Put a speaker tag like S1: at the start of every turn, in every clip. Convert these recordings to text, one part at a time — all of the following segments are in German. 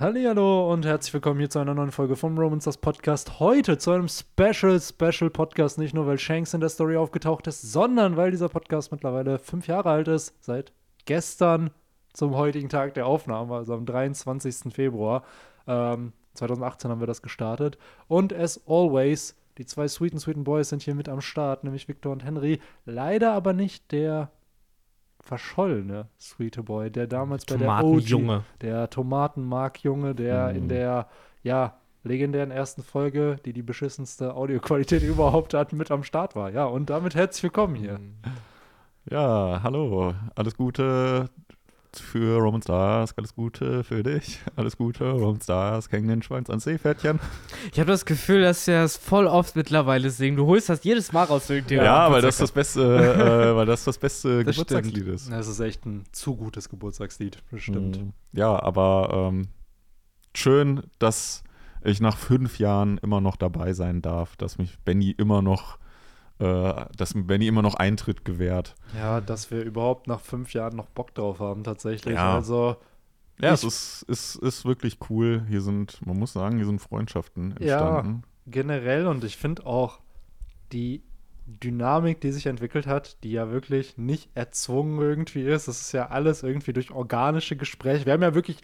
S1: Hallo und herzlich willkommen hier zu einer neuen Folge vom Romans das Podcast. Heute zu einem Special, Special Podcast. Nicht nur, weil Shanks in der Story aufgetaucht ist, sondern weil dieser Podcast mittlerweile fünf Jahre alt ist. Seit gestern zum heutigen Tag der Aufnahme, also am 23. Februar. Ähm, 2018 haben wir das gestartet. Und as always, die zwei sweeten, sweeten Boys sind hier mit am Start, nämlich Victor und Henry. Leider aber nicht der verschollene Sweete Boy, der damals bei der OG,
S2: Tomatenjunge.
S1: der Tomatenmark-Junge, der
S2: Mhm.
S1: in der, ja, legendären ersten Folge, die die beschissenste Audioqualität überhaupt hat, mit am Start war. Ja, und damit herzlich willkommen hier.
S3: Ja, hallo. Alles Gute für Roman Stars, alles Gute für dich. Alles Gute, Roman Stars, hängen den Schwanz ans Seepferdchen.
S2: Ich habe das Gefühl, dass wir das voll oft mittlerweile singen. Du holst das jedes Mal raus. dir
S3: Ja, weil das das beste, äh, weil das das beste
S2: Das
S3: Geburtstagslied ist.
S1: Das ist echt ein zu gutes Geburtstagslied, bestimmt.
S3: Mhm. Ja, aber ähm, schön, dass ich nach fünf Jahren immer noch dabei sein darf, dass mich Benny immer noch, äh, dass mir Benny immer noch Eintritt gewährt.
S1: Ja, dass wir überhaupt nach fünf Jahren noch Bock drauf haben, tatsächlich.
S3: Ja.
S1: Also,
S3: Ja, es ist, ist, ist wirklich cool. Hier sind, man muss sagen, hier sind Freundschaften
S1: Ja.
S3: entstanden.
S1: generell und ich finde auch die Dynamik, die sich entwickelt hat, die ja wirklich nicht erzwungen irgendwie ist. Das ist ja alles irgendwie durch organische Gespräche. Wir haben ja wirklich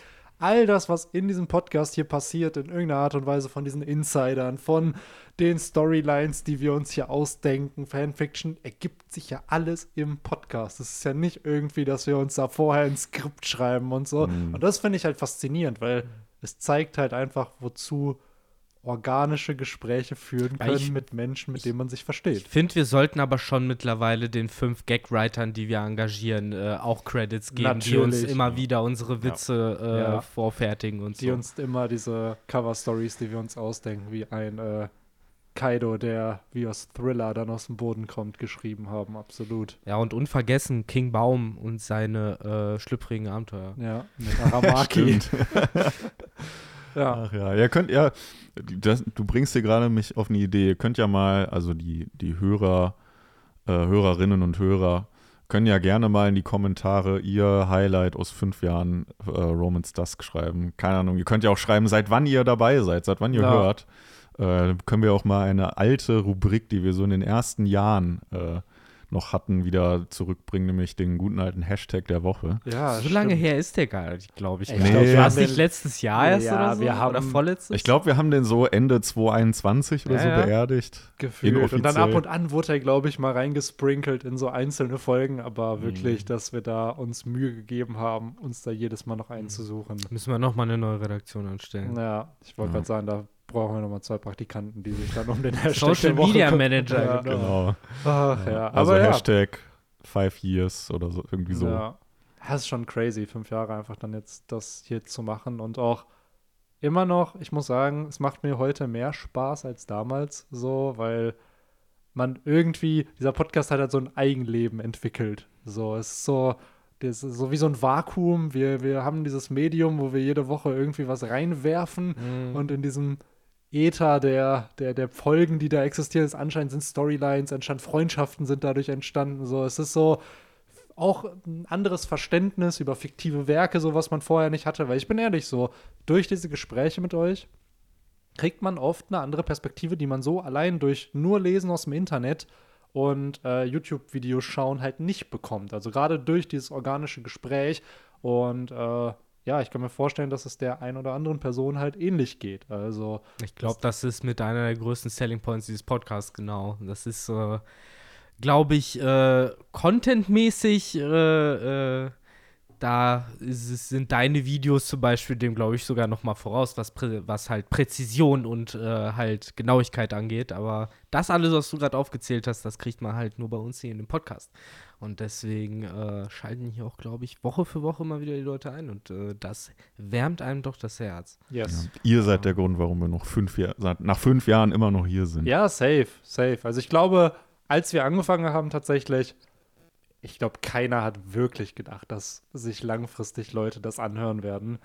S1: all das, was in diesem Podcast hier passiert, in irgendeiner Art und Weise von diesen Insidern, von den Storylines, die wir uns hier ausdenken, Fanfiction, ergibt sich ja alles im Podcast. Es ist ja nicht irgendwie, dass wir uns da vorher ein Skript schreiben und so.
S3: Mhm.
S1: Und das finde ich halt faszinierend, weil es zeigt halt einfach, wozu organische Gespräche führen
S2: Ja,
S1: können
S2: ich-
S1: mit Menschen, mit denen man sich
S2: Ich
S1: versteht.
S2: finde, wir sollten aber schon mittlerweile den fünf Gag-Writern, die wir engagieren, äh, auch Credits geben, die uns
S1: Natürlich.
S2: immer wieder unsere Witze äh,
S1: Ja.
S2: vorfertigen und
S1: Die
S2: so.
S1: uns immer diese Cover-Stories, die wir uns ausdenken, wie ein äh, Kaido, der wie aus Thriller dann aus dem Boden kommt, geschrieben haben. Absolut.
S2: ja, und unvergessen King Baum und seine äh, schlüpfrigen Abenteuer.
S1: Ja, mit Aramaki. Ja.
S3: Ach ja, ihr könnt ja, das, du bringst hier gerade mich auf eine Idee. Ihr könnt ja mal, also die, die Hörer, äh, Hörerinnen und Hörer, können ja gerne mal in die Kommentare ihr Highlight aus fünf Jahren äh, Romance Dusk schreiben. Keine Ahnung, ihr könnt ja auch schreiben, seit wann ihr dabei seid, seit wann ihr
S1: Ja.
S3: hört. Äh, können wir auch mal eine alte Rubrik, die wir so in den ersten Jahren äh, noch hatten, wieder zurückbringen, nämlich den guten alten Hashtag der Woche.
S1: ja
S2: so lange
S1: stimmt.
S2: her ist der gar nicht, glaube ich.
S1: Ich
S2: gar
S3: glaub,
S2: War es nicht letztes Jahr erst
S1: Ja,
S2: oder so?
S1: wir haben-
S2: oder vorletztes?
S3: Ich glaube, wir haben den so Ende 2021 oder
S2: Ja,
S3: so
S2: ja.
S3: beerdigt.
S1: gefühlt. Und dann ab und an wurde er, glaube ich, mal reingesprinkelt in so einzelne Folgen, aber wirklich,
S3: Mhm.
S1: dass wir da uns Mühe gegeben haben, uns da jedes Mal noch einzusuchen.
S2: Müssen wir nochmal eine neue Redaktion anstellen.
S1: Ja, ich wollte
S3: Ja.
S1: gerade sagen, da brauchen wir nochmal zwei Praktikanten, die sich dann um den Hashtag
S2: Social Media. Manager,
S1: Ja,
S3: Genau.
S1: Ach ja,
S3: Also
S1: aber ja.
S3: Hashtag Five Years oder so, irgendwie so.
S1: Ja. Das ist schon crazy, fünf Jahre einfach dann jetzt das hier zu machen und auch immer noch, ich muss sagen, es macht mir heute mehr Spaß als damals so, weil man irgendwie, dieser Podcast hat halt so ein Eigenleben entwickelt. So, es ist so, das ist so wie so ein Vakuum. Wir, wir haben dieses Medium, wo wir jede Woche irgendwie was reinwerfen
S2: Mhm.
S1: und in diesem Äther der, der, der Folgen, die da existieren, ist anscheinend sind Storylines entstanden, Freundschaften sind dadurch entstanden. So, es ist so auch ein anderes Verständnis über fiktive Werke, so was man vorher nicht hatte. Weil ich bin ehrlich, so durch diese Gespräche mit euch kriegt man oft eine andere Perspektive, die man so allein durch nur Lesen aus dem Internet und äh, YouTube-Videos schauen halt nicht bekommt. Also gerade durch dieses organische Gespräch und äh, ja, ich kann mir vorstellen, dass es der ein oder anderen Person halt ähnlich geht. Also
S2: Ich glaube, das ist mit einer der größten Selling Points dieses Podcasts, genau. Das ist, äh, glaube ich, äh, contentmäßig, äh, äh, da ist es, sind deine Videos zum Beispiel dem, glaube ich, sogar noch mal voraus, was, was halt Präzision und äh, halt Genauigkeit angeht. Aber das alles, was du gerade aufgezählt hast, das kriegt man halt nur bei uns hier in dem Podcast. Und deswegen äh, schalten hier auch, glaube ich, Woche für Woche mal wieder die Leute ein. Und äh, das wärmt einem doch das Herz.
S1: yes.
S3: Ja. Ihr seid der Grund, warum wir noch fünf Jahr, nach fünf Jahren immer noch hier sind.
S1: Ja, safe, safe. Also ich glaube, als wir angefangen haben tatsächlich, ich glaube, keiner hat wirklich gedacht, dass sich langfristig Leute das anhören werden.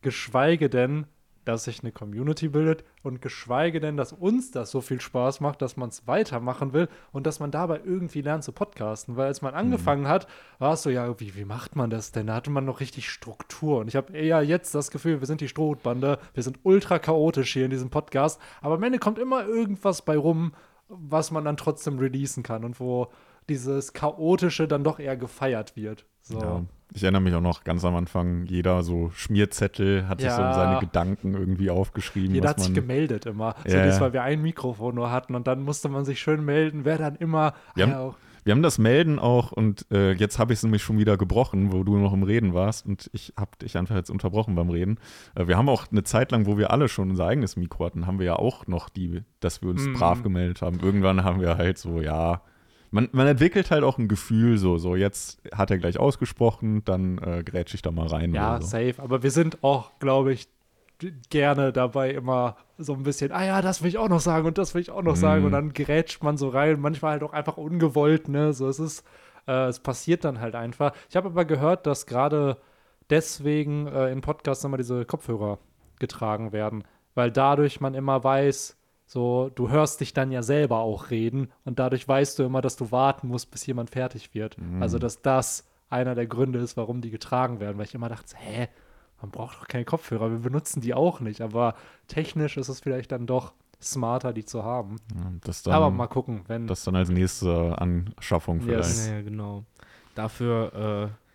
S1: Geschweige denn, dass sich eine Community bildet und geschweige denn, dass uns das so viel Spaß macht, dass man es weitermachen will und dass man dabei irgendwie lernt zu podcasten. Weil als man angefangen hat, war es so, ja, wie, wie macht man das denn? Da hatte man noch richtig Struktur. Und ich habe eher jetzt das Gefühl, wir sind die Strohbande, wir sind ultra chaotisch hier in diesem Podcast, aber am Ende kommt immer irgendwas bei rum, was man dann trotzdem releasen kann und wo dieses Chaotische dann doch eher gefeiert wird. So.
S3: Ja. Ich erinnere mich auch noch ganz am Anfang, jeder so Schmierzettel hat sich so
S1: Ja.
S3: seine Gedanken irgendwie aufgeschrieben.
S1: Jeder hat sich gemeldet immer. So,
S3: Ja, ja.
S1: weil wir ein Mikrofon nur hatten und dann musste man sich schön melden, wer dann immer.
S3: Wir haben-
S1: ja, auch,
S3: Wir haben das Melden auch und äh, jetzt habe ich es nämlich schon wieder gebrochen, wo du noch im Reden warst und ich habe dich einfach jetzt unterbrochen beim Reden. Äh, wir haben auch eine Zeit lang, wo wir alle schon unser eigenes Mikro hatten, haben wir ja auch noch die, dass wir uns
S1: Mhm.
S3: brav gemeldet haben. Irgendwann haben wir halt so, ja, man, man entwickelt halt auch ein Gefühl so, so jetzt hat er gleich ausgesprochen, dann äh, grätsch ich da mal rein.
S1: ja,
S3: so.
S1: safe. Aber wir sind auch, glaube ich, gerne dabei immer so ein bisschen, ah ja, das will ich auch noch sagen und das will ich auch noch sagen.
S3: Mhm.
S1: Und dann gerätscht man so rein. Manchmal halt auch einfach ungewollt, ne? So, es ist, äh, es passiert dann halt einfach. Ich habe aber gehört, dass gerade deswegen äh, in Podcasts immer diese Kopfhörer getragen werden, weil dadurch man immer weiß, so, du hörst dich dann ja selber auch reden und dadurch weißt du immer, dass du warten musst, bis jemand fertig wird. Also, dass das einer der Gründe ist, warum die getragen werden, weil ich immer dachte, hä, man braucht doch keine Kopfhörer, wir benutzen die auch nicht, aber technisch ist es vielleicht dann doch smarter, die zu haben.
S3: Dann,
S1: aber mal gucken, wenn
S3: das dann als nächste Anschaffung vielleicht.
S1: Yes.
S2: Ja, genau. Dafür äh,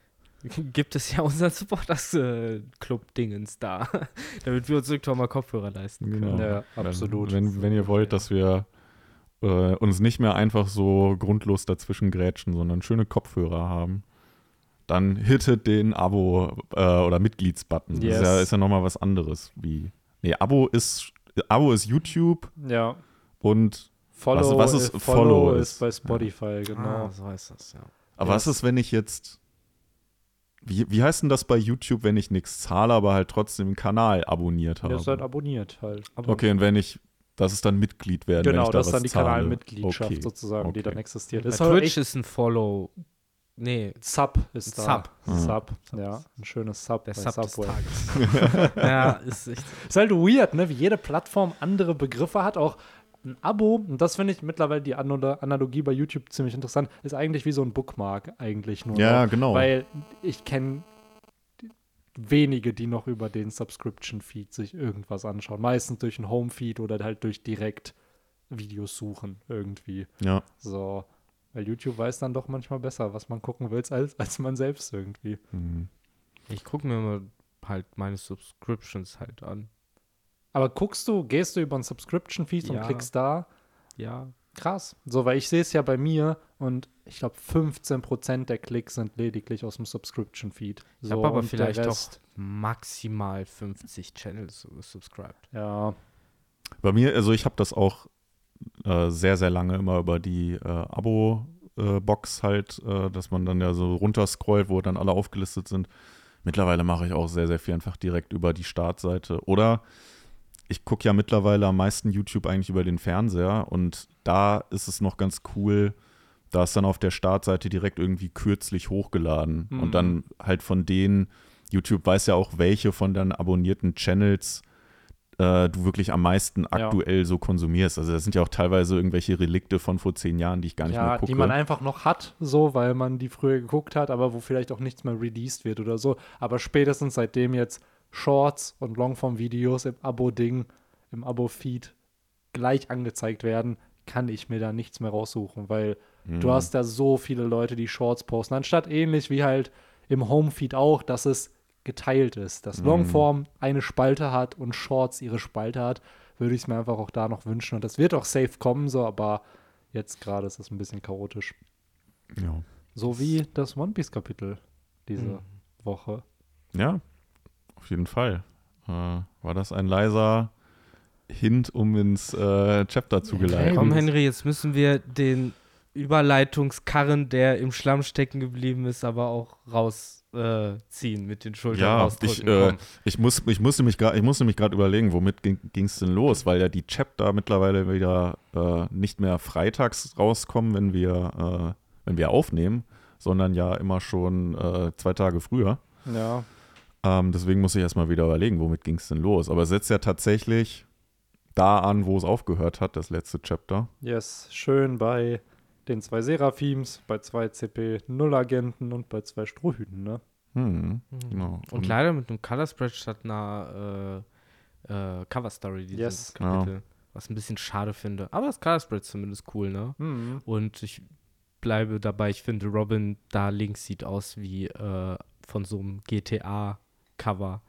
S2: gibt es ja unseren Supporters-Club-Dingens da, damit wir uns irgendwann mal Kopfhörer leisten können.
S3: Genau.
S1: Ja, absolut.
S3: Wenn, wenn ihr wollt, dass wir äh, uns nicht mehr einfach so grundlos dazwischen grätschen, sondern schöne Kopfhörer haben, dann hittet den Abo- äh, oder Mitgliedsbutton. Das ist ja,
S1: Yes.
S3: ist ja nochmal was anderes. Wie, nee, Abo ist, Abo ist YouTube
S1: ja,
S3: und
S1: Follow,
S3: was ist
S1: äh,
S3: Follow
S1: ist
S3: ist?
S1: bei Spotify, genau.
S2: Ah, so heißt das, ja.
S3: aber was ist, wenn ich jetzt wie, wie heißt denn das bei YouTube, wenn ich nichts zahle, aber halt trotzdem einen Kanal abonniert habe?
S1: Der ist halt abonniert halt.
S3: okay, und wenn ich, das ist dann Mitglied werden, wenn
S1: Genau,
S3: ich da
S1: das ist dann die
S3: zahle.
S1: Kanalmitgliedschaft
S3: Okay.
S1: sozusagen, die
S3: okay.
S1: dann existiert.
S2: Bei
S1: Ist halt
S2: Twitch
S1: echt-
S2: ist ein Follow. Nee,
S1: Sub ist da.
S2: Sub.
S3: Ah.
S1: Sub, ja, ein schönes Sub
S2: der Sub des
S1: Subway.
S2: Tages. ja, ist echt.
S1: Ist halt weird, ne? Wie jede Plattform andere Begriffe hat. Auch ein Abo, und das finde ich mittlerweile die An Analogie bei YouTube ziemlich interessant, ist eigentlich wie so ein Bookmark eigentlich nur.
S3: Ja,
S1: noch.
S3: genau.
S1: Weil ich kenne wenige, die noch über den Subscription-Feed sich irgendwas anschauen. Meistens durch einen Home-Feed oder halt durch direkt Videos suchen irgendwie.
S3: Ja.
S1: So. Weil YouTube weiß dann doch manchmal besser, was man gucken will, als, als man selbst irgendwie.
S3: Mhm.
S2: Ich gucke mir mal halt meine Subscriptions halt an.
S1: Aber guckst du, gehst du über einen Subscription-Feed
S2: Ja.
S1: und klickst da?
S2: Ja.
S1: Krass. So, weil ich sehe es ja bei mir und ich glaube 15% der Klicks sind lediglich aus dem Subscription-Feed.
S2: Ich
S1: so,
S2: habe aber vielleicht doch maximal 50 Channels subscribed.
S1: Ja,
S3: Bei mir, also ich habe das auch äh, sehr, sehr lange immer über die äh, Abo-Box halt, äh, dass man dann ja so runterscrollt, wo dann alle aufgelistet sind. Mittlerweile mache ich auch sehr, sehr viel einfach direkt über die Startseite. Oder ich gucke ja mittlerweile am meisten YouTube eigentlich über den Fernseher und da ist es noch ganz cool, da ist dann auf der Startseite direkt irgendwie kürzlich hochgeladen.
S1: Mhm.
S3: Und dann halt von denen, YouTube weiß ja auch, welche von deinen abonnierten Channels äh, du wirklich am meisten
S1: Ja.
S3: aktuell so konsumierst. Also das sind ja auch teilweise irgendwelche Relikte von vor zehn Jahren, die ich gar nicht mehr
S1: ja
S3: gucke.
S1: die man einfach noch hat, so, weil man die früher geguckt hat, aber wo vielleicht auch nichts mehr released wird oder so. Aber spätestens seitdem jetzt Shorts und Longform-Videos im Abo-Ding, im Abo-Feed gleich angezeigt werden, kann ich mir da nichts mehr raussuchen, weil
S3: Mhm.
S1: Du hast da so viele Leute, die Shorts posten. Anstatt ähnlich wie halt im Homefeed auch, dass es geteilt ist. Dass
S3: Mhm.
S1: Longform eine Spalte hat und Shorts ihre Spalte hat, würde ich es mir einfach auch da noch wünschen. Und das wird auch safe kommen, so, aber jetzt gerade ist es ein bisschen chaotisch.
S3: ja.
S1: So wie das One Piece-Kapitel diese
S2: Mhm.
S1: Woche.
S3: ja, auf jeden Fall. Äh, war das ein leiser Hint, um ins äh, Chapter zu geleiten?
S2: Komm, Henry, jetzt müssen wir den Überleitungskarren, der im Schlamm stecken geblieben ist, aber auch rausziehen äh, mit den Schultern
S3: Ja,
S2: rausdrücken.
S3: ich, äh, ich, muss, ich musste mich gerade musste mich gerade überlegen, womit ging es denn los, weil ja die Chapter mittlerweile wieder äh, nicht mehr freitags rauskommen, wenn wir, äh, wenn wir aufnehmen, sondern ja immer schon äh, zwei Tage früher.
S1: Ja.
S3: Ähm, deswegen muss ich erstmal wieder überlegen, womit ging es denn los. Aber es setzt ja tatsächlich da an, wo es aufgehört hat, das letzte Chapter.
S1: Yes, schön bei den zwei Seraphims, bei zwei CP0-Agenten und bei zwei Strohhüten, ne?
S3: Hm, genau.
S2: Und, leider mit einem Color Spread statt einer äh, äh, Cover Story dieses
S1: Yes.
S2: Kapitel. Was ein bisschen schade finde. Aber das Color Spread ist zumindest cool, ne?
S1: Mhm.
S2: Und ich bleibe dabei, ich finde, Robin da links sieht aus wie äh, von so einem GTA-Cover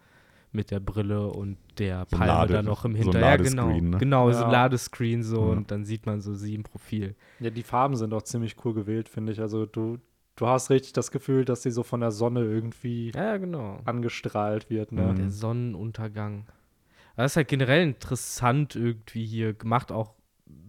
S2: mit der Brille und der
S3: So
S2: Palme
S3: Lade-
S2: da noch im
S3: so ein
S2: Hinterher. genau,
S3: ne?
S2: genau, so ein
S1: Ja.
S2: Ladescreen so
S3: Ja.
S2: und dann sieht man so sie im Profil.
S1: Ja, die Farben sind auch ziemlich cool gewählt, finde ich. Also du, du hast richtig das Gefühl, dass sie so von der Sonne irgendwie
S2: Ja, ja, genau.
S1: angestrahlt wird, ne?
S3: Mhm.
S2: Der Sonnenuntergang. Das ist halt generell interessant irgendwie hier gemacht, auch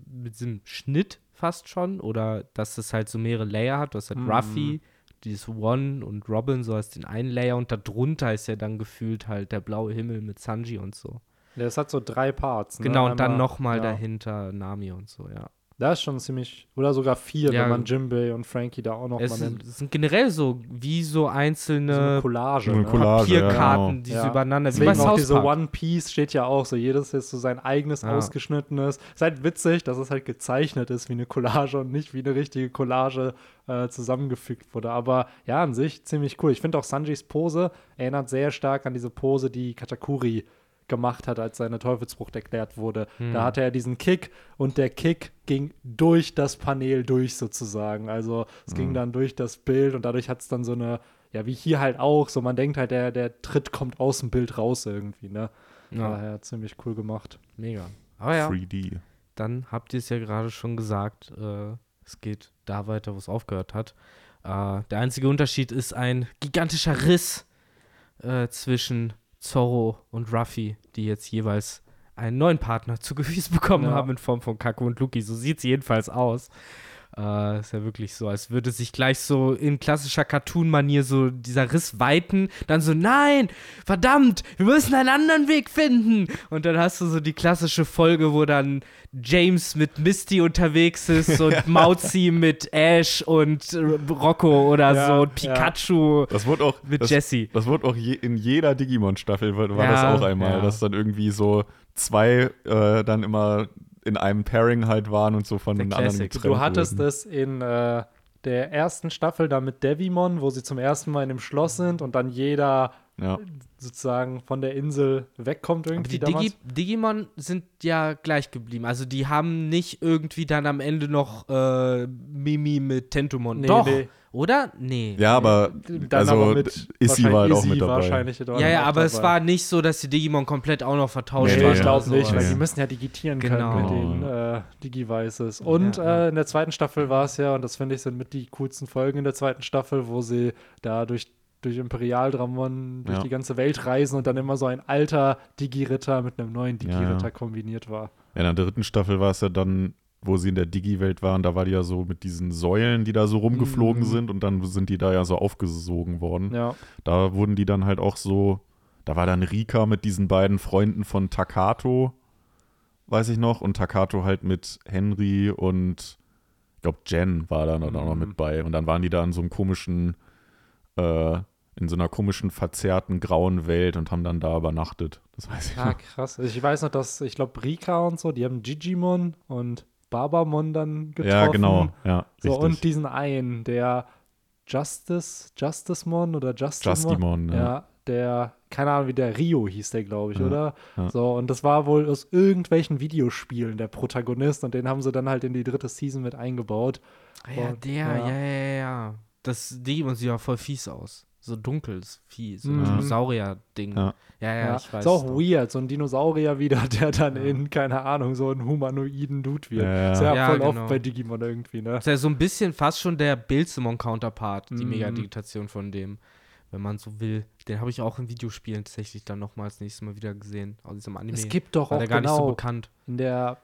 S2: mit diesem Schnitt fast schon. Oder dass es halt so mehrere Layer hat. Du hast halt
S1: Mhm.
S2: Ruffy, dieses One und Robin so als den einen Layer und darunter ist ja dann gefühlt halt der blaue Himmel mit Sanji und so.
S1: Ja, es hat so drei Parts. Ne?
S2: Genau, und dann
S1: Einmal-
S2: nochmal
S1: ja.
S2: dahinter Nami und so, ja.
S1: Da ist schon ziemlich, oder sogar vier,
S2: Ja.
S1: wenn man Jimbei und Frankie da auch noch
S2: Es
S1: mal
S2: sind,
S1: nimmt.
S2: es sind generell so wie so
S1: So eine
S2: einzelne
S1: Collage.
S3: so eine
S1: ne?
S3: Collage. ja,
S2: Papierkarten,
S3: genau.
S2: die
S1: Ja.
S2: so übereinander, wie
S1: Deswegen
S2: bei
S1: auch diese. One Piece steht ja auch so, jedes ist so sein eigenes
S2: Ja.
S1: ausgeschnittenes. Ist halt witzig, dass es halt gezeichnet ist wie eine Collage und nicht wie eine richtige Collage äh, zusammengefügt wurde. Aber ja, an sich ziemlich cool. Ich finde auch Sanjis Pose erinnert sehr stark an diese Pose, die Katakuri gemacht hat, als seine Teufelsfrucht erklärt wurde.
S2: Hm.
S1: Da hatte er diesen Kick und der Kick ging durch das Panel durch sozusagen. Also es ging
S3: Mhm.
S1: dann durch das Bild und dadurch hat es dann so eine, ja, wie hier halt auch, so man denkt halt, der, der Tritt kommt aus dem Bild raus irgendwie, ne?
S2: Ja,
S1: Daher ziemlich cool gemacht.
S2: mega. Aber ja.
S3: 3D.
S2: dann habt ihr es ja gerade schon gesagt, äh, es geht da weiter, wo es aufgehört hat. Äh, der einzige Unterschied ist ein gigantischer Riss äh, zwischen Zorro und Ruffy, die jetzt jeweils einen neuen Partner zu Gewiss bekommen
S1: Ja.
S2: haben in Form von Kaku und Luki. So sieht es jedenfalls aus. Äh, ist ja wirklich so, als würde sich gleich so in klassischer Cartoon-Manier so dieser Riss weiten. Dann so, nein, verdammt, wir müssen einen anderen Weg finden. Und dann hast du so die klassische Folge, wo dann James mit Misty unterwegs ist und Mauzi mit Ash und Rocco oder
S1: Ja,
S2: so und
S1: ja.
S2: Pikachu
S3: Das wurde auch,
S2: mit
S3: das,
S2: Jesse.
S3: das wurde auch je, in jeder Digimon-Staffel war, war
S2: Ja,
S3: das auch einmal,
S2: ja.
S3: dass dann irgendwie so zwei äh, dann immer in einem Pairing halt waren und so von
S2: Der
S3: den anderen getrennt
S1: Du hattest
S3: wurden.
S1: es in äh, der ersten Staffel da mit Devimon, wo sie zum ersten Mal in dem Schloss sind und dann jeder
S3: Ja.
S1: sozusagen von der Insel wegkommt
S2: Aber
S1: irgendwie
S2: die
S1: damals.
S2: Digi Digimon sind ja gleich geblieben. Also die haben nicht irgendwie dann am Ende noch äh, Mimi mit Tentomon.
S1: Nee,
S2: Doch,
S1: nee.
S2: oder? Nee.
S3: ja, aber
S1: Dann
S3: also
S1: aber mit
S3: Issy war halt auch
S1: Izzy
S3: mit dabei.
S1: Wahrscheinlich
S2: Ja, ja, aber es war nicht so, dass die Digimon komplett auch noch vertauscht
S3: Nee,
S2: waren.
S1: ich
S3: ja,
S1: glaube nicht, weil die müssen ja digitieren
S2: Genau.
S1: können mit den äh, Digivices. Und
S2: Ja, ja.
S1: Äh, in der zweiten Staffel war es ja, und das finde ich sind mit die coolsten Folgen in der zweiten Staffel, wo sie da durch, durch Imperialdramon durch
S3: Ja.
S1: die ganze Welt reisen und dann immer so ein alter Digi-Ritter mit einem neuen
S3: Ja, ja.
S1: Digi-Ritter kombiniert war.
S3: In der dritten Staffel war es ja dann, wo sie in der Digi-Welt waren, da war die ja so mit diesen Säulen, die da so rumgeflogen
S1: Mhm.
S3: sind und dann sind die da ja so aufgesogen worden.
S1: Ja.
S3: Da wurden die dann halt auch so, da war dann Rika mit diesen beiden Freunden von Takato, weiß ich noch, und Takato halt mit Henry und ich glaube Jen war dann auch noch
S1: Mhm.
S3: mit bei. Und dann waren die da in so einem komischen, äh, in so einer komischen, verzerrten, grauen Welt und haben dann da übernachtet. Das weiß ich
S1: Ah,
S3: noch.
S1: krass. Ich weiß noch, dass, ich glaube, Rika und so, die haben Gigimon und Babamon dann getroffen.
S3: Ja, genau. Ja,
S1: So,
S3: richtig.
S1: und diesen einen, der Justice, Justicemon oder Justimon.
S3: Justimon, ja.
S1: Ja, der, keine Ahnung, wie der Rio hieß der, glaube ich,
S3: Ja,
S1: oder?
S3: ja.
S1: So, und das war wohl aus irgendwelchen Videospielen der Protagonist und den haben sie dann halt in die dritte Season mit eingebaut.
S2: Ah ja,
S1: Und-
S2: der,
S1: ja.
S2: ja, ja, ja. Das Digimon sieht ja voll fies aus. So dunkles Vieh, so ein
S1: Mhm.
S2: Dinosaurier-Ding. Ja.
S3: Ja.
S2: ja, ich weiß.
S1: ist auch
S2: doch.
S1: weird, so ein Dinosaurier wieder, der dann
S2: Ja.
S1: in, keine Ahnung, so einen humanoiden Dude wird.
S3: Ja, ja.
S1: Ist ja,
S2: Ja,
S1: voll
S2: genau.
S1: oft bei Digimon irgendwie, ne?
S2: ist ja so ein bisschen fast schon der Bildsimon-Counterpart, die
S1: Mhm.
S2: Megadigitation von dem, wenn man so will. Den habe ich auch in Videospielen tatsächlich dann nochmals nächstes Mal wieder gesehen. Aus diesem Anime.
S1: Es gibt doch
S2: War
S1: auch
S2: der gar nicht so
S1: genau
S2: bekannt.
S1: in der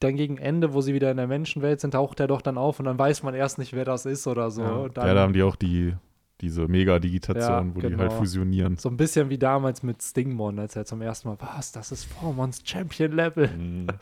S1: dann gegen Ende, wo sie wieder in der Menschenwelt sind, taucht er doch dann auf und dann weiß man erst nicht, wer das ist oder so.
S2: Ja.
S1: Dann,
S3: ja, da haben die auch die, diese Mega-Digitation,
S1: Ja,
S3: wo die
S1: genau.
S3: halt fusionieren.
S1: so ein bisschen wie damals mit Stingmon, als er zum ersten Mal, was, das ist Formons Champion Level.
S3: Mhm.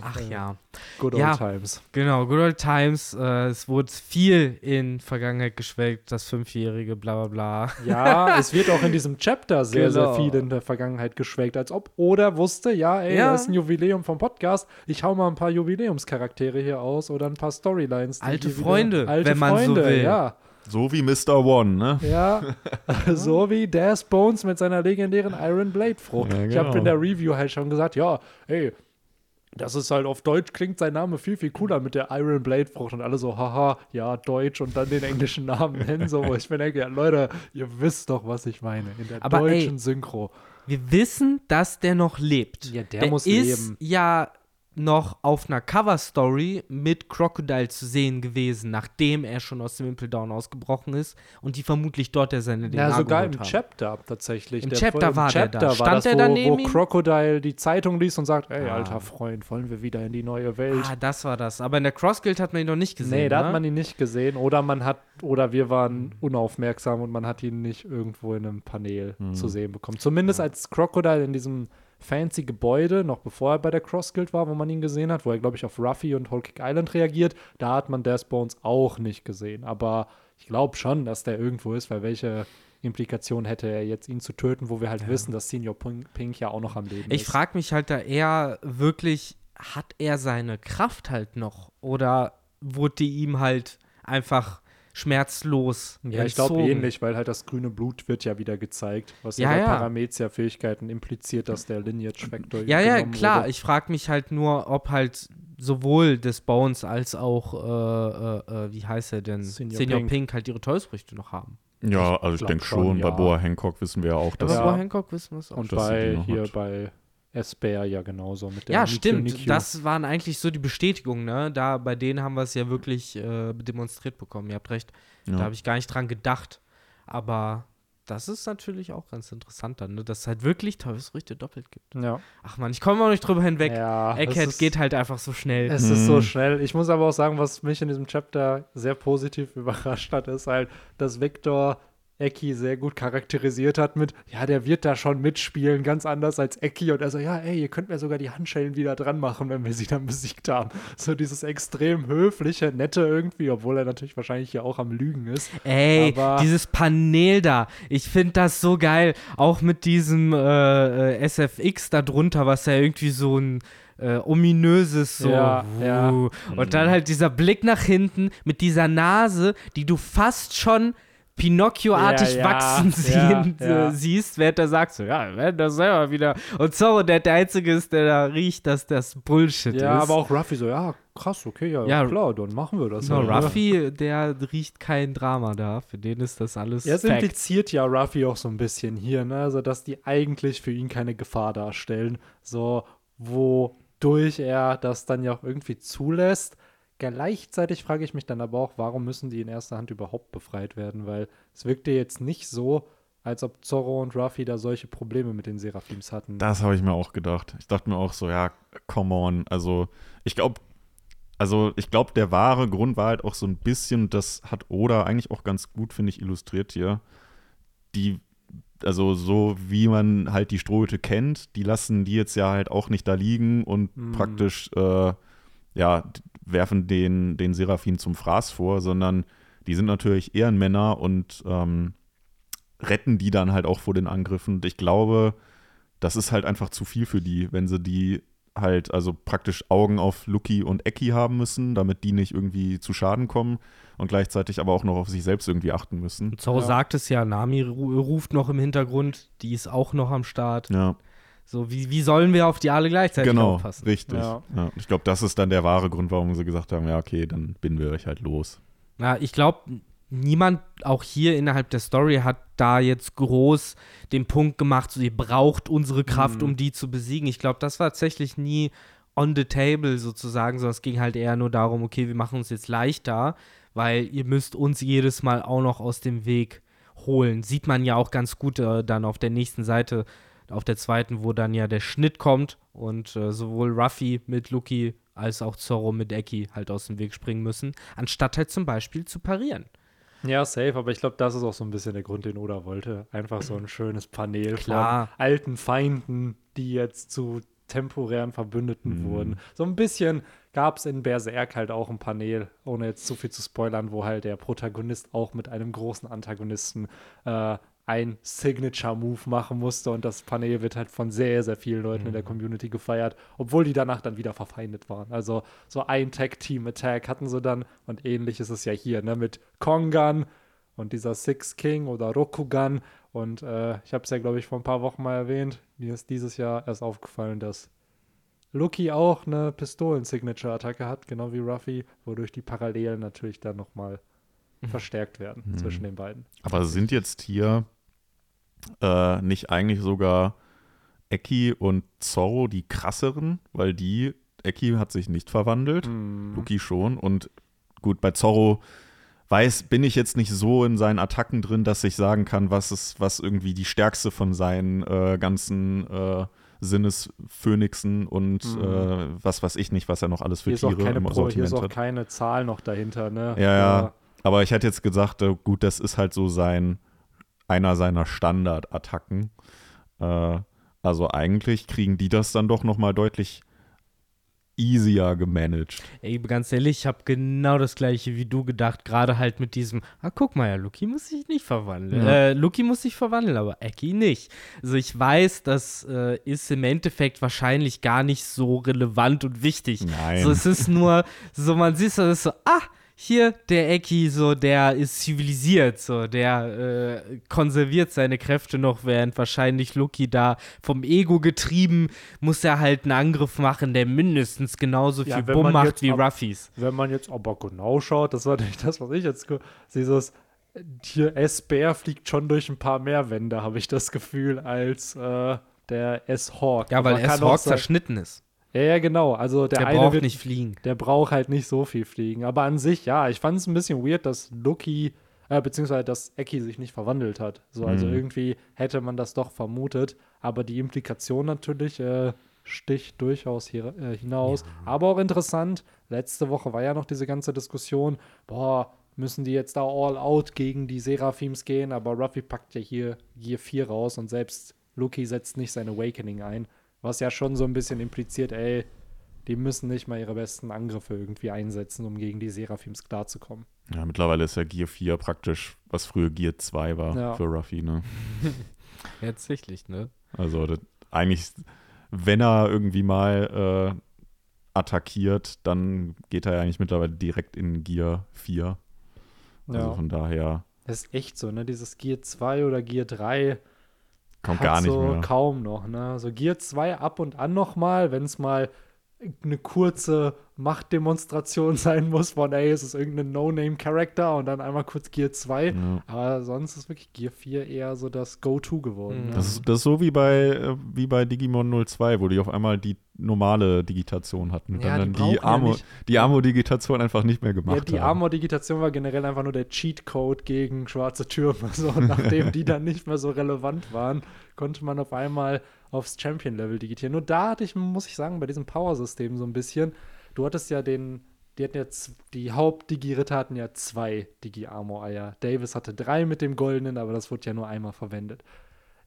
S2: Ach
S1: äh,
S2: ja.
S1: Good old
S2: Ja.
S1: times.
S2: Genau, Good Old Times. Äh, es wurde viel in Vergangenheit geschwelgt, das Fünfjährige, bla bla bla.
S1: Ja, es wird auch in diesem Chapter sehr,
S2: Genau.
S1: sehr viel in der Vergangenheit geschwelgt, als ob Oda wusste, ja, ey,
S2: Ja.
S1: das ist ein Jubiläum vom Podcast, ich hau mal ein paar Jubiläumscharaktere hier aus oder ein paar Storylines. die
S2: Alte
S1: hier wieder-
S2: Freunde,
S1: alte
S2: wenn man so
S1: Freunde,
S2: will.
S1: Ja,
S3: So wie Mr. One, ne?
S1: ja. so wie Daz Bones mit seiner legendären Iron Blade Frucht.
S3: Ja,
S1: Ich habe
S3: genau.
S1: in der Review halt schon gesagt, ja, ey, das ist halt auf Deutsch klingt sein Name viel, viel cooler mit der Iron Blade Frucht und alle so, haha, ja, Deutsch und dann den englischen Namen nennen, so, wo ich mir denke, ja, Leute, ihr wisst doch, was ich meine, in der
S2: Aber ey,
S1: deutschen Synchro.
S2: Wir wissen, dass der noch lebt.
S1: Ja, der muss
S2: ist
S1: leben.
S2: ja noch auf einer Cover-Story mit Crocodile zu sehen gewesen, nachdem er schon aus dem Impel Down ausgebrochen ist und die vermutlich dort der seine DNA
S1: Ja, sogar im
S2: haben.
S1: Chapter tatsächlich.
S2: Im
S1: Der-
S2: Chapter war der da.
S1: Chapter
S2: Stand
S1: das,
S2: der
S1: wo,
S2: da neben
S1: wo
S2: ihm?
S1: Crocodile die Zeitung liest und sagt, ey,
S2: Ah.
S1: alter Freund, wollen wir wieder in die neue Welt?
S2: Ah, das war das. Aber in der Cross Guild hat man ihn noch nicht gesehen.
S1: nee, da
S2: ne?
S1: hat man ihn nicht gesehen. Oder man hat, oder wir waren unaufmerksam und man hat ihn nicht irgendwo in einem Panel zu sehen bekommen. Zumindest als Crocodile in diesem fancy Gebäude, noch bevor er bei der Cross Guild war, wo man ihn gesehen hat, wo er, glaube ich, auf Ruffy und Whole Cake Island reagiert, da hat man Death Bones auch nicht gesehen. Aber ich glaube schon, dass der irgendwo ist, weil welche Implikation hätte er jetzt, ihn zu töten, wo wir halt wissen, dass Senior Pink, ja auch noch am Leben
S2: Ich
S1: ist.
S2: frage mich halt da eher wirklich, hat er seine Kraft halt noch? Oder wurde die ihm halt einfach schmerzlos
S1: Ja, ich glaube ähnlich, weil halt das grüne Blut wird ja wieder gezeigt, was ja,
S2: Ja.
S1: Paramezia-Fähigkeiten impliziert, dass der Lineage-Factor
S2: Ja, ja, klar.
S1: wurde.
S2: Ich frage mich halt nur, ob halt sowohl des Bones als auch, äh, äh, äh, wie heißt er denn?
S1: Senior
S2: Senior,
S1: Pink.
S2: Pink. halt ihre Teufelsfrüchte noch haben.
S3: Ja, also ich
S1: glaub
S3: denke
S1: schon,
S3: schon.
S1: ja.
S3: Bei Boa Hancock wissen wir ja auch, dass
S1: Ja.
S2: bei Hancock wissen wir es auch.
S1: Und bei hier
S3: hat.
S1: bei Esper ja genauso mit der
S2: Ja, stimmt. Das waren eigentlich so die Bestätigungen, ne? Da, bei denen haben wir es ja wirklich äh, demonstriert bekommen. Ihr habt recht. Da
S3: Ja.
S2: habe ich gar nicht dran gedacht. Aber das ist natürlich auch ganz interessant dann, ne? Dass es halt wirklich Teufelsfrüchte doppelt gibt.
S1: Ja,
S2: Ach man, ich komme auch nicht drüber hinweg.
S1: ja es
S2: Egghead
S1: ist-
S2: geht halt einfach so schnell.
S1: Es ist so
S3: Mhm.
S1: schnell. Ich muss aber auch sagen, was mich in diesem Chapter sehr positiv überrascht hat, ist halt, dass Victor Eki sehr gut charakterisiert hat mit, ja, der wird da schon mitspielen, ganz anders als Eki. Und er so, ja, ey, ihr könnt mir sogar die Handschellen wieder dran machen, wenn wir sie dann besiegt haben. So dieses extrem höfliche, nette irgendwie, obwohl er natürlich wahrscheinlich ja auch am Lügen ist.
S2: Ey,
S1: Aber-
S2: dieses Panel da, ich finde das so geil. Auch mit diesem äh, äh, SFX da drunter, was ja irgendwie so ein äh, ominöses so.
S1: Ja, ja.
S2: Und dann halt dieser Blick nach hinten mit dieser Nase, die du fast schon Pinocchio-artig
S1: Ja, ja,
S2: wachsen
S1: ja,
S2: sehen,
S1: ja.
S2: Siehst, während er sagt so, ja, wir werden das selber wieder. Und Zorro, der der Einzige ist, der da riecht, dass das Bullshit
S1: Ja,
S2: ist.
S1: aber auch Ruffy so, ja, krass, okay, ja,
S2: Ja,
S1: klar, dann machen wir das.
S2: No,
S1: halt, ne?
S2: Ruffy, der riecht kein Drama da. Für den ist das alles
S1: Ja, es
S2: Fact.
S1: impliziert ja Ruffy auch so ein bisschen hier, ne? Also, dass die eigentlich für ihn keine Gefahr darstellen. So, wodurch er das dann ja auch irgendwie zulässt. Gleichzeitig frage ich mich dann aber auch, warum müssen die in erster Hand überhaupt befreit werden? Weil es wirkte jetzt nicht so, als ob Zorro und Ruffy da solche Probleme mit den Seraphims hatten.
S3: Das habe ich mir auch gedacht. Ich dachte mir auch so, ja, come on. Also, ich glaube, also ich glaube, der wahre Grund war halt auch so ein bisschen, das hat Oda eigentlich auch ganz gut, finde ich, illustriert hier. Die, also so wie man halt die Strohhüte kennt, die lassen die jetzt ja halt auch nicht da liegen und
S1: Mhm.
S3: praktisch, äh, ja, werfen den, den Seraphim zum Fraß vor, sondern die sind natürlich Ehrenmänner und ähm, retten die dann halt auch vor den Angriffen. Und ich glaube, das ist halt einfach zu viel für die, wenn sie die halt, also praktisch Augen auf Lucky und Eki haben müssen, damit die nicht irgendwie zu Schaden kommen und gleichzeitig aber auch noch auf sich selbst irgendwie achten müssen.
S2: Zorro
S1: Ja.
S2: sagt es ja, Nami ru ruft noch im Hintergrund, die ist auch noch am Start.
S3: Ja,
S2: So, wie, wie sollen wir auf die alle gleichzeitig
S3: genau,
S2: aufpassen?
S3: richtig.
S1: Ja.
S3: Ja. Ich glaube, das ist dann der wahre Grund, warum sie gesagt haben, ja, okay, dann binden wir euch halt los.
S2: Na, ich glaube, niemand auch hier innerhalb der Story hat da jetzt groß den Punkt gemacht, so ihr braucht unsere Kraft,
S1: Mhm.
S2: um die zu besiegen. Ich glaube, das war tatsächlich nie on the table sozusagen, sondern es ging halt eher nur darum, okay, wir machen uns jetzt leichter, weil ihr müsst uns jedes Mal auch noch aus dem Weg holen. Sieht man ja auch ganz gut äh, dann auf der nächsten Seite, auf der zweiten, wo dann ja der Schnitt kommt und äh, sowohl Ruffy mit Lucky als auch Zorro mit Eki halt aus dem Weg springen müssen, anstatt halt zum Beispiel zu parieren.
S1: Ja, safe, aber ich glaube, das ist auch so ein bisschen der Grund, den Oda wollte. Einfach so ein schönes Panel
S2: Klar.
S1: von alten Feinden, die jetzt zu temporären Verbündeten
S3: Mhm.
S1: wurden. So ein bisschen gab es in Berserk halt auch ein Panel, ohne jetzt zu viel zu spoilern, wo halt der Protagonist auch mit einem großen Antagonisten äh, ein Signature-Move machen musste und das Panel wird halt von sehr, sehr vielen Leuten in der Community gefeiert, obwohl die danach dann wieder verfeindet waren. Also so ein Tag-Team-Attack hatten sie dann und ähnlich ist es ja hier, ne, mit Kongan und dieser Six King oder Rokugan und äh, ich habe es ja, glaube ich, vor ein paar Wochen mal erwähnt, mir ist dieses Jahr erst aufgefallen, dass Lucky auch eine Pistolen-Signature-Attacke hat, genau wie Ruffy, wodurch die Parallelen natürlich dann nochmal verstärkt werden
S3: Mhm.
S1: zwischen den beiden.
S3: Aber sind jetzt hier äh, nicht eigentlich sogar Eki und Zorro die krasseren? Weil die, Eki hat sich nicht verwandelt,
S1: Mhm.
S3: Luki schon. Und gut, bei Zorro weiß, bin ich jetzt nicht so in seinen Attacken drin, dass ich sagen kann, was ist, was irgendwie die stärkste von seinen äh, ganzen äh, Sinnesphönixen und
S1: Mhm.
S3: äh, was weiß ich nicht, was er noch alles für
S1: Hier ist auch
S3: Tiere
S1: keine
S3: im
S1: Pro, hier
S3: Sortiment
S1: ist auch
S3: hat.
S1: keine Zahl noch dahinter, ne?
S3: Ja, ja. Aber ich hätte jetzt gesagt, äh, gut, das ist halt so sein, einer seiner Standardattacken. Äh, also eigentlich kriegen die das dann doch noch mal deutlich easier gemanagt.
S2: Ey, ganz ehrlich, ich habe genau das gleiche wie du gedacht, gerade halt mit diesem, ah, guck mal, ja, Luki muss sich nicht verwandeln.
S3: Ja.
S2: Äh, Luki muss sich verwandeln, aber Eki nicht. Also ich weiß, das äh, ist im Endeffekt wahrscheinlich gar nicht so relevant und wichtig.
S3: Nein.
S2: So, es ist nur, so man sieht es ist so, ah, hier, der Eki, so, der ist zivilisiert, so, der äh, konserviert seine Kräfte noch, während wahrscheinlich Luki da vom Ego getrieben, muss er halt einen Angriff machen, der mindestens genauso
S1: Ja,
S2: viel
S1: wenn
S2: Bumm macht wie
S1: ab-
S2: Ruffys.
S1: Wenn man jetzt aber genau schaut, das war nicht das, was ich jetzt dieses hier S-Bär fliegt schon durch ein paar mehr Wände, habe ich das Gefühl, als äh, der S-Hawk.
S2: Ja, weil
S1: Aber kann
S2: S.
S1: auch
S2: Hawk
S1: sein-
S2: zerschnitten ist.
S1: Ja, ja, genau. Also der,
S2: Der,
S1: eine
S2: braucht
S1: wird,
S2: nicht fliegen.
S1: der braucht halt nicht so viel fliegen. Aber an sich, ja, ich fand es ein bisschen weird, dass Lucky, äh, beziehungsweise dass Eki sich nicht verwandelt hat. So, also
S3: Mhm.
S1: irgendwie hätte man das doch vermutet. Aber die Implikation natürlich äh, sticht durchaus hier, äh, hinaus. Aber auch interessant, letzte Woche war ja noch diese ganze Diskussion, boah, müssen die jetzt da all out gegen die Seraphims gehen? Aber Ruffy packt ja hier Gear 4 raus und selbst Lucky setzt nicht sein Awakening ein. Was ja schon so ein bisschen impliziert, ey, die müssen nicht mal ihre besten Angriffe irgendwie einsetzen, um gegen die Seraphims klarzukommen.
S3: Ja, mittlerweile ist ja Gear 4 praktisch, was früher Gear 2 war
S1: Ja.
S3: für Ruffy, ne?
S2: Ja, tatsächlich, ne?
S3: Also das, eigentlich, wenn er irgendwie mal äh, attackiert, dann geht er ja eigentlich mittlerweile direkt in Gear 4. Also
S1: Ja.
S3: von daher
S1: Das ist echt so, ne? Dieses Gear 2 oder Gear 3
S3: kommt gar nicht
S1: so
S3: mehr.
S1: kaum noch, ne? So Gear 2 ab und an noch mal, wenn es mal eine kurze Machtdemonstration sein muss von, ey, es ist irgendein No-Name-Character und dann einmal kurz Gear 2.
S3: Ja.
S1: Aber sonst ist wirklich Gear 4 eher so das Go-To geworden.
S2: Mhm.
S3: Das ist, das ist so wie bei, äh, wie bei Digimon 02, wo die auf einmal die normale Digitation hatten. Und
S1: Ja,
S3: dann
S1: die
S3: die,
S1: brauchen ja
S3: Armo, die Armo-Digitation einfach nicht mehr gemacht
S1: Ja, die
S3: haben.
S1: Armor-Digitation war generell einfach nur der Cheat-Code gegen schwarze Türme. So, und nachdem die dann nicht mehr so relevant waren, konnte man auf einmal aufs Champion-Level digitieren. Nur da hatte ich, muss ich sagen, bei diesem Power-System so ein bisschen, du hattest ja den, die hatten jetzt, die Haupt-Digi-Ritter hatten ja zwei Digi-Armor-Eier. Davis hatte drei mit dem goldenen, aber das wurde ja nur einmal verwendet.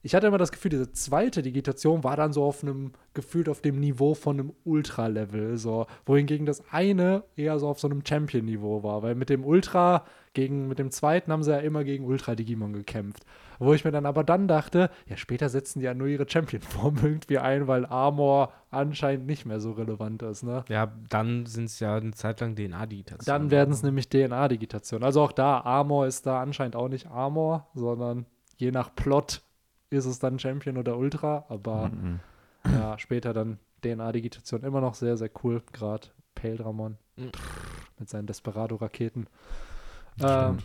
S1: Ich hatte immer das Gefühl, diese zweite Digitation war dann so auf einem, gefühlt auf dem Niveau von einem Ultra-Level, so, wohingegen das eine eher so auf so einem Champion-Niveau war, weil mit dem Ultra, gegen, mit dem zweiten haben sie ja immer gegen Ultra-Digimon gekämpft. Wo ich mir dann aber dann dachte, ja, später setzen die ja nur ihre Champion-Form irgendwie ein, weil Armor anscheinend nicht mehr so relevant ist, ne?
S2: Ja, dann sind es ja eine Zeit lang DNA-Digitationen.
S1: Dann werden es nämlich DNA-Digitationen. Also auch da, Armor ist da anscheinend auch nicht Armor, sondern je nach Plot ist es dann Champion oder Ultra, aber
S3: Mhm.
S1: ja, später dann DNA-Digitation immer noch sehr, sehr cool, gerade Pale Dramon
S2: Mhm.
S1: mit seinen Desperado-Raketen. Ähm.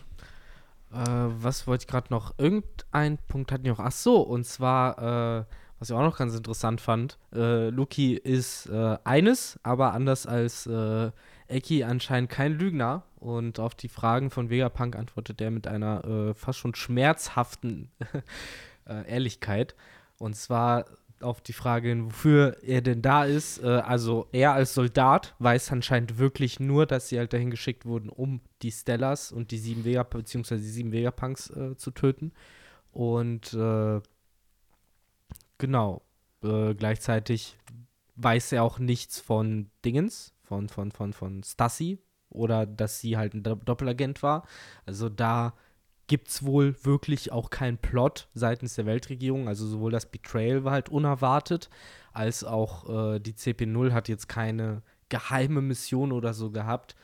S2: Äh, was wollte ich gerade noch? Irgendein Punkt hatten wir noch. Ach so, und zwar, äh, was ich auch noch ganz interessant fand, äh, Luki ist äh, eines, aber anders als äh, Eki anscheinend kein Lügner. Und auf die Fragen von Vegapunk antwortet er mit einer äh, fast schon schmerzhaften äh, Ehrlichkeit. Und zwar auf die Frage, wofür er denn da ist. Äh, also er als Soldat weiß anscheinend wirklich nur, dass sie halt dahin geschickt wurden, um die Stellas und die sieben Vega beziehungsweise die sieben Vegapunks äh, zu töten. Und äh, genau, äh, gleichzeitig weiß er auch nichts von Dingens, von, von, von, von Stassi oder dass sie halt ein Do- Doppelagent war. Also da gibt es wohl wirklich auch keinen Plot seitens der Weltregierung. Also sowohl das Betrayal war halt unerwartet, als auch äh, die CP0 hat jetzt keine geheime Mission oder so gehabt,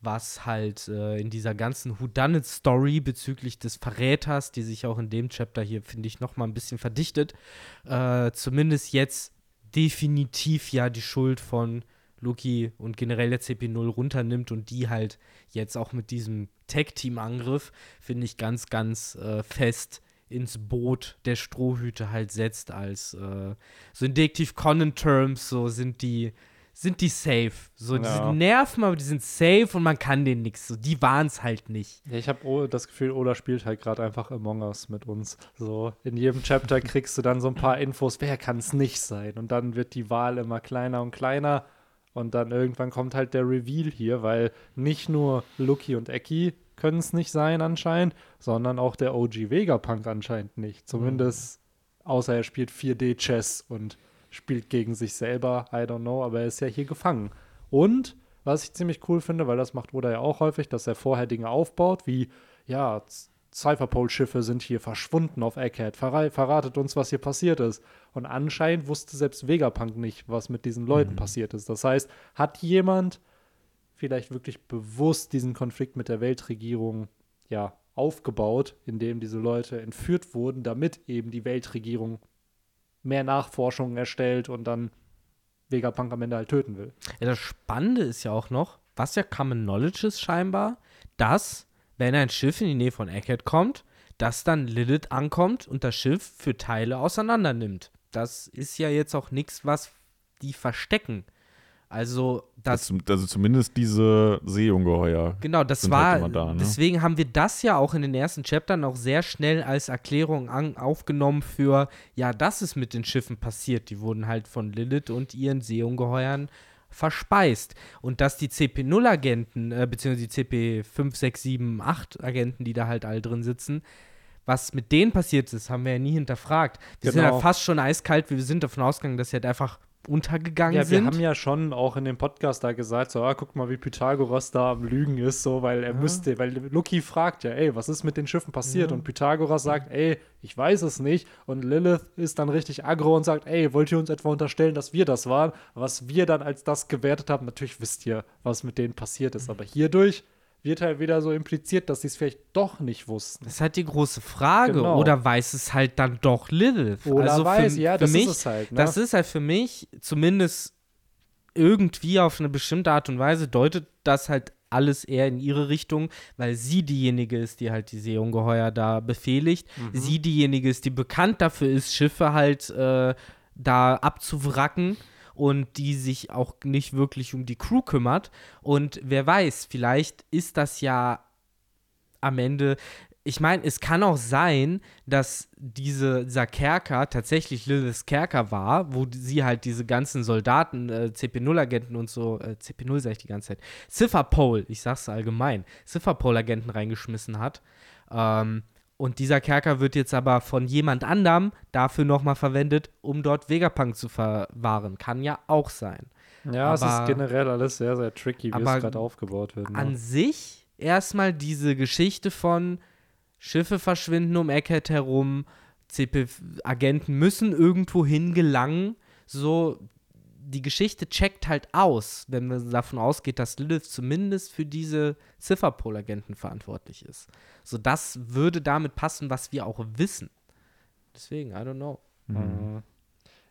S2: was halt äh, in dieser ganzen Whodunit-Story bezüglich des Verräters, die sich auch in dem Chapter hier, finde ich, noch mal ein bisschen verdichtet, äh, zumindest jetzt definitiv ja die Schuld von Luki und generell der CP0 runternimmt und die halt jetzt auch mit diesem Tag-Team-Angriff, finde ich, ganz, ganz äh, fest ins Boot der Strohhüte halt setzt als äh, so in Detective Conan-Terms, so sind die sind die safe. So, die
S1: Ja.
S2: nerven, aber die sind safe und man kann denen nichts. So, die waren es halt nicht.
S1: Ja, ich habe das Gefühl, Oda spielt halt gerade einfach Among Us mit uns. So, in jedem Chapter kriegst du dann so ein paar Infos, wer kann es nicht sein? Und dann wird die Wahl immer kleiner und kleiner. Und dann irgendwann kommt halt der Reveal hier, weil nicht nur Lucky und Eki können es nicht sein anscheinend, sondern auch der OG Vegapunk anscheinend nicht. Zumindest, außer er spielt 4D-Chess und spielt gegen sich selber, I don't know, aber er ist ja hier gefangen. Und was ich ziemlich cool finde, weil das macht Oda ja auch häufig, dass er vorher Dinge aufbaut, wie, ja, Cypherpole-Schiffe sind hier verschwunden auf Egghead, verra verratet uns, was hier passiert ist. Und anscheinend wusste selbst Vegapunk nicht, was mit diesen Leuten passiert ist. Das heißt, hat jemand vielleicht wirklich bewusst diesen Konflikt mit der Weltregierung, ja, aufgebaut, indem diese Leute entführt wurden, damit eben die Weltregierung mehr Nachforschungen erstellt und dann Vegapunk am Ende halt töten will.
S2: Ja, das Spannende ist ja auch noch, was ja Common Knowledge ist scheinbar, dass, wenn ein Schiff in die Nähe von Egghead kommt, dass dann Lilith ankommt und das Schiff für Teile auseinander nimmt. Das ist ja jetzt auch nichts, was die verstecken. Also, das,
S3: Das, also zumindest diese Seeungeheuer.
S2: genau, das war,
S3: halt da, ne?
S2: deswegen haben wir das ja auch in den ersten Chaptern auch sehr schnell als Erklärung an, aufgenommen für, ja, das ist mit den Schiffen passiert. Die wurden halt von Lilith und ihren Seeungeheuern verspeist. Und dass die CP0-Agenten, äh, beziehungsweise die CP5, 6, 7, 8 Agenten, die da halt all drin sitzen, was mit denen passiert ist, haben wir ja nie hinterfragt. Wir sind
S1: Genau.
S2: ja fast schon eiskalt, wir sind davon ausgegangen, dass sie halt einfach untergegangen
S1: Ja, wir
S2: sind.
S1: haben ja schon auch in dem Podcast da gesagt, so, ah, guck mal, wie Pythagoras da am Lügen ist, so, weil er müsste, weil Lucky fragt ja, ey, was ist mit den Schiffen passiert? Und Pythagoras sagt, ey, ich weiß es nicht. Und Lilith ist dann richtig aggro und sagt, ey, wollt ihr uns etwa unterstellen, dass wir das waren? Was wir dann als das gewertet haben, natürlich wisst ihr, was mit denen passiert ist. Aber hierdurch wird halt wieder so impliziert, dass sie es vielleicht doch nicht wussten.
S2: Das ist halt die große Frage.
S1: Genau.
S2: Oder weiß es halt dann doch Lilith?
S1: Oder
S2: also
S1: weiß,
S2: für,
S1: ja,
S2: für
S1: das
S2: mich,
S1: ist halt. Ne?
S2: Das ist halt für mich zumindest irgendwie auf eine bestimmte Art und Weise deutet das halt alles eher in ihre Richtung, weil sie diejenige ist, die halt die Seeungeheuer da befehligt.
S1: Mhm.
S2: Sie diejenige ist, die bekannt dafür ist, Schiffe halt äh, da abzuwracken und die sich auch nicht wirklich um die Crew kümmert. Und wer weiß, vielleicht ist das ja am Ende. Ich meine, es kann auch sein, dass diese, dieser Kerker tatsächlich Liliths Kerker war, wo sie halt diese ganzen Soldaten, äh, CP0-Agenten und so, äh, CP0 sag ich die ganze Zeit, Cipherpole, ich sag's allgemein, Cipherpole-Agenten reingeschmissen hat. Ähm, und dieser Kerker wird jetzt aber von jemand anderem dafür nochmal verwendet, um dort Vegapunk zu verwahren. Kann ja auch sein.
S1: ja, es
S2: aber-
S1: ist generell alles sehr, sehr tricky, wie es gerade aufgebaut wird. Ne?
S2: an sich erstmal diese Geschichte von Schiffe verschwinden um Eckhead herum, CP-Agenten müssen irgendwo hingelangen. So, die Geschichte checkt halt aus, wenn man davon ausgeht, dass Lilith zumindest für diese Cipherpol-Agenten verantwortlich ist. So, das würde damit passen, was wir auch wissen. Deswegen, I don't know.
S1: Mhm.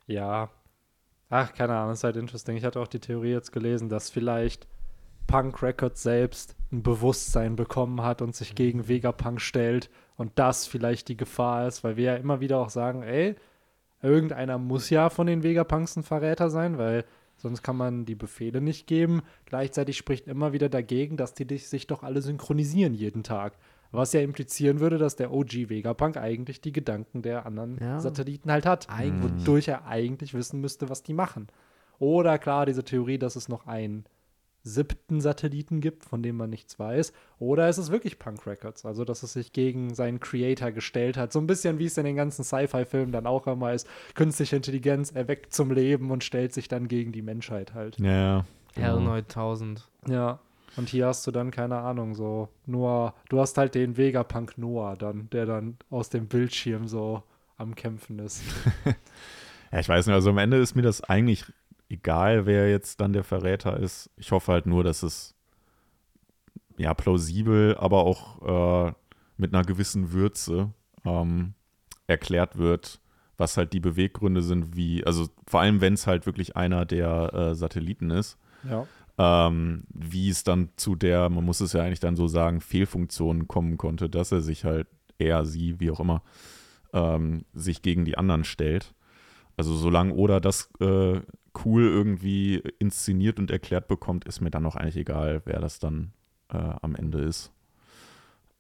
S1: Ja. Ach, keine Ahnung, ist halt interesting. Ich hatte auch die Theorie jetzt gelesen, dass vielleicht Punk Records selbst ein Bewusstsein bekommen hat und sich gegen Vegapunk stellt und das vielleicht die Gefahr ist, weil wir ja immer wieder auch sagen, ey, irgendeiner muss ja von den Vegapunks ein Verräter sein, weil sonst kann man die Befehle nicht geben. Gleichzeitig spricht immer wieder dagegen, dass die sich doch alle synchronisieren jeden Tag. Was ja implizieren würde, dass der OG Vegapunk eigentlich die Gedanken der anderen
S2: Ja.
S1: Satelliten halt hat.
S2: Eigentlich.
S1: Wodurch er eigentlich wissen müsste, was die machen. Oder klar, diese Theorie, dass es noch ein siebten Satelliten gibt, von dem man nichts weiß. Oder ist es wirklich Punk Records? Also, dass es sich gegen seinen Creator gestellt hat. So ein bisschen wie es in den ganzen Sci-Fi-Filmen dann auch immer ist. Künstliche Intelligenz erweckt zum Leben und stellt sich dann gegen die Menschheit halt.
S3: Ja.
S2: Hell
S3: genau.
S2: 9000.
S1: Ja. Und hier hast du dann, keine Ahnung, so Noah, du hast halt den Vegapunk Noah dann, der dann aus dem Bildschirm so am Kämpfen ist.
S3: Ja, ich weiß nicht, also am Ende ist mir das eigentlich egal, wer jetzt dann der Verräter ist. Ich hoffe halt nur, dass es ja plausibel, aber auch äh, mit einer gewissen Würze ähm, erklärt wird, was halt die Beweggründe sind, wie, also vor allem, wenn es halt wirklich einer der äh, Satelliten ist,
S1: Ja.
S3: ähm, wie es dann zu der, man muss es ja eigentlich dann so sagen, Fehlfunktion kommen konnte, dass er sich halt, er, sie, wie auch immer, ähm, sich gegen die anderen stellt. Also solange Oda das äh, cool irgendwie inszeniert und erklärt bekommt, ist mir dann auch eigentlich egal, wer das dann äh, am Ende ist.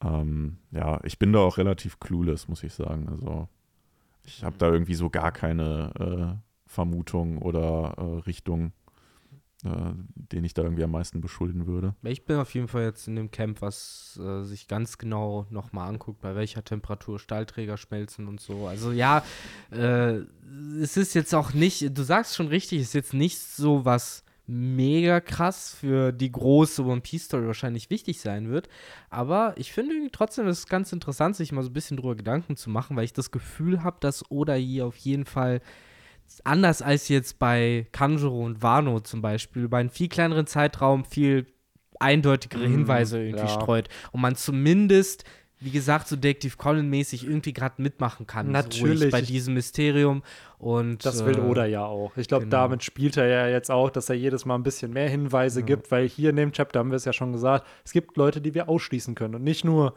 S3: Ähm, ja, ich bin da auch relativ clueless, muss ich sagen. Also ich habe da irgendwie so gar keine äh, Vermutung oder äh, Richtung, äh, den ich da irgendwie am meisten beschulden würde.
S2: Ich bin auf jeden Fall jetzt in dem Camp, was äh, sich ganz genau nochmal anguckt, bei welcher Temperatur Stahlträger schmelzen und so. Also ja, äh, es ist jetzt auch nicht, du sagst schon richtig, es ist jetzt nicht so was mega krass für die große One Piece Story wahrscheinlich wichtig sein wird. Aber ich finde trotzdem, es ist ganz interessant, sich mal so ein bisschen drüber Gedanken zu machen, weil ich das Gefühl habe, dass Oda hier auf jeden Fall anders als jetzt bei Kanjuro und Wano zum Beispiel, über einen viel kleineren Zeitraum viel eindeutigere
S1: Mhm,
S2: Hinweise irgendwie
S1: ja.
S2: streut. Und man zumindest, wie gesagt, so Detective Conan-mäßig irgendwie gerade mitmachen kann.
S1: Natürlich.
S2: So bei diesem Mysterium. Und,
S1: Das will
S2: äh,
S1: Oda ja auch. Ich glaube,
S2: genau.
S1: damit spielt er ja jetzt auch, dass er jedes Mal ein bisschen mehr Hinweise
S2: Ja.
S1: gibt, weil hier in dem Chapter haben wir es ja schon gesagt, es gibt Leute, die wir ausschließen können. Und nicht nur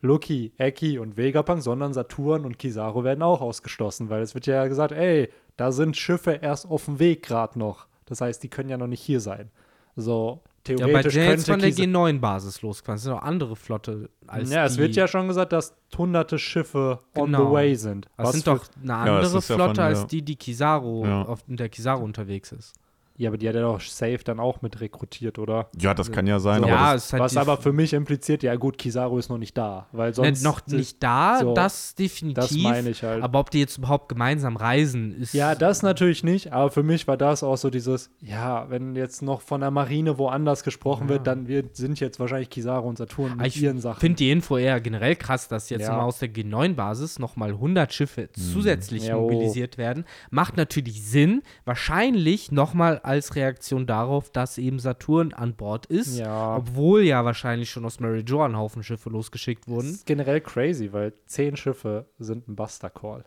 S1: Loki, Eki und Vegapunk, sondern Saturn und Kizaru werden auch ausgeschlossen, weil es wird ja gesagt, ey, da sind Schiffe erst auf dem Weg gerade noch. Das heißt, die können ja noch nicht hier sein. So,
S2: Ja, bei
S1: theoretisch
S2: Jay jetzt
S1: könnte
S2: von der
S1: Kisa
S2: G9-Basis losgefahren. Das sind auch andere Flotte als
S1: Ja, es wird ja schon gesagt, dass hunderte Schiffe on
S2: Genau.
S1: the way sind.
S2: Das sind doch eine
S3: Ja,
S2: andere
S3: das ist ja von
S2: Flotte als die, die Kizaru,
S3: Ja.
S2: auf in der Kizaru unterwegs ist.
S1: Ja, aber die hat er doch safe dann auch mit rekrutiert, oder?
S3: Ja, das kann ja sein,
S1: So.
S3: aber
S2: ja,
S3: das,
S2: halt
S1: Was aber für mich impliziert, ja gut, Kizaru ist noch nicht da, weil
S2: Ne,
S1: sonst
S2: noch nicht da,
S1: so,
S2: das definitiv.
S1: Das meine ich halt.
S2: Aber ob die jetzt überhaupt gemeinsam reisen, ist.
S1: ja, das natürlich nicht, aber für mich war das auch so dieses, ja, wenn jetzt noch von der Marine woanders gesprochen
S2: Ja.
S1: wird, dann wir, sind jetzt wahrscheinlich Kizaru und Saturn mit
S2: ich
S1: ihren Sachen.
S2: finde die Info eher generell krass, dass jetzt
S1: Ja.
S2: mal aus der G9-Basis nochmal 100 Schiffe zusätzlich
S1: Ja, oh.
S2: mobilisiert werden. Macht natürlich Sinn. Wahrscheinlich nochmal als Reaktion darauf, dass eben Saturn an Bord ist.
S1: Ja.
S2: Obwohl ja wahrscheinlich schon aus Mary Jo ein Haufen Schiffe losgeschickt
S1: Das
S2: wurden.
S1: ist generell crazy, weil zehn Schiffe sind ein Buster Call.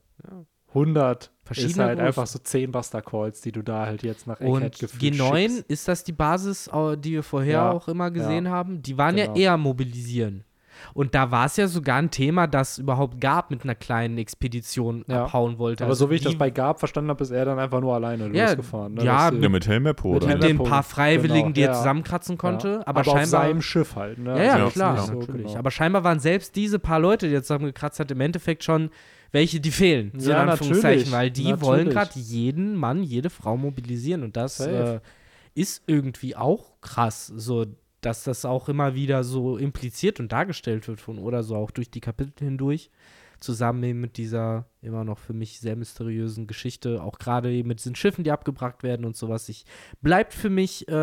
S1: 100 ist
S2: Verschiedene
S1: halt
S2: Größen.
S1: einfach so zehn Buster Calls, die du da halt jetzt nach Egghead gefühlt
S2: G9,
S1: schickst.
S2: ist das die Basis, äh, die wir vorher
S1: Ja,
S2: auch immer gesehen
S1: ja.
S2: haben? Die waren
S1: Genau.
S2: ja eher mobilisieren. Und da war es ja sogar ein Thema, das überhaupt gab mit einer kleinen Expedition
S1: Ja.
S2: abhauen wollte.
S1: Aber
S2: Also
S1: so wie ich das bei Gab verstanden habe, ist er dann einfach nur alleine
S2: Ja,
S1: losgefahren. Ne?
S2: ja,
S3: ja, mit Helmeppo,
S1: Mit
S3: oder?
S2: mit den paar Freiwilligen,
S1: Genau,
S2: die er
S1: ja.
S2: zusammenkratzen konnte.
S1: ja.
S2: Aber,
S1: auf
S2: scheinbar.
S1: seinem Schiff halt. Ne?
S2: ja, ja,
S3: Ja,
S2: klar,
S1: so,
S2: natürlich.
S1: genau.
S2: Aber scheinbar waren selbst diese paar Leute, die jetzt zusammengekratzt hat, im Endeffekt schon welche, die fehlen. So
S1: Ja,
S2: in Anführungszeichen,
S1: natürlich,
S2: weil die
S1: natürlich.
S2: wollen gerade jeden Mann, jede Frau mobilisieren. Und das äh, ist irgendwie auch krass, so dass das auch immer wieder so impliziert und dargestellt wird von oder so auch durch die Kapitel hindurch. Zusammen eben mit dieser immer noch für mich sehr mysteriösen Geschichte, auch gerade eben mit diesen Schiffen, die abgebracht werden und sowas. Ich, bleibt für mich äh,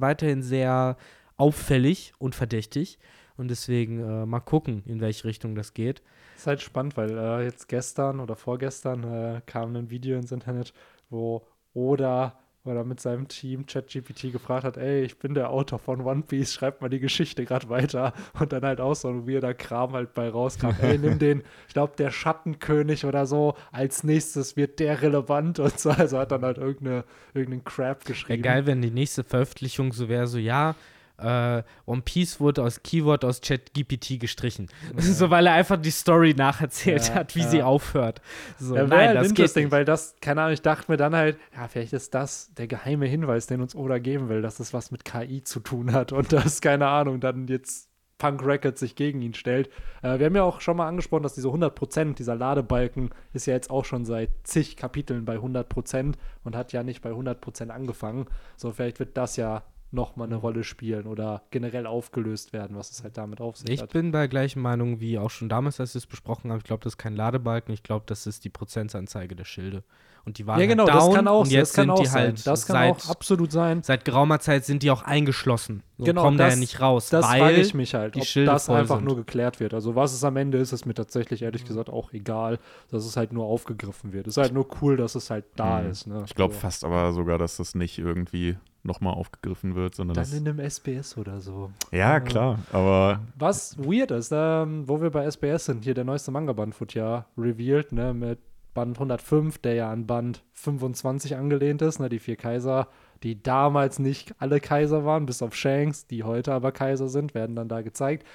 S2: weiterhin sehr auffällig und verdächtig. Und deswegen äh, mal gucken, in welche Richtung das geht.
S1: Ist halt spannend, weil äh, jetzt gestern oder vorgestern äh, kam ein Video ins Internet, wo Oda oder mit seinem Team ChatGPT gefragt hat, ey, ich bin der Autor von One Piece, schreib mal die Geschichte gerade weiter. Und dann halt auch so ein weirder Kram halt bei rauskam. ey, nimm den, ich glaube, der Schattenkönig oder so, als nächstes wird der relevant und so. Also hat dann halt irgendeine, irgendeinen Crap
S2: Wäre
S1: geschrieben.
S2: geil, wenn die nächste Veröffentlichung so wäre, so ja, äh, One Piece wurde aus Keyword aus ChatGPT gestrichen. so, weil er einfach die Story nacherzählt
S1: Ja,
S2: hat, wie
S1: ja.
S2: sie aufhört. So,
S1: Ja,
S2: nein,
S1: halt
S2: das geht
S1: interesting,
S2: nicht.
S1: weil das, keine Ahnung, ich dachte mir dann halt, ja, vielleicht ist das der geheime Hinweis, den uns Oda geben will, dass es was mit KI zu tun hat und dass, keine Ahnung, dann jetzt Punk Records sich gegen ihn stellt. Äh, wir haben ja auch schon mal angesprochen, dass diese 100%, dieser Ladebalken, ist ja jetzt auch schon seit zig Kapiteln bei 100% und hat ja nicht bei 100% angefangen. So, vielleicht wird das ja nochmal eine Rolle spielen oder generell aufgelöst werden, was es halt damit auf sich
S2: Ich
S1: hat.
S2: bin bei gleichen Meinung wie auch schon damals, als wir es besprochen haben. Ich glaube, das ist kein Ladebalken. Ich glaube, das ist die Prozentsanzeige der Schilde. Und die waren
S1: Ja, genau,
S2: halt down
S1: das kann auch,
S2: und jetzt
S1: das kann
S2: sind
S1: auch
S2: die
S1: sein.
S2: halt
S1: das kann
S2: seit,
S1: auch absolut sein.
S2: seit geraumer Zeit sind die auch eingeschlossen. So
S1: Genau,
S2: kommen da
S1: das-
S2: ja nicht raus,
S1: Das
S2: weil
S1: frage ich mich halt,
S2: die
S1: ob
S2: Schilde
S1: das einfach
S2: sind.
S1: nur geklärt wird. Also was es am Ende ist, ist mir tatsächlich ehrlich gesagt auch egal, dass es halt nur aufgegriffen wird. Es ist halt nur cool, dass es halt da
S3: Mhm.
S1: ist. Ne?
S3: Ich glaube
S1: so.
S3: fast aber sogar, dass das nicht irgendwie nochmal aufgegriffen wird, sondern
S1: Dann in einem SBS oder so.
S3: Ja, klar, aber
S1: Was weird ist, ähm, wo wir bei SBS sind, hier der neueste Manga-Band wird ja revealed, ne, mit Band 105, der ja an Band 25 angelehnt ist, ne, die vier Kaiser, die damals nicht alle Kaiser waren, bis auf Shanks, die heute aber Kaiser sind, werden dann da gezeigt.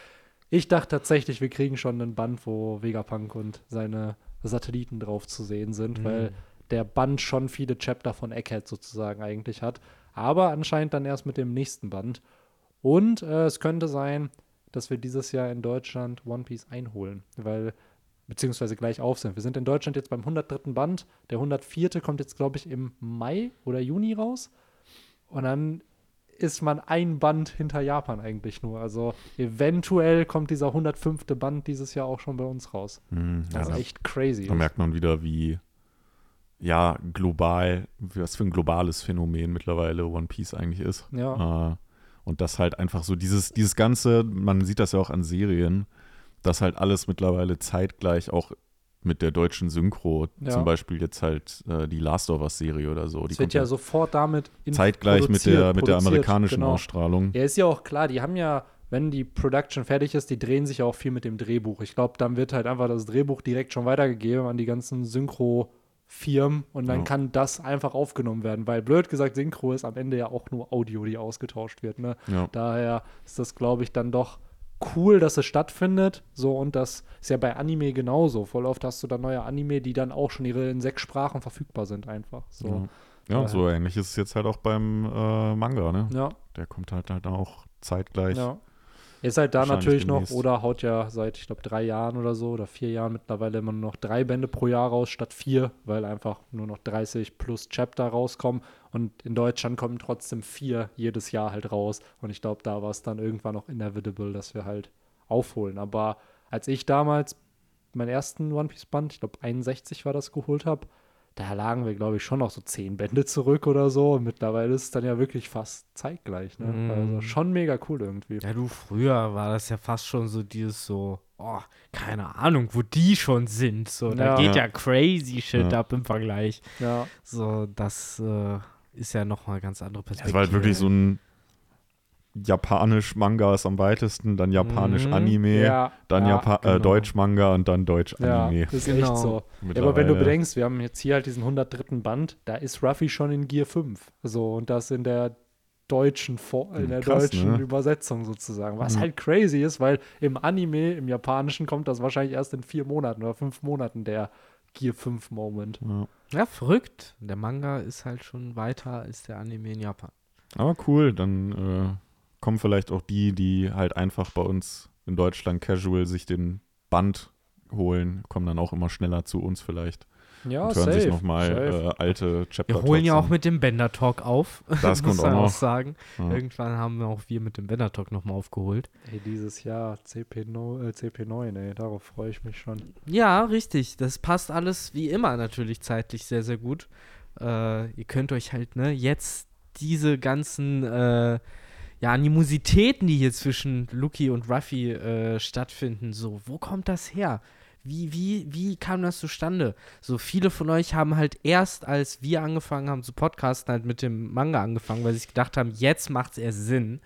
S1: Ich dachte tatsächlich, wir kriegen schon einen Band, wo Vegapunk und seine Satelliten drauf zu sehen sind,
S2: Mhm.
S1: weil der Band schon viele Chapter von Egghead sozusagen eigentlich hat. Aber anscheinend dann erst mit dem nächsten Band. Und äh, es könnte sein, dass wir dieses Jahr in Deutschland One Piece einholen, weil beziehungsweise gleich auf sind. Wir sind in Deutschland jetzt beim 103. Band. Der 104. kommt jetzt, glaube ich, im Mai oder Juni raus. Und dann ist man ein Band hinter Japan eigentlich nur. Also eventuell kommt dieser 105. Band dieses Jahr auch schon bei uns raus.
S3: hm, ja,
S1: Was
S3: da,
S1: echt crazy
S3: da
S1: ist.
S3: merkt man wieder, wie ja, global, was für ein globales Phänomen mittlerweile One Piece eigentlich ist.
S1: Ja.
S3: Äh, und das halt einfach so, dieses, dieses Ganze, man sieht das ja auch an Serien, dass halt alles mittlerweile zeitgleich auch mit der deutschen Synchro,
S1: Ja.
S3: zum Beispiel jetzt halt äh, die Last of Us-Serie oder so, die
S1: wird ja sofort damit in-
S3: zeitgleich mit der, mit der amerikanischen
S1: genau.
S3: Ausstrahlung.
S1: Ja, ist ja auch klar, die haben ja, wenn die Production fertig ist, die drehen sich ja auch viel mit dem Drehbuch. Ich glaube, dann wird halt einfach das Drehbuch direkt schon weitergegeben an die ganzen Synchro-Firmen und dann
S3: Ja.
S1: kann das einfach aufgenommen werden, weil blöd gesagt, Synchro ist am Ende ja auch nur Audio, die ausgetauscht wird. Ne?
S3: Ja.
S1: Daher ist das, glaube ich, dann doch cool, dass es stattfindet. So, und das ist ja bei Anime genauso. Voll oft hast du dann neue Anime, die dann auch schon ihre in sechs Sprachen verfügbar sind, einfach. So.
S3: Ja. Ja, und so ähnlich ist es jetzt halt auch beim äh, Manga, ne?
S1: Ja,
S3: Der kommt halt halt auch zeitgleich.
S1: ja. Ist halt da natürlich noch,
S3: demnächst.
S1: oder haut ja seit, ich glaube, drei Jahren oder so oder vier Jahren mittlerweile immer nur noch drei Bände pro Jahr raus statt vier, weil einfach nur noch 30 plus Chapter rauskommen. Und in Deutschland kommen trotzdem vier jedes Jahr halt raus. Und ich glaube, da war es dann irgendwann auch inevitable, dass wir halt aufholen. Aber als ich damals meinen ersten One Piece Band, ich glaube 61 war das, geholt habe, da lagen wir, glaube ich, schon noch so zehn Bände zurück oder so. Und mittlerweile ist es dann ja wirklich fast zeitgleich. Ne?
S2: Mhm.
S1: Also schon mega cool irgendwie.
S2: Ja, du, früher war das ja fast schon so dieses so, oh, keine Ahnung, wo die schon sind. So, da
S1: Ja.
S2: geht
S3: Ja.
S2: ja crazy Shit
S3: Ja.
S2: ab im Vergleich.
S1: Ja.
S2: So, das äh, ist ja nochmal ganz andere Perspektive.
S3: Es war halt wirklich so ein Japanisch-Manga ist am weitesten, dann
S2: Mhm.
S3: Japanisch-Anime,
S1: Ja,
S3: dann
S1: ja,
S3: Japa
S2: genau.
S3: äh, Deutsch-Manga und dann
S1: Ja,
S3: Deutsch-Anime.
S1: ist
S2: Genau.
S1: echt so. Ja, aber wenn du bedenkst, wir haben jetzt hier halt diesen 103. Band, da ist Ruffy schon in Gear 5. So, und das in der deutschen, Vor in der
S3: Krass,
S1: deutschen
S3: ne?
S1: Übersetzung sozusagen. Was
S3: Mhm.
S1: halt crazy ist, weil im Anime, im Japanischen, kommt das wahrscheinlich erst in vier Monaten oder fünf Monaten, der Gear 5 Moment.
S3: Ja.
S2: Ja, verrückt. Der Manga ist halt schon weiter als der Anime in Japan.
S3: Aber cool, dann äh, kommen vielleicht auch die, die halt einfach bei uns in Deutschland casual sich den Band holen, kommen dann auch immer schneller zu uns vielleicht
S1: Ja,
S3: und hören sich nochmal
S1: safe.
S3: äh, alte Chapter
S2: Wir holen ja auch mit dem Bender Talk auf.
S3: Das
S2: muss
S3: auch
S2: man
S3: noch.
S2: sagen.
S3: Ja.
S2: Irgendwann haben wir auch wir mit dem Bender Talk nochmal aufgeholt.
S1: Ey, dieses Jahr CP9, äh, CP9, ey, darauf freue ich mich schon.
S2: Ja, richtig. Das passt alles wie immer natürlich zeitlich sehr, sehr gut. Äh, ihr könnt euch halt, ne, jetzt diese ganzen äh, ja, Animositäten, die hier zwischen Lucky und Ruffy äh, stattfinden, so, wo kommt das her? Wie, wie, wie kam das zustande? So, viele von euch haben halt erst, als wir angefangen haben zu podcasten, halt mit dem Manga angefangen, weil sie sich gedacht haben, jetzt macht es erst Sinn.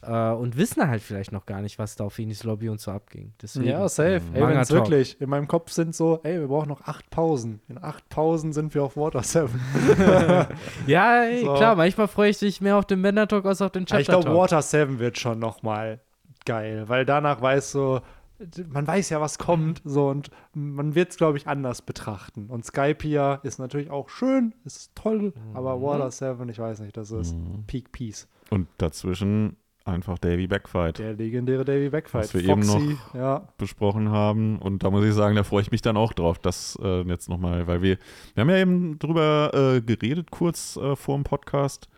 S2: Äh, und wissen halt vielleicht noch gar nicht, was da auf Inis Lobby und so abging. Deswegen,
S1: Ja, safe. Ey,
S2: Manga
S1: wenn's
S2: Talk.
S1: wirklich, in meinem Kopf sind so, ey, wir brauchen noch acht Pausen. In acht Pausen sind wir auf Water 7.
S2: Ja, ey,
S1: So.
S2: klar, manchmal freue ich mich mehr auf den Bender Talk als auf den Chapter
S1: ich glaube,
S2: Talk.
S1: Water 7 wird schon noch mal geil, weil danach weißt du, man weiß ja, was kommt, so und man wird es, glaube ich, anders betrachten. Und Skype hier ist natürlich auch schön, ist toll, aber
S2: Mhm.
S1: Water 7, ich weiß nicht, das ist
S3: Mhm.
S1: Peak Peace.
S3: Und dazwischen einfach Davy Backfight
S1: Der legendäre Davy Backfight.
S3: Was wir eben
S1: Foxy, ja.
S3: besprochen haben. Und da muss ich sagen, da freue ich mich dann auch drauf, das äh, jetzt nochmal, weil wir, wir haben ja eben drüber äh, geredet, kurz äh, vor dem Podcast.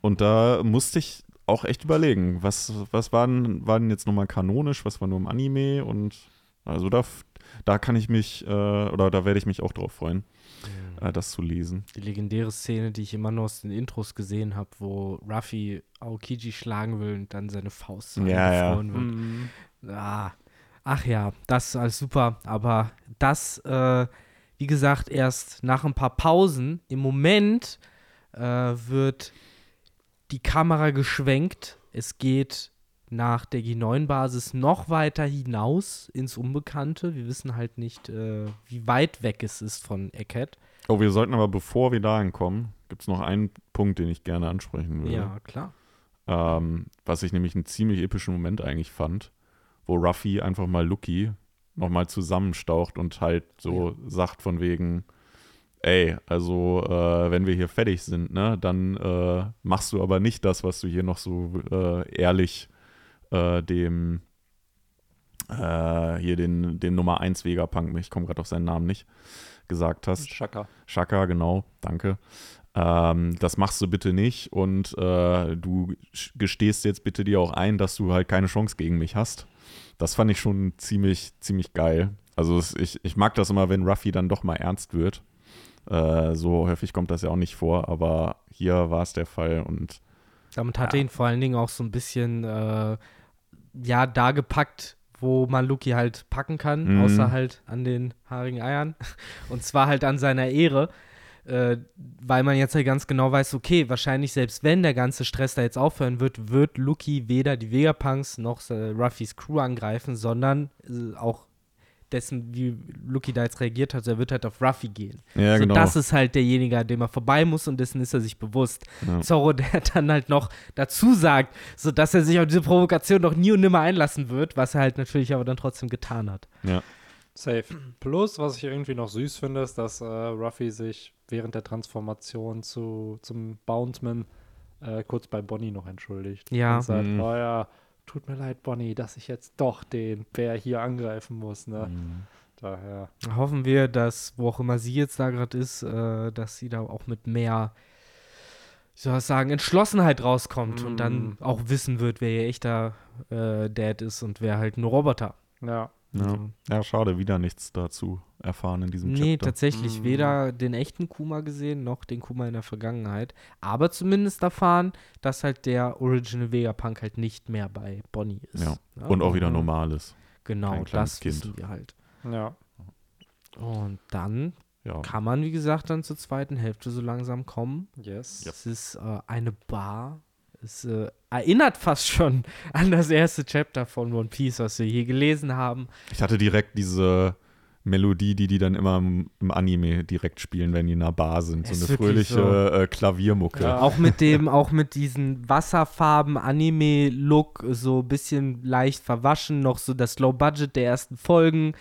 S3: Und da musste ich auch echt überlegen, was, was war, denn, war denn jetzt nochmal kanonisch, was war nur im Anime und also da, da kann ich mich, äh, oder da werde ich mich auch drauf freuen, äh, das zu lesen.
S2: Die legendäre Szene, die ich immer nur aus den Intros gesehen habe, wo Ruffy Aokiji schlagen will und dann seine Faust
S3: Ja, ja.
S2: eingefroren wird.
S1: Mhm.
S2: Ah, ach ja, das ist alles super. Aber das, äh, wie gesagt, erst nach ein paar Pausen. Im Moment äh, wird die Kamera geschwenkt. Es geht nach der G9-Basis noch weiter hinaus ins Unbekannte. Wir wissen halt nicht, äh, wie weit weg es ist von Eckhead.
S3: Oh, wir sollten aber, bevor wir dahin kommen, gibt es noch einen Punkt, den ich gerne ansprechen würde.
S2: Ja, klar.
S3: Ähm, was ich nämlich einen ziemlich epischen Moment eigentlich fand, wo Ruffy einfach mal Lucky nochmal zusammenstaucht und halt so sagt von wegen, ey, also äh, wenn wir hier fertig sind, ne, dann äh, machst du aber nicht das, was du hier noch so äh, ehrlich äh, dem äh, hier den, den Nummer 1 Vegapunk, ich komme gerade auf seinen Namen nicht, gesagt hast.
S1: Chaka.
S3: Shaka, genau, danke. Ähm, das machst du bitte nicht und äh, du gestehst jetzt bitte dir auch ein, dass du halt keine Chance gegen mich hast. Das fand ich schon ziemlich, ziemlich geil. Also ich, ich mag das immer, wenn Ruffy dann doch mal ernst wird. Äh, so häufig kommt das ja auch nicht vor, aber hier war es der Fall und
S2: Damit hat
S3: Ja.
S2: er ihn vor allen Dingen auch so ein bisschen, äh, ja, da gepackt, wo man Luki halt packen kann,
S3: Mhm.
S2: außer halt an den haarigen Eiern. Und zwar halt an seiner Ehre. Äh, weil man jetzt halt ganz genau weiß, okay, wahrscheinlich selbst wenn der ganze Stress da jetzt aufhören wird, wird Luki weder die Vegapunks noch äh, Ruffys Crew angreifen, sondern äh, auch dessen, wie Luki da jetzt reagiert hat, er wird halt auf Ruffy gehen.
S3: ja,
S2: so,
S3: genau.
S2: das ist halt derjenige, an dem er vorbei muss und dessen ist er sich bewusst.
S3: Ja.
S2: Zorro, der dann halt noch dazu sagt, so dass er sich auf diese Provokation noch nie und nimmer einlassen wird, was er halt natürlich aber dann trotzdem getan hat.
S3: ja.
S1: Safe. Plus, was ich irgendwie noch süß finde, ist, dass äh, Ruffy sich während der Transformation zu, zum Boundman äh, kurz bei Bonnie noch entschuldigt.
S2: Ja.
S1: Und sagt,
S3: Mhm.
S1: oh ja, tut mir leid, Bonnie, dass ich jetzt doch den Bär hier angreifen muss. Ne?
S3: Mhm.
S1: Daher.
S2: Hoffen wir, dass, wo auch immer sie jetzt da gerade ist, äh, dass sie da auch mit mehr, wie soll ich sagen, Entschlossenheit rauskommt und dann
S1: Mhm.
S2: auch wissen wird, wer ihr echter äh, Dad ist und wer halt nur Roboter.
S1: Ja.
S3: Ja.
S2: Also,
S3: ja, schade, wieder nichts dazu erfahren in diesem
S2: Nee,
S3: Chapter.
S2: tatsächlich
S1: Mhm.
S2: weder den echten Kuma gesehen, noch den Kuma in der Vergangenheit. Aber zumindest erfahren, dass halt der Original Vegapunk halt nicht mehr bei Bonnie ist.
S3: Ja. Und auch wieder
S2: aber-
S3: normales.
S2: Genau, das
S3: Kind.
S2: wissen wir halt.
S1: Ja.
S2: Und dann
S3: Ja.
S2: kann man, wie gesagt, dann zur zweiten Hälfte so langsam kommen.
S1: Yes.
S2: Es ist äh, eine Bar. Es äh, erinnert fast schon an das erste Chapter von One Piece, was wir hier gelesen haben.
S3: Ich hatte direkt diese Melodie, die die dann immer im, im Anime direkt spielen, wenn die in einer Bar sind.
S2: Ist
S3: So eine
S2: wirklich
S3: fröhliche äh, Klaviermucke.
S1: Ja.
S2: Auch mit dem, auch mit diesen Wasserfarben-Anime-Look, so ein bisschen leicht verwaschen, noch so das Low-Budget der ersten Folgen.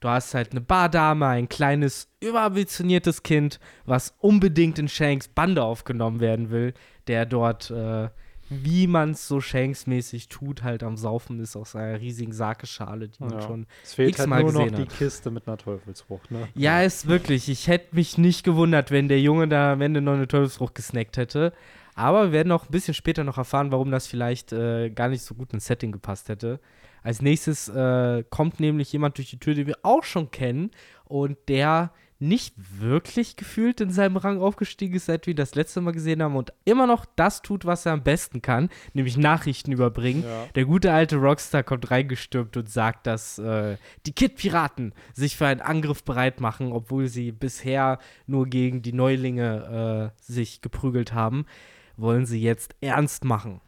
S2: Du hast halt eine Bardame, ein kleines, überambitioniertes Kind, was unbedingt in Shanks Bande aufgenommen werden will, der dort, äh, wie man es so Shanks-mäßig tut, halt am Saufen ist aus einer riesigen Sakeschale, die man
S1: Ja.
S2: schon
S1: Es fehlt halt
S2: x-mal
S1: nur noch
S2: gesehen
S1: die
S2: hat.
S1: Kiste mit einer Teufelsfrucht, ne?
S2: Ja, ist wirklich. Ich hätte mich nicht gewundert, wenn der Junge da am Ende noch eine Teufelsfrucht gesnackt hätte. Aber wir werden auch ein bisschen später noch erfahren, warum das vielleicht äh, gar nicht so gut ins Setting gepasst hätte. Als nächstes äh, kommt nämlich jemand durch die Tür, den wir auch schon kennen und der nicht wirklich gefühlt in seinem Rang aufgestiegen ist, seit wir ihn das letzte Mal gesehen haben und immer noch das tut, was er am besten kann, nämlich Nachrichten überbringen.
S1: Ja.
S2: Der gute alte Rockstar kommt reingestürmt und sagt, dass äh, die Kid-Piraten sich für einen Angriff bereit machen, obwohl sie bisher nur gegen die Neulinge äh, sich geprügelt haben, wollen sie jetzt ernst machen.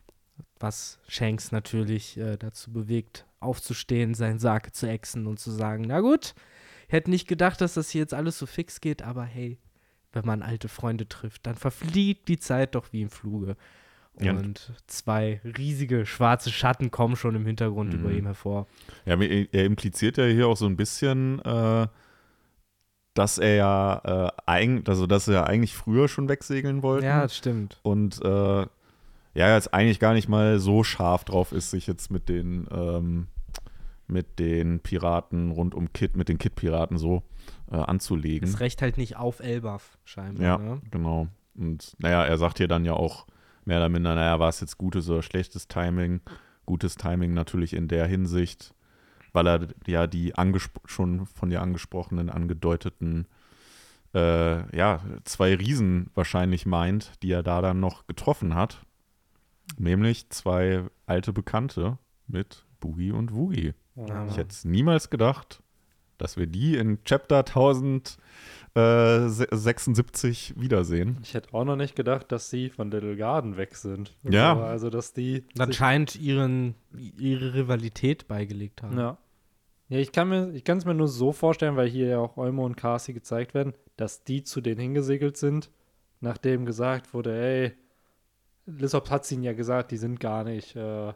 S2: Was Shanks natürlich äh, dazu bewegt, aufzustehen, seinen Sarg zu exen und zu sagen, na gut, hätte nicht gedacht, dass das hier jetzt alles so fix geht, aber hey, wenn man alte Freunde trifft, dann verfliegt die Zeit doch wie im Fluge.
S3: Ja.
S2: Und zwei riesige schwarze Schatten kommen schon im Hintergrund
S3: Mhm.
S2: über ihm hervor.
S3: Ja, er er impliziert ja hier auch so ein bisschen, äh, dass er ja äh, eigentlich, also dass er ja eigentlich früher schon wegsegeln wollte.
S2: Ja, das stimmt.
S3: Und äh, ja, jetzt eigentlich gar nicht mal so scharf drauf ist, sich jetzt mit den ähm, mit den Piraten rund um Kid, mit den Kid-Piraten so äh, anzulegen.
S2: Es recht halt nicht auf Elbaf, scheinbar.
S3: Ja,
S2: Ne?
S3: genau. Und naja, er sagt hier dann ja auch mehr oder minder, naja, war es jetzt gutes oder schlechtes Timing? Gutes Timing natürlich in der Hinsicht, weil er ja die schon von dir angesprochenen, angedeuteten, äh, ja, zwei Riesen wahrscheinlich meint, die er da dann noch getroffen hat. Nämlich zwei alte Bekannte mit Boogie und Woogie.
S1: Ja.
S3: Ich hätte es niemals gedacht, dass wir die in Chapter 1076 wiedersehen.
S1: Ich hätte auch noch nicht gedacht, dass sie von Little Garden weg sind.
S3: Ja.
S1: Also, dass die.
S2: Anscheinend ihren, ihre Rivalität beigelegt haben.
S1: Ja. Ja, ich kann mir, ich kann es mir nur so vorstellen, weil hier ja auch Olmo und Kasi gezeigt werden, dass die zu denen hingesegelt sind, nachdem gesagt wurde, ey, Lissop hat es ihnen ja gesagt, die sind gar nicht äh,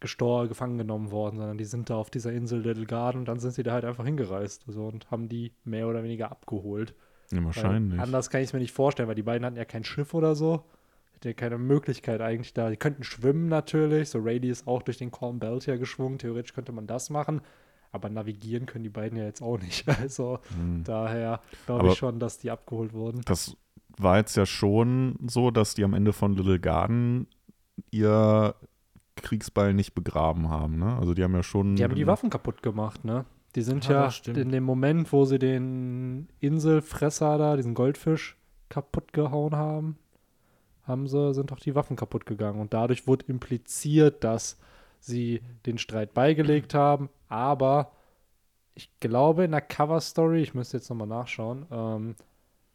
S1: gestorben, gefangen genommen worden, sondern die sind da auf dieser Insel Little Garden und dann sind sie da halt einfach hingereist so, und haben die mehr oder weniger abgeholt.
S3: Ja, wahrscheinlich.
S1: Weil anders kann ich es mir nicht vorstellen, weil die beiden hatten ja kein Schiff oder so. Hätte ja keine Möglichkeit eigentlich da. Die könnten schwimmen natürlich. So Rady ist auch durch den Corn Belt ja geschwungen. Theoretisch könnte man das machen. Aber navigieren können die beiden ja jetzt auch nicht. Also
S3: Hm.
S1: daher glaube ich schon, dass die abgeholt wurden.
S3: Das war jetzt ja schon so, dass die am Ende von Little Garden ihr Kriegsbeil nicht begraben haben, ne? Also die haben ja schon.
S1: Die haben die Waffen kaputt gemacht, ne? Die sind
S2: Ja,
S1: ja, in dem Moment, wo sie den Inselfresser da, diesen Goldfisch, kaputt gehauen haben, haben sie, sind doch die Waffen kaputt gegangen. Und dadurch wurde impliziert, dass sie den Streit beigelegt haben. Aber ich glaube, in der Cover-Story, ich müsste jetzt nochmal nachschauen, ähm,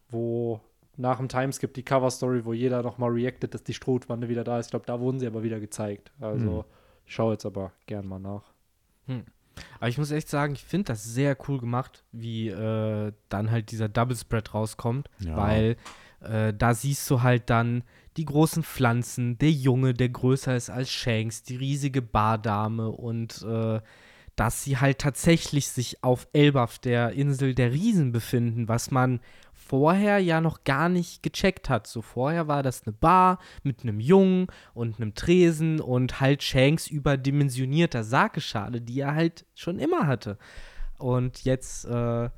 S1: wo nach dem Timeskip die Cover-Story, wo jeder nochmal reactet, dass die Strohwanne wieder da ist. Ich glaube, da wurden sie aber wieder gezeigt. Also,
S3: Hm.
S1: ich schaue jetzt aber gern mal nach.
S2: Aber ich muss echt sagen, ich finde das sehr cool gemacht, wie äh, dann halt dieser Double Spread rauskommt,
S3: Ja.
S2: weil äh, da siehst du halt dann die großen Pflanzen, der Junge, der größer ist als Shanks, die riesige Bardame und äh, dass sie halt tatsächlich sich auf Elbaf, der Insel der Riesen, befinden, was man vorher ja noch gar nicht gecheckt hat. So vorher war das eine Bar mit einem Jungen und einem Tresen und halt Shanks überdimensionierter Sakeschale, die er halt schon immer hatte. Und jetzt äh,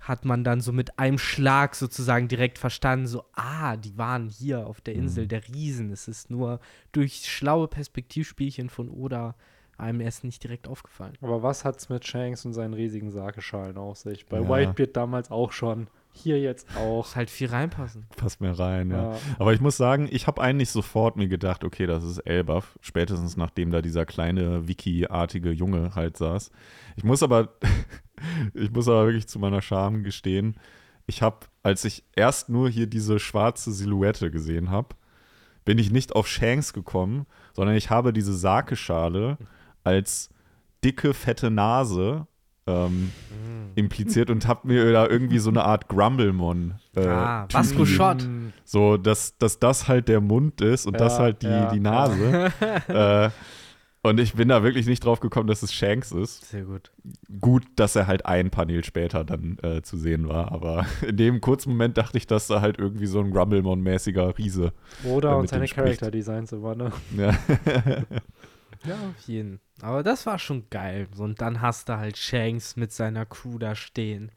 S2: hat man dann so mit einem Schlag sozusagen direkt verstanden, so, ah, die waren hier auf der Insel der Riesen. Es ist nur durch schlaue Perspektivspielchen von Oda einem erst nicht direkt aufgefallen.
S1: Aber was hat's mit Shanks und seinen riesigen Sakeschalen auf sich? Bei
S3: Ja.
S1: Whitebeard damals auch schon. Hier jetzt auch.
S2: Muss halt viel reinpassen.
S3: Passt mir rein, ja.
S1: Ja.
S3: Aber ich muss sagen, ich habe eigentlich sofort mir gedacht, okay, das ist Elbaf, spätestens nachdem da dieser kleine Wiki-artige Junge halt saß. Ich muss aber, ich muss aber wirklich zu meiner Scham gestehen, ich habe, als ich erst nur hier diese schwarze Silhouette gesehen habe, bin ich nicht auf Shanks gekommen, sondern ich habe diese Sakeschale als dicke, fette Nase ähm, impliziert und habe mir da irgendwie so eine Art Grumblemon äh,
S2: Ah, Vasco. Schott.
S3: So, dass, dass das halt der Mund ist und
S1: Ja,
S3: das halt die,
S1: ja,
S3: die Nase. äh, und ich bin da wirklich nicht drauf gekommen, dass es Shanks ist.
S2: Sehr gut.
S3: Gut, dass er halt ein Panel später dann äh, zu sehen war, aber in dem kurzen Moment dachte ich, dass da halt irgendwie so ein Grumblemon-mäßiger Riese.
S1: Oder
S3: Wer
S1: und seine. Charakter-Designs immer, ne?
S3: Ja.
S2: Ja, auf jeden. Aber das war schon geil. So, Und dann hast du halt Shanks mit seiner Crew da stehen.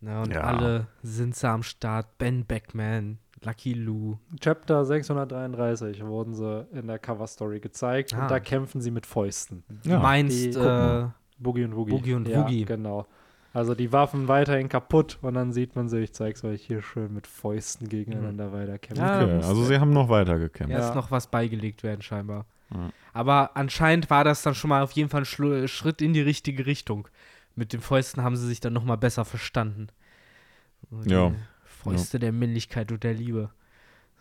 S2: Na, und
S3: Ja.
S2: alle sind sie am Start. Ben Beckman, Lucky Lou.
S1: Chapter 633 wurden sie in der Cover-Story gezeigt.
S2: Ah.
S1: Und da kämpfen sie mit Fäusten.
S3: Ja.
S2: Meinst, äh.
S1: Boogie und Woogie.
S2: Boogie und
S1: ja,
S2: Woogie.
S1: genau. Also die Waffen weiterhin kaputt und dann sieht man sie, ich zeig's euch hier schön mit Fäusten gegeneinander weiterkämpfen.
S2: Ja,
S3: Okay, also sie haben noch weiter gekämpft.
S1: Ja.
S2: noch was beigelegt werden, scheinbar.
S3: Ja.
S2: Aber anscheinend war das dann schon mal auf jeden Fall ein Schlu Schritt in die richtige Richtung. Mit den Fäusten haben sie sich dann noch mal besser verstanden. Die
S3: Ja.
S2: Fäuste der Männlichkeit und der Liebe.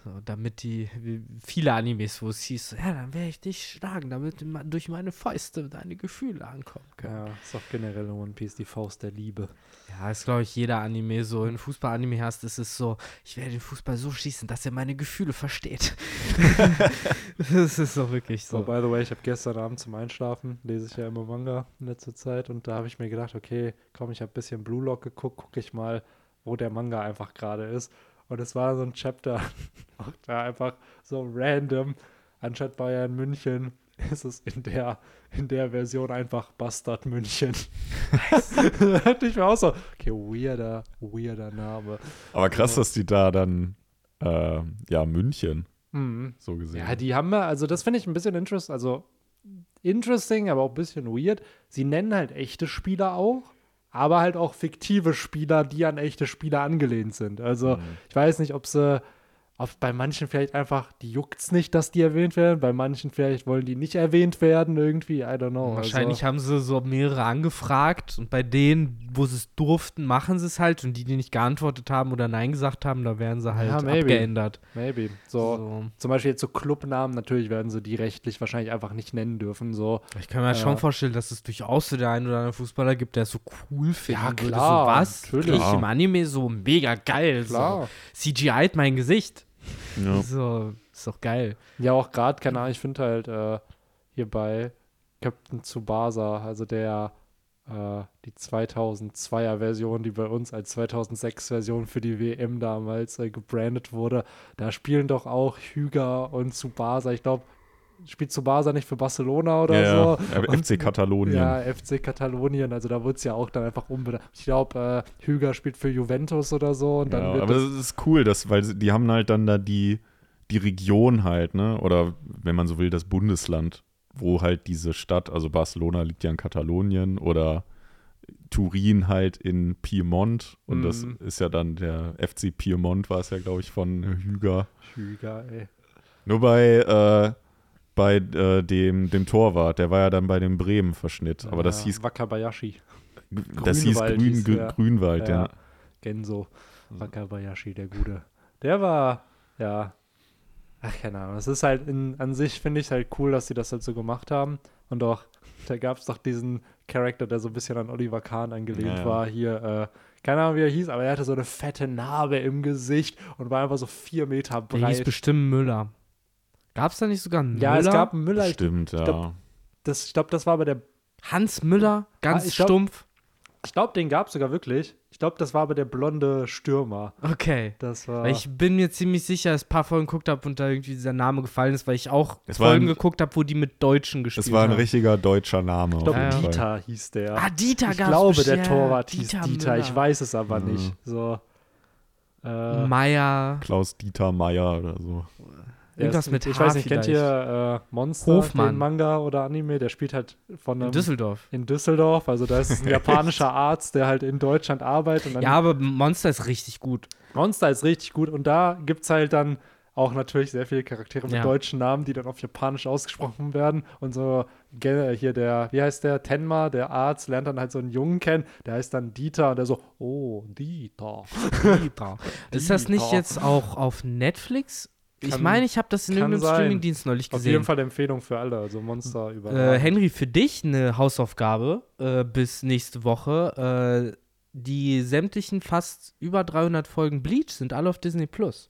S2: So, damit die, wie viele Animes, wo es hieß, ja, dann werde ich dich schlagen, damit durch meine Fäuste deine Gefühle ankommen können.
S1: Ja, ist auch generell in One Piece die Faust der Liebe.
S2: Ja, ist, glaube ich, jeder Anime so. In Fußball-Anime hast, ist es so, ich werde den Fußball so schießen, dass er meine Gefühle versteht. das ist doch wirklich
S1: So,
S2: so.
S1: by the way, ich habe gestern Abend zum Einschlafen, lese ich ja immer Manga in letzter Zeit und da habe ich mir gedacht, okay, komm, ich habe ein bisschen Blue Lock geguckt, gucke ich mal, wo der Manga einfach gerade ist. Und es war so ein Chapter, auch da einfach so random, anstatt Bayern München, ist es in der, in der Version einfach Bastard München. da hatte ich mir auch so, okay, weirder, weirder Name.
S3: Aber krass, dass die da dann, äh, ja, München
S1: Mhm.
S3: so gesehen.
S1: Ja, die haben wir, also das finde ich ein bisschen interest, also interesting, aber auch ein bisschen weird. Sie nennen halt echte Spieler auch, aber halt auch fiktive Spieler, die an echte Spieler angelehnt sind. Also
S3: Mhm.
S1: ich weiß nicht, ob sie, ob bei manchen vielleicht einfach, die juckt's nicht, dass die erwähnt werden, bei manchen vielleicht wollen die nicht erwähnt werden irgendwie, I don't know.
S2: Wahrscheinlich
S1: also,
S2: haben sie so mehrere angefragt und bei denen, wo sie es durften, machen sie es halt und die, die nicht geantwortet haben oder Nein gesagt haben, da werden sie halt
S1: Ja, maybe.
S2: abgeändert.
S1: maybe. So,
S2: So.
S1: zum Beispiel jetzt so Clubnamen, natürlich werden sie die rechtlich wahrscheinlich einfach nicht nennen dürfen, so.
S2: Ich kann mir
S1: Ja.
S2: schon vorstellen, dass es durchaus so der ein oder andere Fußballer gibt, der es so cool findet.
S1: Ja,
S2: würde.
S1: klar,
S2: So was?
S1: natürlich.
S2: Ich im Anime so mega geil.
S1: Klar.
S2: So. CGI mein Gesicht.
S3: Ja.
S2: So, ist doch geil.
S1: Ja, auch gerade, keine Ahnung, ich finde halt äh, hier bei Captain Tsubasa, also der äh, die 2002er Version, die bei uns als 2006 Version für die WM damals äh, gebrandet wurde, da spielen doch auch Hyga und Tsubasa. Ich glaube, spielt Tsubasa nicht für Barcelona oder
S3: ja,
S1: so.
S3: ja. FC Katalonien.
S1: Ja, FC Katalonien, also da wurde es ja auch dann einfach umbenannt. Ich glaube, äh, Hyga spielt für Juventus oder so und dann
S3: ja,
S1: wird
S3: aber
S1: das,
S3: es ist cool, dass, weil die haben halt dann da die, die Region halt, ne? Oder wenn man so will, das Bundesland, wo halt diese Stadt, also Barcelona liegt ja in Katalonien oder Turin halt in Piemont und das
S1: Mhm.
S3: ist ja dann der FC Piemont, war es ja, glaube ich, von Hüger.
S1: Hyga, ey.
S3: Nur bei, äh, bei äh, dem, dem Torwart, der war ja dann bei dem Bremen-Verschnitt, aber das
S1: Ja,
S3: hieß,
S1: Wakabayashi.
S3: das hieß
S1: Grünwald
S3: Grün,
S1: hieß
S3: Grün,
S1: der.
S3: Grünwald, ja.
S1: Genso. Wakabayashi, der Gute. Der war, ja. Ach, keine Ahnung. Es ist halt in, an sich, finde ich es halt cool, dass sie das halt so gemacht haben. Und auch, da gab es doch diesen Charakter, der so ein bisschen an Oliver Kahn angelehnt
S3: Ja, ja.
S1: war. Hier, äh, keine Ahnung, wie er hieß, aber er hatte so eine fette Narbe im Gesicht und war einfach so vier Meter
S2: Der hieß
S1: breit.
S2: bestimmt Müller. Gab es da nicht sogar einen
S1: Ja,
S2: Müller?
S1: es gab einen Müller. Ich,
S3: Stimmt, ja.
S1: das, ich glaube, das war aber der
S2: Hans Müller, ganz
S1: Ah, ich glaub-
S2: stumpf.
S1: Ich glaube, den gab es sogar wirklich. Ich glaube, das war aber der blonde Stürmer.
S2: Okay.
S1: Das war.
S2: Weil ich bin mir ziemlich sicher, dass ich ein paar Folgen geguckt habe und da irgendwie dieser Name gefallen ist, weil ich auch
S3: Es war
S2: Folgen
S3: ein-
S2: geguckt habe, wo die mit Deutschen gespielt
S3: Es war ein
S2: haben.
S3: richtiger deutscher Name.
S1: ich glaube,
S2: Ja, ja.
S1: Dieter hieß der.
S2: Ah, Dieter
S1: ich
S2: gab's
S1: glaube,
S2: bestimmt.
S1: der Torwart hieß Dieter.
S2: Dieter
S1: Ich weiß es aber
S3: Ja.
S1: nicht. So. Äh,
S2: Meier.
S3: Klaus Dieter Meier oder so.
S2: Irgendwas mit
S1: Ich
S2: H
S1: weiß nicht, kennt
S2: vielleicht.
S1: ihr äh, Monster,
S2: Hofmann.
S1: den Manga oder Anime? Der spielt halt von
S2: In Düsseldorf.
S1: in Düsseldorf. Also da ist ein japanischer Arzt, der halt in Deutschland arbeitet.
S2: Ja, aber Monster ist richtig gut.
S1: Monster ist richtig gut. Und da gibt es halt dann auch natürlich sehr viele Charaktere mit
S2: Ja.
S1: deutschen Namen, die dann auf Japanisch ausgesprochen werden. Und so ge- hier der, wie heißt der, Tenma, der Arzt, lernt dann halt so einen Jungen kennen, der heißt dann Dieter und der so, oh, Dieter.
S2: Dieter. Ist das nicht jetzt auch auf Netflix? Ich meine, ich habe das in irgendeinem
S1: sein.
S2: Streamingdienst neulich
S1: Auf jeden
S2: gesehen.
S1: Fall Empfehlung für alle, also Monster über.
S2: Äh, Henry, für dich eine Hausaufgabe äh, bis nächste Woche. Äh, die sämtlichen fast über 300 Folgen Bleach sind alle auf Disney Plus.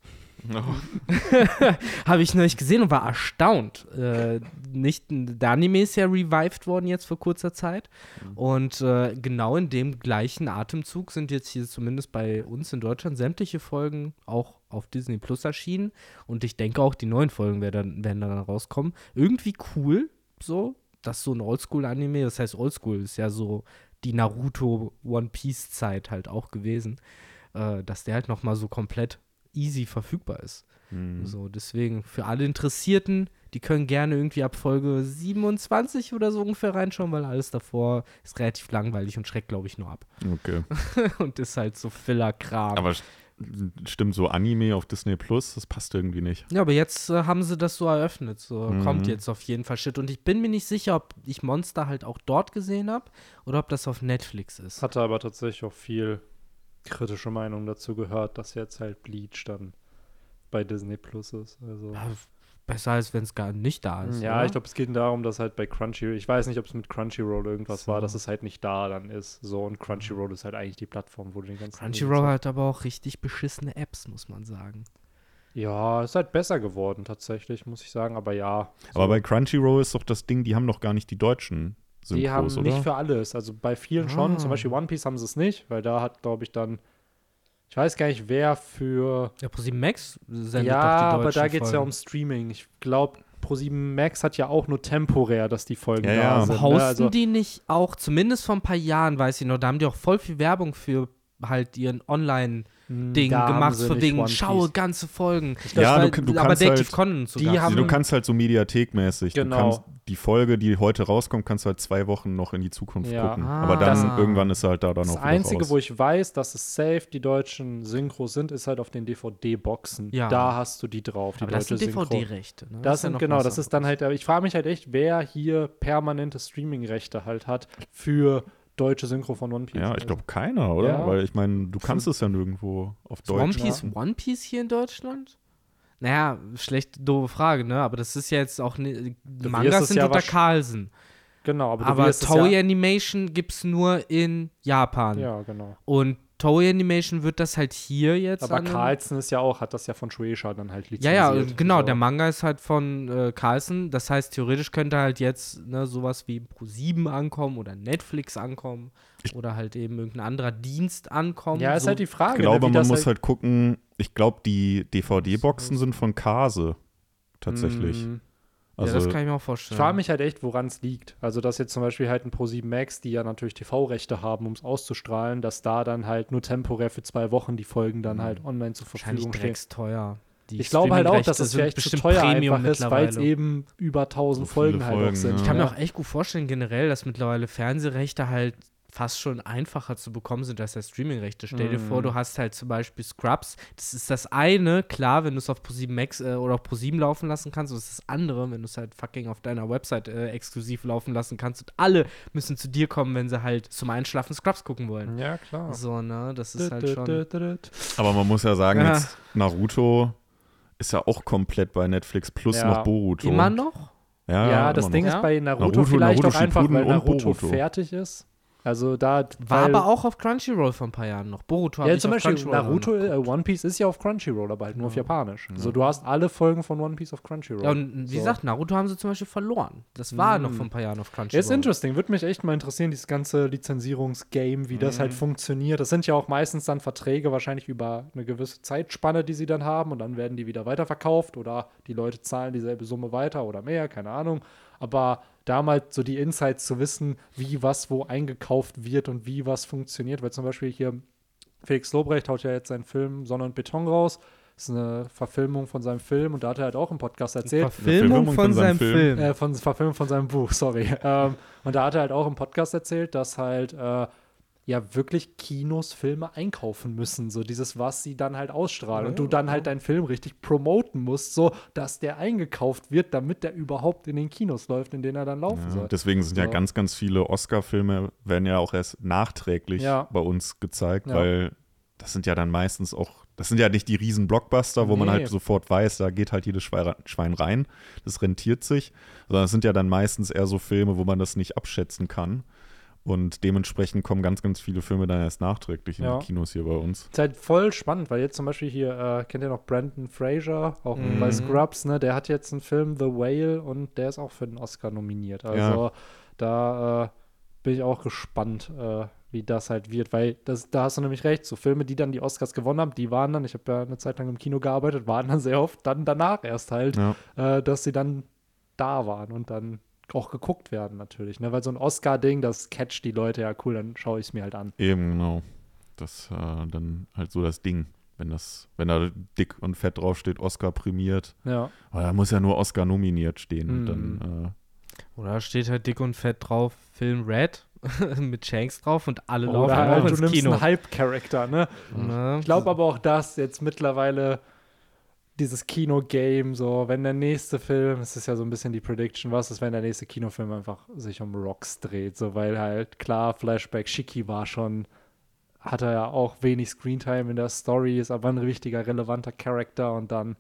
S2: Habe ich neulich gesehen und war erstaunt. Äh, nicht, der Anime ist ja revived worden jetzt vor kurzer Zeit. Und äh, genau in dem gleichen Atemzug sind jetzt hier zumindest bei uns in Deutschland sämtliche Folgen auch auf Disney Plus erschienen. Und ich denke auch, die neuen Folgen werden, werden dann rauskommen. Irgendwie cool, so. Das ist so ein Oldschool-Anime. Das heißt, Oldschool ist ja so die Naruto One Piece Zeit halt auch gewesen. Äh, dass der halt nochmal so komplett easy verfügbar ist.
S3: Hm.
S2: So, deswegen für alle Interessierten, die können gerne irgendwie ab Folge 27 oder so ungefähr reinschauen, weil alles davor ist relativ langweilig und schreckt, glaube ich, nur ab.
S3: Okay.
S2: und ist halt so Filler-Kram.
S3: Aber st- stimmt, so Anime auf Disney Plus, das passt irgendwie nicht.
S2: Ja, aber jetzt äh, haben sie das so eröffnet. So
S3: Mhm.
S2: kommt jetzt auf jeden Fall Shit. Und ich bin mir nicht sicher, ob ich Monster halt auch dort gesehen habe oder ob das auf Netflix ist.
S1: Hatte aber tatsächlich auch viel kritische Meinung dazu gehört, dass jetzt halt Bleach dann bei Disney Plus ist. Also.
S2: Ja, besser als wenn es gar nicht da ist.
S1: Ja,
S2: oder?
S1: ich glaube, es geht darum, dass halt bei Crunchyroll, ich weiß nicht, ob es mit Crunchyroll irgendwas
S2: So.
S1: war, dass es halt nicht da dann ist. So, und Crunchyroll ist halt eigentlich die Plattform, wo du den ganzen.
S2: Crunchyroll hat aber auch richtig beschissene Apps, muss man sagen.
S1: Ja, ist halt besser geworden, tatsächlich, muss ich sagen, aber ja.
S3: Aber
S1: so.
S3: bei Crunchyroll ist doch das Ding, die haben doch gar nicht die deutschen Synchros,
S1: Die haben
S3: oder?
S1: nicht für alles. Also bei vielen schon.
S2: Ah.
S1: Zum Beispiel One Piece haben sie es nicht, weil da hat, glaube ich, dann. Ich weiß gar nicht, wer für.
S2: Ja, ProSieben Max sendet
S1: ja,
S2: doch die
S1: aber da geht es ja um Streaming. Ich glaube, Pro7 Max hat ja auch nur temporär, dass die Folgen
S3: Ja,
S1: da
S3: ja.
S1: sind.
S2: Hosten
S1: ne? Also,
S2: die nicht auch, zumindest vor ein paar Jahren, weiß ich noch, da haben die auch voll viel Werbung für halt ihren Online- Ding
S1: Da
S2: gemacht, von wegen, schaue ganze Folgen.
S3: Ja, du- du
S2: aber
S3: kannst halt-
S2: Conan
S1: die
S2: sogar.
S1: haben-
S3: du kannst halt so mediathekmäßig,
S1: Genau.
S3: du kannst die Folge, die heute rauskommt, kannst du halt zwei Wochen noch in die Zukunft
S1: Ja.
S3: gucken.
S2: Ah.
S3: Aber dann
S2: Das-
S3: irgendwann ist halt da dann
S1: Das
S3: auch wieder
S1: Einzige,
S3: raus.
S1: wo ich weiß, dass es safe die deutschen Synchros sind, ist halt auf den DVD-Boxen.
S2: Ja.
S1: Da hast du die drauf, die
S2: aber das
S1: deutsche
S2: sind
S1: Synchro.
S2: DVD-Rechte. Ne?
S1: Das
S2: ist ja
S1: sind
S2: noch
S1: genau, das ist dann halt, ich frage mich halt echt, wer hier permanente Streaming-Rechte halt hat für deutsche Synchro von One Piece.
S3: ja, ich
S1: Also,
S3: glaube keiner, oder?
S1: Ja.
S3: Weil ich meine, du kannst es ja nirgendwo auf
S2: Ist One
S3: Deutsch.
S2: Piece, One Piece hier in Deutschland? Naja, schlecht, doofe Frage, ne? Aber das ist ja jetzt auch, ne, Mangas sind
S1: ja
S2: unter Carlsen.
S1: Genau, aber,
S2: Aber, Toei
S1: ja,
S2: Animation gibt es nur in Japan.
S1: Ja, genau.
S2: Und Toei Animation wird das halt hier jetzt
S1: Aber Carlsen ist ja auch, hat das ja von Shueisha dann halt
S2: Ja, ja,
S1: lizenziert.
S2: genau.
S1: So.
S2: Der Manga ist halt von äh, Carlsen. Das heißt, theoretisch könnte halt jetzt ne, sowas wie Pro7 ankommen oder Netflix ankommen oder halt eben irgendein anderer Dienst ankommen.
S1: Ja, ist
S2: so,
S1: halt die Frage.
S3: Ich glaube,
S1: ne, wie
S3: man
S1: das
S3: muss halt gucken, ich glaube, die DVD-Boxen sind von Kase. Tatsächlich.
S1: Mm,
S3: Also,
S2: ja, das kann ich mir auch
S1: Ich
S2: vorstellen.
S1: frage mich halt echt, woran es liegt. Also, dass jetzt zum Beispiel halt ein Pro7 Max, die ja natürlich TV-Rechte haben, um es auszustrahlen, dass da dann halt nur temporär für zwei Wochen die Folgen dann halt online zur Verfügung stehen.
S2: drecksteuer. Die
S1: Ich glaube halt auch, dass es vielleicht zu
S2: bestimmt
S1: teuer
S2: Premium
S1: einfach ist, weil es eben über 1000
S3: So
S1: Folgen halt auch sind.
S3: ja.
S2: Ich kann
S1: ja.
S2: mir auch echt gut vorstellen, generell, dass mittlerweile Fernsehrechte halt fast schon einfacher zu bekommen sind als der Streamingrechte. Stell dir
S1: Mhm.
S2: vor, du hast halt zum Beispiel Scrubs. Das ist das eine, klar, wenn du es auf ProSieben Max äh, oder auf ProSieben laufen lassen kannst. Und das ist das andere, wenn du es halt fucking auf deiner Website äh, exklusiv laufen lassen kannst. Und alle müssen zu dir kommen, wenn sie halt zum Einschlafen Scrubs gucken wollen.
S1: Ja, klar.
S2: So, ne? Das ist halt schon.
S3: aber man muss ja sagen,
S2: Ja.
S3: jetzt Naruto ist ja auch komplett bei Netflix plus
S1: Ja.
S3: noch Boruto.
S2: Immer noch?
S3: Ja,
S1: Ja, das Ding
S3: noch.
S1: Ist bei Naruto,
S3: Naruto,
S1: vielleicht
S3: Naruto
S1: auch einfach, weil Naruto
S3: Boruto.
S1: fertig ist. Also da
S2: War aber auch auf Crunchyroll vor ein paar Jahren noch. Boruto
S1: ja, zum Beispiel Naruto, äh. One Piece ist ja auf Crunchyroll, aber halt nur auf Japanisch. Also du hast alle Folgen von One Piece auf Crunchyroll.
S2: Ja, und wie
S1: So.
S2: gesagt, Naruto haben sie zum Beispiel verloren. Das war
S1: Mm.
S2: noch vor ein paar Jahren auf Crunchyroll.
S1: Ja, ist interesting. Würde mich echt mal interessieren, dieses ganze Lizenzierungsgame, wie das
S2: Mhm.
S1: halt funktioniert. Das sind ja auch meistens dann Verträge wahrscheinlich über eine gewisse Zeitspanne, die sie dann haben und dann werden die wieder weiterverkauft oder die Leute zahlen dieselbe Summe weiter oder mehr, keine Ahnung. Aber damals so die Insights zu wissen, wie was wo eingekauft wird und wie was funktioniert, weil zum Beispiel hier Felix Lobrecht haut ja jetzt seinen Film Sonne und Beton raus. Das ist eine Verfilmung von seinem Film und da hat er halt auch im Podcast erzählt.
S2: Verfilmung
S3: Verfilmung
S2: von,
S3: von
S2: seinem
S3: seinem
S2: Film.
S3: Film.
S1: Äh, von Verfilmung von seinem Buch, sorry. ähm, und da hat er halt auch im Podcast erzählt, dass halt äh, ja wirklich Kinos Filme einkaufen müssen, so dieses, was sie dann halt ausstrahlen. und du dann halt deinen Film richtig promoten musst, so dass der eingekauft wird, damit der überhaupt in den Kinos läuft, in denen er dann laufen
S3: Ja,
S1: soll.
S3: deswegen sind ja ganz, ganz viele Oscar-Filme, werden ja auch erst nachträglich
S1: Ja.
S3: bei uns gezeigt,
S1: Ja.
S3: weil das sind ja dann meistens auch, das sind ja nicht die riesen Blockbuster, wo man
S1: Nee.
S3: halt sofort weiß, da geht halt jedes Schwein Schwein rein, das rentiert sich, sondern es sind ja dann meistens eher so Filme, wo man das nicht abschätzen kann. Und dementsprechend kommen ganz, ganz viele Filme dann erst nachträglich in
S1: Ja.
S3: die Kinos hier bei uns.
S1: Ist halt voll spannend, weil jetzt zum Beispiel hier, äh, kennt ihr noch Brandon Fraser, auch
S2: Mhm.
S1: bei Scrubs, ne? Der hat jetzt einen Film, The Whale, und der ist auch für den Oscar nominiert. Also da äh, bin ich auch gespannt, äh, wie das halt wird, weil das, da hast du nämlich recht, so Filme, die dann die Oscars gewonnen haben, die waren dann, ich habe ja eine Zeit lang im Kino gearbeitet, waren dann sehr oft dann danach erst halt,
S3: Ja.
S1: äh, dass sie dann da waren und dann auch geguckt werden natürlich, ne? Weil so ein Oscar-Ding, das catcht die Leute, ja cool, dann schaue ich es mir halt an.
S3: Eben, genau. Das äh, dann halt so das Ding. Wenn das, wenn da dick und fett draufsteht, Oscar prämiert.
S1: Ja.
S3: Aber da muss ja nur Oscar nominiert stehen.
S1: Mhm.
S3: Und dann, äh,
S2: Oder steht halt dick und fett drauf, Film Red mit Shanks drauf und alle laufen
S1: Oder
S2: auch
S1: halt, du
S2: ins
S1: nimmst
S2: Kino.
S1: einen Hype-Charakter, ne?
S2: Ne?
S1: Ich glaube aber auch, dass jetzt mittlerweile dieses Kino-Game, so, wenn der nächste Film, es ist ja so ein bisschen die Prediction, was ist, wenn der nächste Kinofilm einfach sich um Rocks dreht, so, weil halt klar, Flashback Shiki war schon, hat er ja auch wenig Screentime in der Story, ist aber ein wichtiger, relevanter Charakter und dann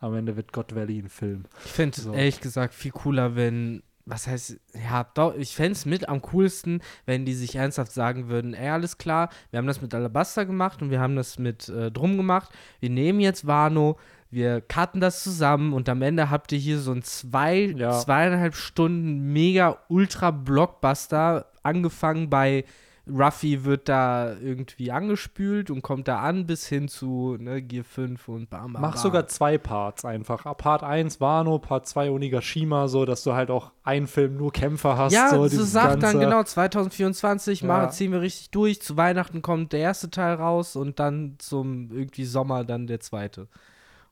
S1: am Ende wird God Valley ein Film.
S2: Ich finde
S1: So.
S2: ehrlich gesagt viel cooler, wenn, was heißt, ja, doch, ich fände es mit am coolsten, wenn die sich ernsthaft sagen würden, ey, alles klar, wir haben das mit Alabaster gemacht und wir haben das mit äh, Drum gemacht. Wir nehmen jetzt Wano, wir cutten das zusammen und am Ende habt ihr hier so ein zwei,
S1: Ja.
S2: zweieinhalb Stunden mega ultra Blockbuster, angefangen bei Ruffy wird da irgendwie angespült und kommt da an bis hin zu ne, Gear 5 und bam, bam,
S1: Mach
S2: bam.
S1: sogar zwei Parts einfach. Part 1 Wano, Part 2 Onigashima, so dass du halt auch einen Film nur Kämpfer hast.
S2: Ja,
S1: so
S2: sagt dann genau 2024
S1: Ja.
S2: machen, ziehen wir richtig durch. Zu Weihnachten kommt der erste Teil raus und dann zum irgendwie Sommer dann der zweite.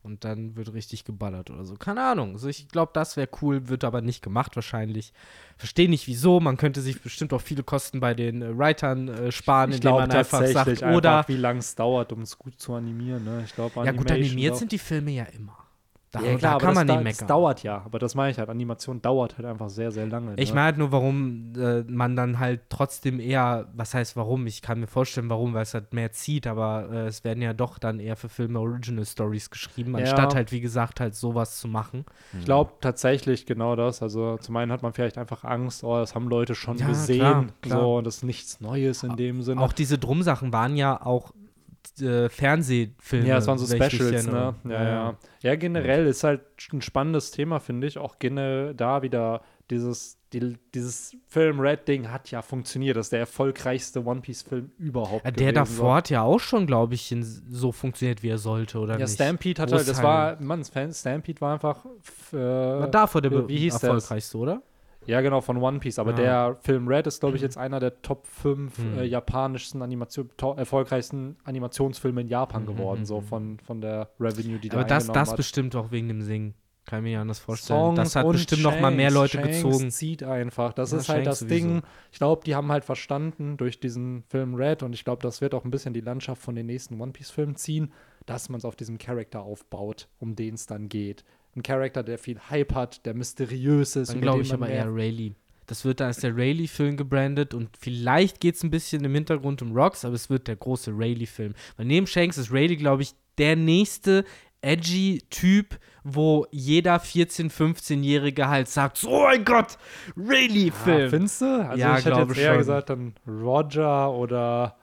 S2: Und dann wird richtig geballert oder so. Keine Ahnung. Also ich glaube, das wäre cool, wird aber nicht gemacht wahrscheinlich. Verstehe nicht wieso. Man könnte sich bestimmt auch viele Kosten bei den äh, Writern äh, sparen,
S1: Ich
S2: indem man einfach sagt, oder
S1: einfach, wie lange es dauert, um es gut zu animieren. Ne? Ich glaube,
S2: ja gut, animiert sind die Filme ja immer. Da,
S1: ja, klar,
S2: da
S1: aber
S2: kann
S1: das,
S2: man
S1: da,
S2: nicht
S1: das
S2: meckern.
S1: dauert ja. Aber das meine ich halt. Animation dauert halt einfach sehr, sehr lange.
S2: Ich
S1: ne?
S2: meine halt nur, warum äh, man dann halt trotzdem eher, was heißt warum? Ich kann mir vorstellen, warum, weil es halt mehr zieht, aber äh, es werden ja doch dann eher für Filme Original Stories geschrieben,
S1: Ja.
S2: anstatt halt, wie gesagt, halt sowas zu machen.
S1: Ich glaube tatsächlich genau das. Also zum einen hat man vielleicht einfach Angst, oh, das haben Leute schon
S2: Ja,
S1: gesehen.
S2: klar, klar.
S1: So, und das ist nichts Neues in dem Sinne.
S2: Auch diese Drum-Sachen waren ja auch äh, Fernsehfilme.
S1: ja, es waren so Specials, ne?
S2: erinnere.
S1: Ja, ja. Ja, generell ist halt ein spannendes Thema, finde ich. Auch generell da wieder dieses, die, dieses Film Red Ding hat ja funktioniert. Das ist der erfolgreichste One Piece-Film überhaupt.
S2: Ja, der
S1: gewesen,
S2: davor hat ja auch schon, glaube ich, so funktioniert, wie er sollte, oder
S1: Ja,
S2: nicht?
S1: Stampede hatte, das
S2: Großteil.
S1: war, Mann, Stampede war einfach. f-
S2: War
S1: Äh,
S2: davor der
S1: wie- hieß das?
S2: erfolgreichste, oder?
S1: Ja, genau, von One Piece. Aber
S2: Ja.
S1: der Film Red ist, glaube ich, jetzt einer der Top 5
S2: Hm.
S1: äh, japanischsten Animation, erfolgreichsten Animationsfilme in Japan
S2: Mhm,
S1: geworden,
S2: mhm,
S1: so
S2: mhm.
S1: von, von der Revenue, die
S2: Aber
S1: da
S2: das, das
S1: hat.
S2: bestimmt auch wegen dem Singen. Kann ich mir ja anders vorstellen.
S1: Songs
S2: das hat bestimmt noch mal mehr
S1: Shanks.
S2: Leute
S1: Shanks
S2: gezogen.
S1: zieht einfach. Das
S2: Ja,
S1: ist halt
S2: Shanks
S1: das
S2: sowieso.
S1: Ding. Ich glaube, die haben halt verstanden durch diesen Film Red und ich glaube, das wird auch ein bisschen die Landschaft von den nächsten One Piece Filmen ziehen, dass man es auf diesem Charakter aufbaut, um den es dann geht. Ein Charakter, der viel Hype hat, der mysteriös ist.
S2: Dann glaube ich aber eher Rayleigh. Das wird dann als der Rayleigh-Film gebrandet und vielleicht geht es ein bisschen im Hintergrund um Rocks, aber es wird der große Rayleigh-Film. Weil neben Shanks ist Rayleigh, glaube ich, der nächste edgy Typ, wo jeder 14-, 15-Jährige halt sagt: So ein Gott,
S1: Ah,
S2: Rayleigh-Film.
S1: findest du? Also
S2: Ja,
S1: ich hätte jetzt eher
S2: schon.
S1: gesagt dann Roger oder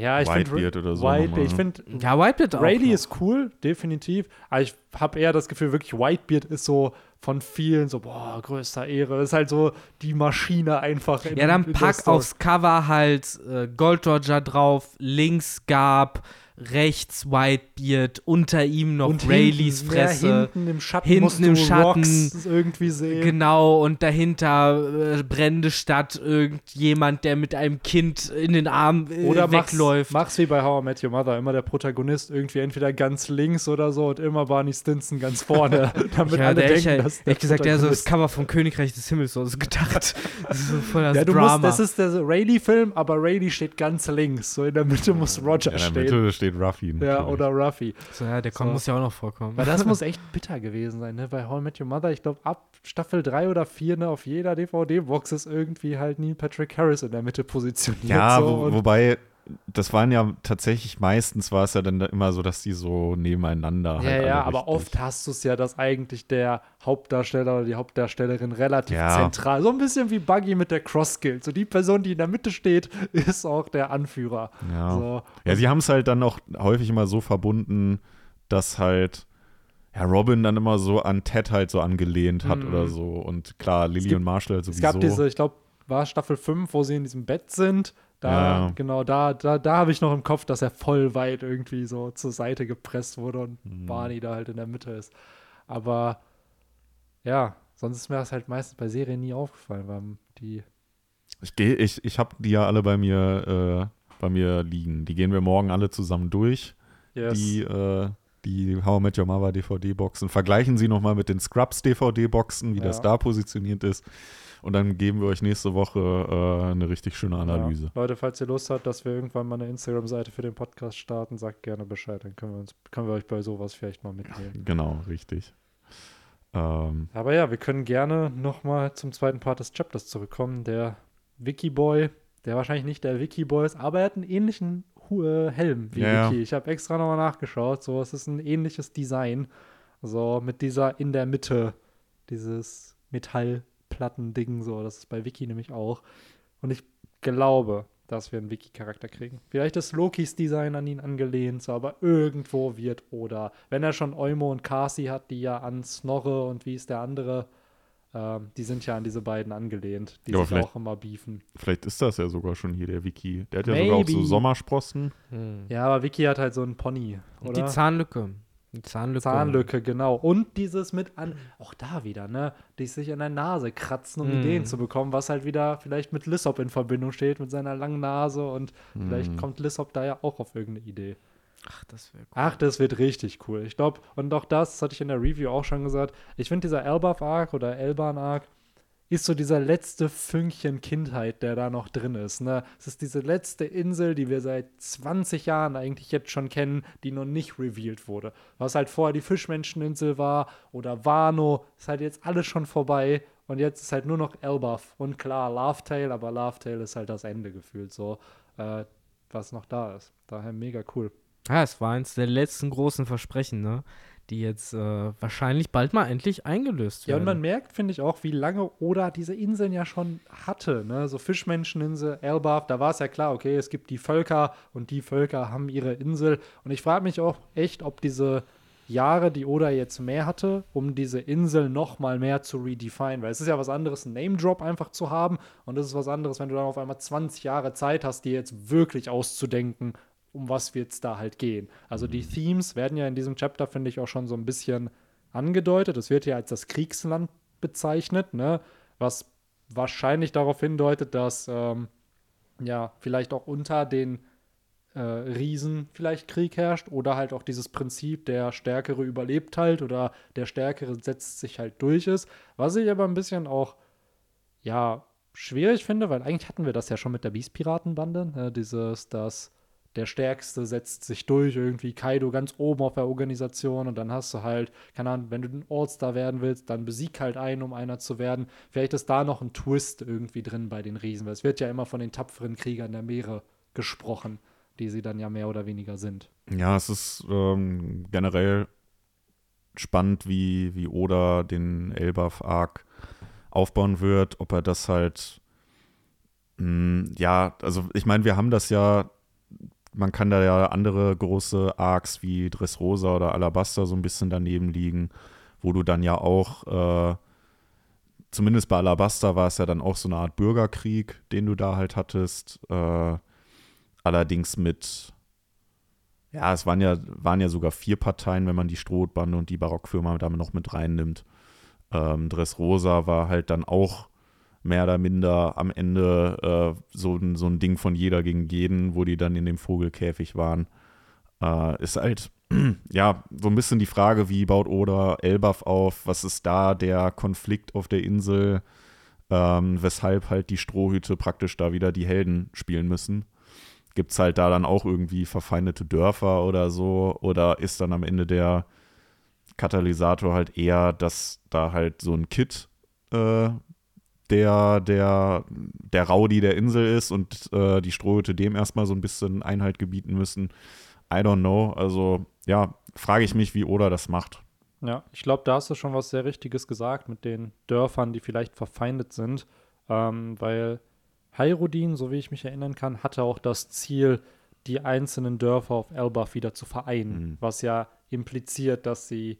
S1: ja, ich finde
S3: Whitebeard oder so
S1: Whitebeard, ich
S3: ne?
S1: finde
S2: ja, Whitebeard auch.
S1: Rayleigh
S2: noch.
S1: ist cool, definitiv. Aber ich habe eher das Gefühl, wirklich Whitebeard ist so von vielen so, boah, größter Ehre. Das ist halt so die Maschine einfach. In,
S2: Ja, dann pack aufs Cover halt äh, Gold Roger drauf, links Gab, rechts Whitebeard, unter ihm noch
S1: Und
S2: Rayleighs
S1: hinten, Ja,
S2: Fresse.
S1: hinten im Schatten
S2: Hinten
S1: musst
S2: im Schatten.
S1: Rocks irgendwie sehen.
S2: Genau, und dahinter äh, brennende Stadt, irgendjemand, der mit einem Kind in den Arm äh,
S1: Oder mach's,
S2: wegläuft.
S1: mach's wie bei How I Met Your Mother. Immer der Protagonist irgendwie entweder ganz links oder so und immer Barney Stinson ganz vorne. damit
S2: ja,
S1: alle
S2: der, ich,
S1: denken, dass der
S2: ehrlich gesagt, der so das Cover vom Königreich des Himmels so gedacht. Das ist so voll das
S1: Ja, du
S2: Drama.
S1: musst, das ist der Rayleigh-Film, aber Rayleigh steht ganz links. So in der Mitte muss Roger
S3: Ja, in der
S1: stehen.
S3: Mitte steht Ruffy.
S1: Ja,
S3: natürlich.
S1: oder Ruffy.
S2: so, ja, der kommt,
S1: So.
S2: muss ja auch noch vorkommen.
S1: Weil das muss echt bitter gewesen sein, ne? Bei How I Met Your Mother, ich glaube, ab Staffel 3 oder 4, ne, auf jeder DVD-Box ist irgendwie halt Neil Patrick Harris in der Mitte positioniert.
S3: Ja,
S1: so.
S3: wo, wobei, das waren ja tatsächlich meistens war es ja dann da immer so, dass die so nebeneinander halt
S1: ja,
S3: alle
S1: ja, aber oft hast du es ja, dass eigentlich der Hauptdarsteller oder die Hauptdarstellerin relativ
S3: Ja.
S1: zentral, so ein bisschen wie Buggy mit der Cross-Skill. So die Person, die in der Mitte steht, ist auch der Anführer.
S3: Ja.
S1: So.
S3: Ja, sie haben es halt dann auch häufig immer so verbunden, dass halt ja, Robin dann immer so an Ted halt so angelehnt hat
S1: Mhm.
S3: oder so. Und klar, Lily
S1: gibt-
S3: und Marshall halt
S1: Es
S3: sowieso.
S1: gab diese, ich glaube, war Staffel 5, wo sie in diesem Bett sind. Da,
S3: Ja.
S1: genau, da, da, da habe ich noch im Kopf, dass er voll weit irgendwie so zur Seite gepresst wurde und
S3: Mhm.
S1: Barney da halt in der Mitte ist. Aber ja, sonst ist mir das halt meistens bei Serien nie aufgefallen, weil die.
S3: ich gehe, ich, ich habe die ja alle bei mir, äh, bei mir liegen. Die gehen wir morgen alle zusammen durch.
S1: Yes.
S3: Die, äh, die How I Met Your Mother DVD-Boxen. Vergleichen sie nochmal mit den Scrubs DVD-Boxen, wie
S1: Ja.
S3: das da positioniert ist. Und dann geben wir euch nächste Woche äh, eine richtig schöne Analyse.
S1: Ja. Leute, falls ihr Lust habt, dass wir irgendwann mal eine Instagram-Seite für den Podcast starten, sagt gerne Bescheid. Dann können wir, uns, können wir euch bei sowas vielleicht mal mitnehmen.
S3: Genau, richtig. Ähm,
S1: Aber ja, wir können gerne nochmal zum zweiten Part des Chapters zurückkommen. Der Wikiboy, der wahrscheinlich nicht der Wikiboy ist, aber er hat einen ähnlichen äh, Helm wie
S3: Ja.
S1: Wiki. Ich habe extra nochmal nachgeschaut. So, es ist ein ähnliches Design. So mit dieser in der Mitte, dieses Metallplatten-Ding. So, das ist bei Wiki nämlich auch. Und ich glaube, dass wir einen Wiki-Charakter kriegen. Vielleicht ist Lokis Design an ihn angelehnt, so, aber irgendwo wird oder wenn er schon Eumo und Kasi hat, die ja an Snorre und wie ist der andere Ähm, die sind ja an diese beiden angelehnt, die
S3: Ja, aber
S1: sich
S3: vielleicht-
S1: auch immer beefen.
S3: Vielleicht ist das ja sogar schon hier der Wiki. Der hat ja sogar auch so
S1: Maybe.
S3: Sommersprossen.
S2: Hm.
S1: Ja, aber Vicky hat halt so einen Pony,
S2: Und
S1: oder?
S2: die Zahnlücke. Zahnlücke.
S1: Zahnlücke, genau. Und dieses mit an, auch da wieder, ne? Die sich an der Nase kratzen, um
S2: Mm.
S1: Ideen zu bekommen, was halt wieder vielleicht mit Lissop in Verbindung steht, mit seiner langen Nase und vielleicht
S3: Mhm.
S1: kommt Lissop da ja auch auf irgendeine Idee.
S2: Ach, das wäre cool.
S1: Ach, das wird richtig cool. Ich glaube, und auch das, das hatte ich in der Review auch schon gesagt, ich finde dieser Elbaf-Arc oder Elban-Arc ist so dieser letzte Fünkchen Kindheit, der da noch drin ist. Ne? Es ist diese letzte Insel, die wir seit 20 Jahren eigentlich jetzt schon kennen, die noch nicht revealed wurde. Was halt vorher die Fischmenscheninsel war oder Wano, ist halt jetzt alles schon vorbei. Und jetzt ist halt nur noch Elbaf. Und klar, Laughtail, aber Laughtail ist halt das Ende gefühlt so, äh, was noch da ist. Daher mega cool.
S2: Ja, es war eins der letzten großen Versprechen, ne? Die jetzt äh, wahrscheinlich bald mal endlich eingelöst
S1: Ja,
S2: werden.
S1: und man merkt, finde ich, auch, wie lange Oda diese Inseln ja schon hatte. Ne? So Fischmenscheninsel, Elbaf, da war es ja klar, okay, es gibt die Völker und die Völker haben ihre Insel. Und ich frage mich auch echt, ob diese Jahre, die Oda jetzt mehr hatte, um diese Insel noch mal mehr zu redefine. Weil es ist ja was anderes, einen Name-Drop einfach zu haben. Und es ist was anderes, wenn du dann auf einmal 20 Jahre Zeit hast, dir jetzt wirklich auszudenken, um was wird es da halt gehen. Also die Themes werden ja in diesem Chapter, finde ich, auch schon so ein bisschen angedeutet. Es wird ja als das Kriegsland bezeichnet, ne? was wahrscheinlich darauf hindeutet, dass ähm, ja vielleicht auch unter den äh, Riesen vielleicht Krieg herrscht oder halt auch dieses Prinzip, der Stärkere überlebt halt oder der Stärkere setzt sich halt durch ist. Was ich aber ein bisschen auch, ja, schwierig finde, weil eigentlich hatten wir das ja schon mit der Beast-Piratenbande, ne? dieses, dass der Stärkste setzt sich durch, irgendwie Kaido ganz oben auf der Organisation und dann hast du halt, keine Ahnung, wenn du ein All-Star werden willst, dann besieg halt einen, um einer zu werden. Vielleicht ist da noch ein Twist irgendwie drin bei den Riesen, weil es wird ja immer von den tapferen Kriegern der Meere gesprochen, die sie dann ja mehr oder weniger sind.
S3: Ja, es ist ähm, generell spannend, wie, wie Oda den Elbaf-Arc aufbauen wird, ob er das halt, mh, ja, also ich meine, wir haben das ja, man kann da ja andere große Arcs wie Dressrosa oder Alabaster so ein bisschen daneben liegen, wo du dann ja auch, äh, zumindest bei Alabaster war es ja dann auch so eine Art Bürgerkrieg, den du da halt hattest, äh, allerdings mit ja, es waren ja, waren ja sogar vier Parteien, wenn man die Strohbande und die Barockfirma damit noch mit reinnimmt. Ähm, Dressrosa war halt dann auch mehr oder minder am Ende äh, so, ein- so ein Ding von jeder gegen jeden, wo die dann in dem Vogelkäfig waren. Äh, ist halt, ja, so ein bisschen die Frage, wie baut Oda Elbaf auf? Was ist da der Konflikt auf der Insel? Ähm, weshalb halt die Strohhüte praktisch da wieder die Helden spielen müssen gibt es halt da dann auch irgendwie verfeindete Dörfer oder so? Oder ist dann am Ende der Katalysator halt eher, dass da halt so ein Kid äh, der, der, der Rowdy der Insel ist und äh, die Strohhüte dem erstmal so ein bisschen Einhalt gebieten müssen? I don't know. Also, ja, frage ich mich, wie Oda das macht.
S1: Ja, ich glaube, da hast du schon was sehr Richtiges gesagt mit den Dörfern, die vielleicht verfeindet sind, ähm, weil Hyrudin, so wie ich mich erinnern kann, hatte auch das Ziel, die einzelnen Dörfer auf Elbaf wieder zu vereinen,
S3: Mhm.
S1: was ja impliziert, dass sie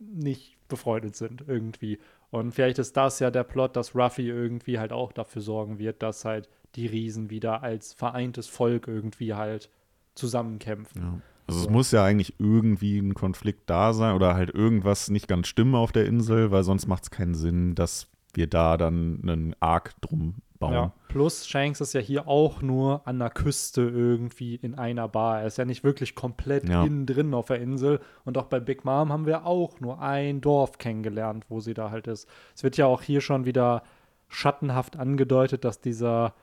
S1: nicht befreundet sind irgendwie. Und vielleicht ist das ja der Plot, dass Ruffy irgendwie halt auch dafür sorgen wird, dass halt die Riesen wieder als vereintes Volk irgendwie halt zusammenkämpfen.
S3: Ja. Also
S1: So.
S3: es muss ja eigentlich irgendwie ein Konflikt da sein oder halt irgendwas nicht ganz stimmen auf der Insel, weil sonst macht es keinen Sinn, dass wir da dann einen Arc drum bauen.
S1: Ja. Plus Shanks ist ja hier auch nur an der Küste irgendwie in einer Bar. Er ist ja nicht wirklich komplett
S3: Ja.
S1: innen drin auf der Insel. Und auch bei Big Mom haben wir auch nur ein Dorf kennengelernt, wo sie da halt ist. Es wird ja auch hier schon wieder schattenhaft angedeutet, dass dieser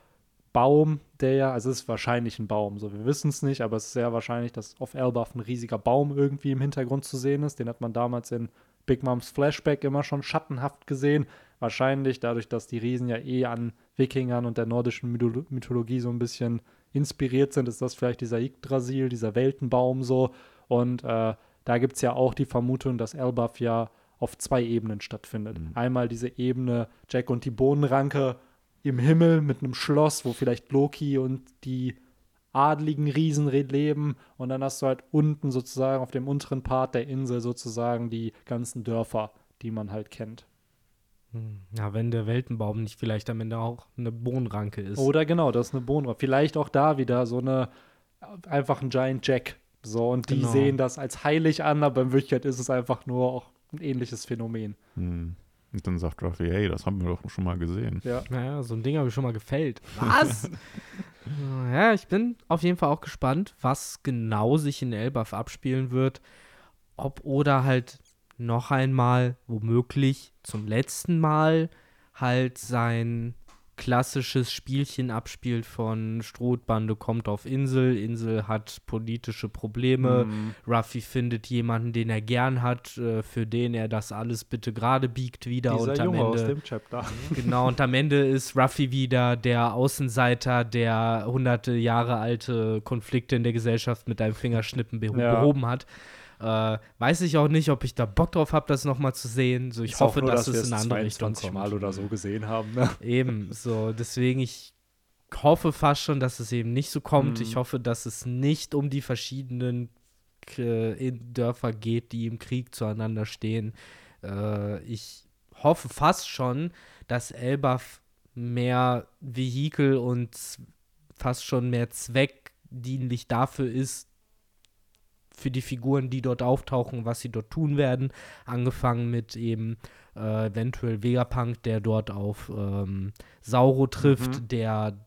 S1: Baum, der ja, also es ist wahrscheinlich ein Baum, so wir wissen es nicht, aber es ist sehr wahrscheinlich, dass auf Elbaf ein riesiger Baum irgendwie im Hintergrund zu sehen ist. Den hat man damals in Big Moms Flashback immer schon schattenhaft gesehen. Wahrscheinlich dadurch, dass die Riesen ja eh an Wikingern und der nordischen Mytholo Mythologie so ein bisschen inspiriert sind, ist das vielleicht dieser Yggdrasil, dieser Weltenbaum so. Und äh, da gibt es ja auch die Vermutung, dass Elbaf ja auf zwei Ebenen stattfindet. Einmal diese Ebene Jack und die Bohnenranke im Himmel mit einem Schloss, wo vielleicht Loki und die adligen Riesen leben und dann hast du halt unten sozusagen auf dem unteren Part der Insel sozusagen die ganzen Dörfer, die man halt kennt.
S2: Hm, Ja, wenn der Weltenbaum nicht vielleicht am Ende auch eine Bohnenranke ist.
S1: Oder genau, das ist eine Bohnenranke. Vielleicht auch da wieder so eine, einfach ein Giant Jack. So, und die
S2: Genau.
S1: sehen das als heilig an, aber in Wirklichkeit ist es einfach nur auch ein ähnliches Phänomen.
S3: Hm. Und dann sagt Ruffy, hey, das haben wir doch schon mal gesehen.
S1: Ja.
S2: Naja, so ein Ding habe ich schon mal gefällt. Was? ja, ich bin auf jeden Fall auch gespannt, was genau sich in Elbaf abspielen wird. Ob Oda halt noch einmal, womöglich zum letzten Mal, halt sein klassisches Spielchen abspielt von Strohbande kommt auf Insel, Insel hat politische Probleme,
S1: Mhm.
S2: Ruffy findet jemanden, den er gern hat, äh, für den er das alles bitte gerade biegt wieder
S1: Dieser
S2: und am
S1: Junge
S2: Ende
S1: aus dem Chapter.
S2: Genau, und am Ende ist Ruffy wieder der Außenseiter, der hunderte Jahre alte Konflikte in der Gesellschaft mit einem Fingerschnippen beho
S1: Ja.
S2: behoben hat. Äh, weiß ich auch nicht, ob ich da Bock drauf habe, das nochmal zu sehen. So, ich
S1: Ist
S2: hoffe,
S1: nur,
S2: dass,
S1: wir
S2: es in eine andere Richtung
S1: 22
S2: kommt.
S1: Mal oder so gesehen haben. Ne?
S2: Eben, so, deswegen, ich hoffe fast schon, dass es eben nicht so kommt.
S1: Mhm.
S2: Ich hoffe, dass es nicht um die verschiedenen äh, in- Dörfer geht, die im Krieg zueinander stehen. Äh, ich hoffe fast schon, dass Elbaf mehr Vehikel und fast schon mehr zweckdienlich dafür ist, für die Figuren, die dort auftauchen, was sie dort tun werden. Angefangen mit eben äh, eventuell Vegapunk, der dort auf ähm, Sauro trifft,
S1: Mhm.
S2: der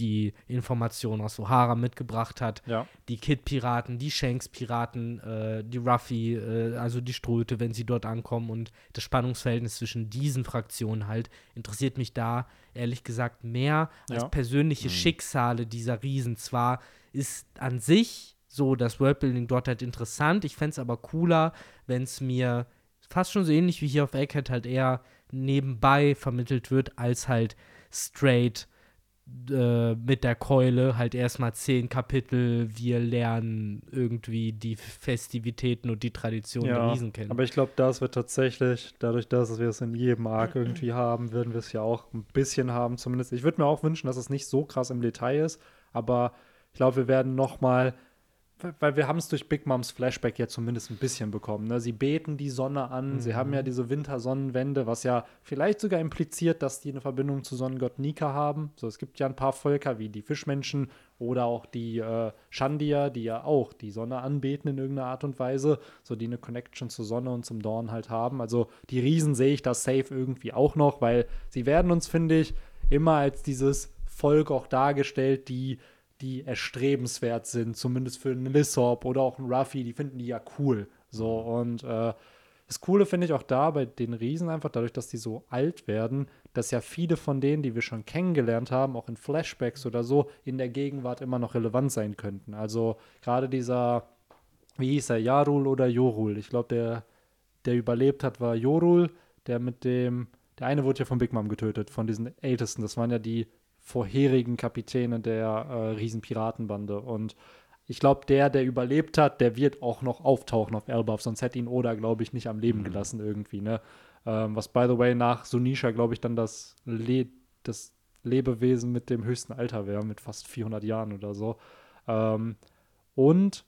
S2: die Informationen aus O'Hara mitgebracht hat.
S1: Ja.
S2: Die Kid-Piraten, die Shanks-Piraten, äh, die Ruffy, äh, also die Ströte, wenn sie dort ankommen und das Spannungsverhältnis zwischen diesen Fraktionen halt, interessiert mich da ehrlich gesagt mehr als
S1: Ja.
S2: persönliche
S3: Mhm.
S2: Schicksale dieser Riesen. Zwar ist an sich so das Worldbuilding dort halt interessant, ich fände es aber cooler, wenn es mir fast schon so ähnlich wie hier auf Egghead halt eher nebenbei vermittelt wird, als halt straight äh, mit der Keule halt erstmal zehn Kapitel, wir lernen irgendwie die Festivitäten und die Traditionen der
S1: Ja,
S2: Riesen kennen.
S1: aber ich glaube, das wird tatsächlich, dadurch, dass wir es in jedem Arc irgendwie haben, werden wir es ja auch ein bisschen haben, zumindest. Ich würde mir auch wünschen, dass es nicht so krass im Detail ist, aber ich glaube, wir werden noch mal, weil- wir haben es durch Big Moms Flashback ja zumindest ein bisschen bekommen. Ne? Sie beten die Sonne an, sie haben ja diese Wintersonnenwende, was ja vielleicht sogar impliziert, dass die eine Verbindung zu Sonnengott Nika haben. So, es gibt ja ein paar Völker wie die Fischmenschen oder auch die äh, Shandia, die ja auch die Sonne anbeten in irgendeiner Art und Weise, so die eine Connection zur Sonne und zum Dorn halt haben. Also die Riesen sehe ich da safe irgendwie auch noch, weil sie werden uns, finde ich, immer als dieses Volk auch dargestellt, die die erstrebenswert sind, zumindest für einen Lissop oder auch einen Ruffy, die finden die ja cool. So, und äh, das Coole finde ich auch da bei den Riesen einfach, dadurch, dass die so alt werden, dass ja viele von denen, die wir schon kennengelernt haben, auch in Flashbacks oder so, in der Gegenwart immer noch relevant sein könnten. Also gerade dieser, wie hieß er, Jarul oder Jorul? Ich glaube, der, der überlebt hat, war Jorul, der mit dem, der eine wurde ja von Big Mom getötet, von diesen Ältesten. Das waren ja die vorherigen Kapitäne der äh, Riesenpiratenbande. Und ich glaube, der, der überlebt hat, der wird auch noch auftauchen auf Elbaf, sonst hätte ihn Oda, glaube ich, nicht am Leben
S3: Mhm.
S1: gelassen irgendwie, ne? Ähm, was, by the way, nach Sunisha, glaube ich, dann das, Le das Lebewesen mit dem höchsten Alter wäre, mit fast 400 Jahren oder so. Ähm, und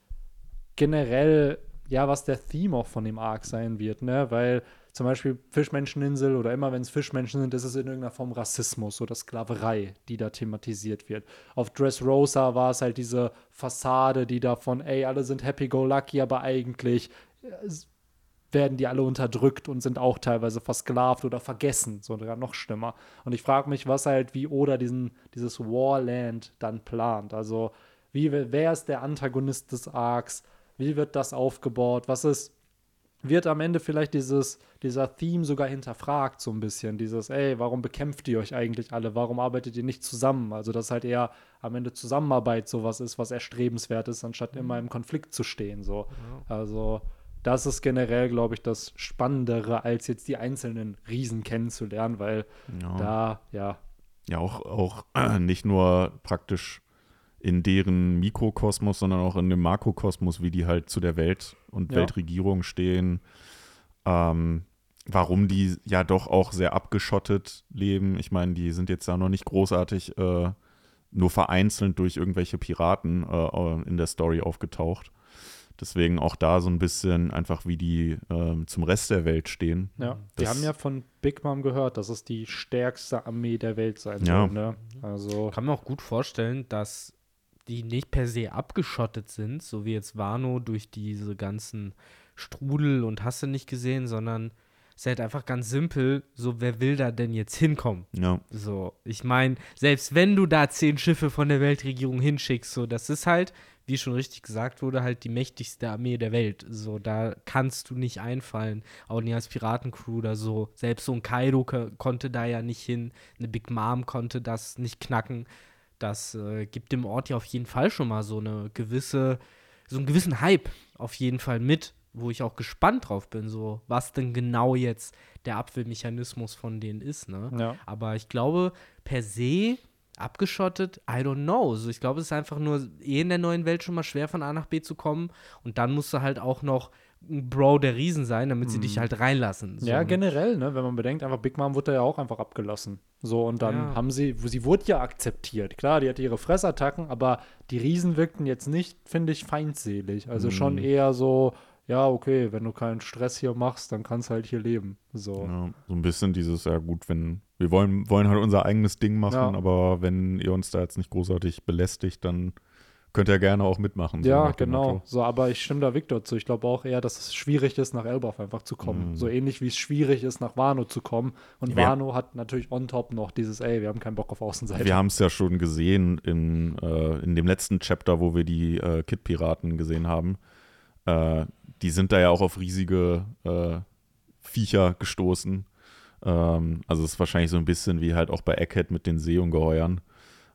S1: generell, ja, was der Theme auch von dem Arc sein wird, ne? Weil zum Beispiel Fischmenscheninsel oder immer wenn es Fischmenschen sind, ist es in irgendeiner Form Rassismus oder Sklaverei, die da thematisiert wird. Auf Dressrosa war es halt diese Fassade, die davon, ey, alle sind happy-go-lucky, aber eigentlich äh, werden die alle unterdrückt und sind auch teilweise versklavt oder vergessen, sogar noch schlimmer. Und ich frage mich, was halt wie Oda diesen, dieses Warland dann plant. Also, wie, wer ist der Antagonist des Arcs? Wie wird das aufgebaut? Was ist, wird am Ende vielleicht dieses, dieser Theme sogar hinterfragt, so ein bisschen. Dieses, ey, warum bekämpft ihr euch eigentlich alle? Warum arbeitet ihr nicht zusammen? Also, dass halt eher am Ende Zusammenarbeit sowas ist, was erstrebenswert ist, anstatt immer im Konflikt zu stehen. So. Also, das ist generell, glaube ich, das Spannendere, als jetzt die einzelnen Riesen kennenzulernen, weil
S3: Ja.
S1: da, ja,
S3: Ja, auch, auch äh, nicht nur praktisch in deren Mikrokosmos, sondern auch in dem Makrokosmos, wie die halt zu der Welt und
S1: Ja.
S3: Weltregierung stehen. Ähm, warum die ja doch auch sehr abgeschottet leben. Ich meine, die sind jetzt da noch nicht großartig äh, nur vereinzelt durch irgendwelche Piraten äh, in der Story aufgetaucht. Deswegen auch da so ein bisschen einfach, wie die ähm, zum Rest der Welt stehen.
S1: Ja, wir haben ja von Big Mom gehört, dass es die stärkste Armee der Welt sein
S3: Ja.
S1: soll. Ne? Also,
S2: kann mir auch gut vorstellen, dass die nicht per se abgeschottet sind, so wie jetzt Wano durch diese ganzen Strudel und hast du nicht gesehen, sondern es ist halt einfach ganz simpel, so wer will da denn jetzt hinkommen?
S3: Ja,
S2: So, ich meine, selbst wenn du da zehn Schiffe von der Weltregierung hinschickst, so, das ist halt, wie schon richtig gesagt wurde, halt die mächtigste Armee der Welt. So, da kannst du nicht einfallen, auch nicht als Piratencrew oder so. Selbst so ein Kaido ko- konnte da ja nicht hin, eine Big Mom konnte das nicht knacken. Das äh, gibt dem Ort ja auf jeden Fall schon mal so eine gewisse, so einen gewissen Hype auf jeden Fall mit, wo ich auch gespannt drauf bin, so was denn genau jetzt der Abwehrmechanismus von denen ist, ne?
S1: ja.
S2: Aber ich glaube, per se abgeschottet, I don't know. So, ich glaube, es ist einfach nur eh in der neuen Welt schon mal schwer von A nach B zu kommen. Und dann musst du halt auch noch ein Bro der Riesen sein, damit sie dich halt reinlassen. So,
S1: Ja,
S2: ne?
S1: generell, ne, wenn man bedenkt, einfach Big Mom wurde ja auch einfach abgelassen. So, und dann
S2: Ja.
S1: haben sie, sie wurde ja akzeptiert. Klar, die hatte ihre Fressattacken, aber die Riesen wirkten jetzt nicht, finde ich, feindselig. Also schon
S3: Mhm.
S1: eher so, ja, okay, wenn du keinen Stress hier machst, dann kannst du halt hier leben. So.
S3: ja, so ein bisschen dieses, ja gut, wenn wir wollen, wollen halt unser eigenes Ding machen,
S1: Ja.
S3: aber wenn ihr uns da jetzt nicht großartig belästigt, dann könnt ihr gerne auch mitmachen. so
S1: Ja, genau. So, aber ich stimme da Victor zu. Ich glaube auch eher, dass es schwierig ist, nach Elbaf einfach zu kommen.
S3: Mhm.
S1: So ähnlich wie es schwierig ist, nach Wano zu kommen. Und
S3: Wir-
S1: Wano hat natürlich on top noch dieses, ey, wir haben keinen Bock auf Außenseite.
S3: Wir haben es ja schon gesehen in, äh, in dem letzten Chapter, wo wir die äh, Kid-Piraten gesehen haben. Äh, die sind da ja auch auf riesige äh, Viecher gestoßen. Ähm, also es ist wahrscheinlich so ein bisschen wie halt auch bei Egghead mit den Seeungeheuern,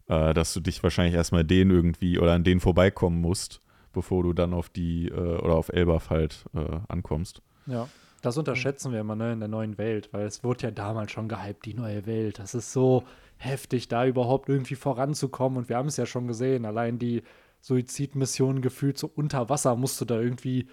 S3: äh, dass du dich wahrscheinlich erstmal denen irgendwie oder an denen vorbeikommen musst, bevor du dann auf die äh, oder auf Elbaf halt äh, ankommst.
S1: Ja, das unterschätzen wir immer ne, in der neuen Welt, weil es wurde ja damals schon gehypt, die neue Welt. Das ist so heftig, da überhaupt irgendwie voranzukommen. Und wir haben es ja schon gesehen, allein die Suizidmission gefühlt so unter Wasser musst du da irgendwie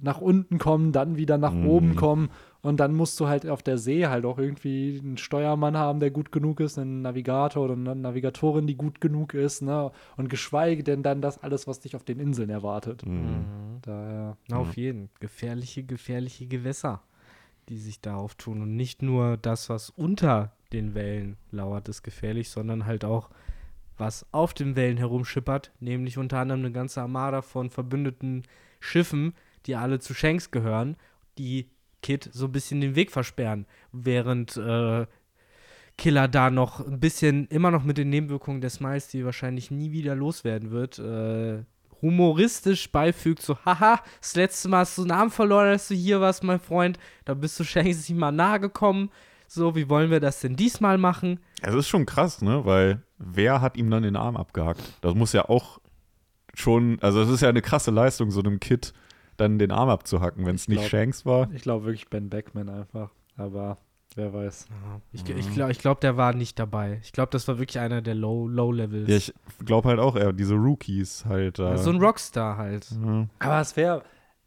S1: nach unten kommen, dann wieder nach
S3: Mhm.
S1: oben kommen und dann musst du halt auf der See halt auch irgendwie einen Steuermann haben, der gut genug ist, einen Navigator oder eine Navigatorin, die gut genug ist, ne? Und geschweige denn dann das alles, was dich auf den Inseln erwartet.
S2: Mhm.
S1: Daher,
S2: Na, Auf jeden. Gefährliche, gefährliche Gewässer, die sich da auftun. Und nicht nur das, was unter den Wellen lauert, ist gefährlich, sondern halt auch, was auf den Wellen herumschippert, nämlich unter anderem eine ganze Armada von verbündeten Schiffen, die alle zu Shanks gehören, die Kid so ein bisschen den Weg versperren, während äh, Killer da noch ein bisschen, immer noch mit den Nebenwirkungen der Smiles, die wahrscheinlich nie wieder loswerden wird, äh, humoristisch beifügt, so, haha, das letzte Mal hast du einen Arm verloren, als du hier warst, mein Freund, da bist du nicht mal nahe gekommen, so, wie wollen wir das denn diesmal machen?
S3: Es ist schon krass, ne? Weil wer hat ihm dann den Arm abgehackt? Das muss ja auch schon, also es ist ja eine krasse Leistung, so einem Kid dann den Arm abzuhacken, wenn es
S1: Ich
S3: nicht Shanks war.
S1: Ich glaube wirklich Ben Beckman einfach. Aber wer weiß.
S2: Ich, ich glaube, ich glaub, der war nicht dabei. Ich glaube, das war wirklich einer der Low- Low-Levels.
S3: Ja, ich glaube halt auch, eher diese Rookies halt. Äh,
S2: so ein Rockstar halt.
S3: ja.
S1: Aber es wäre.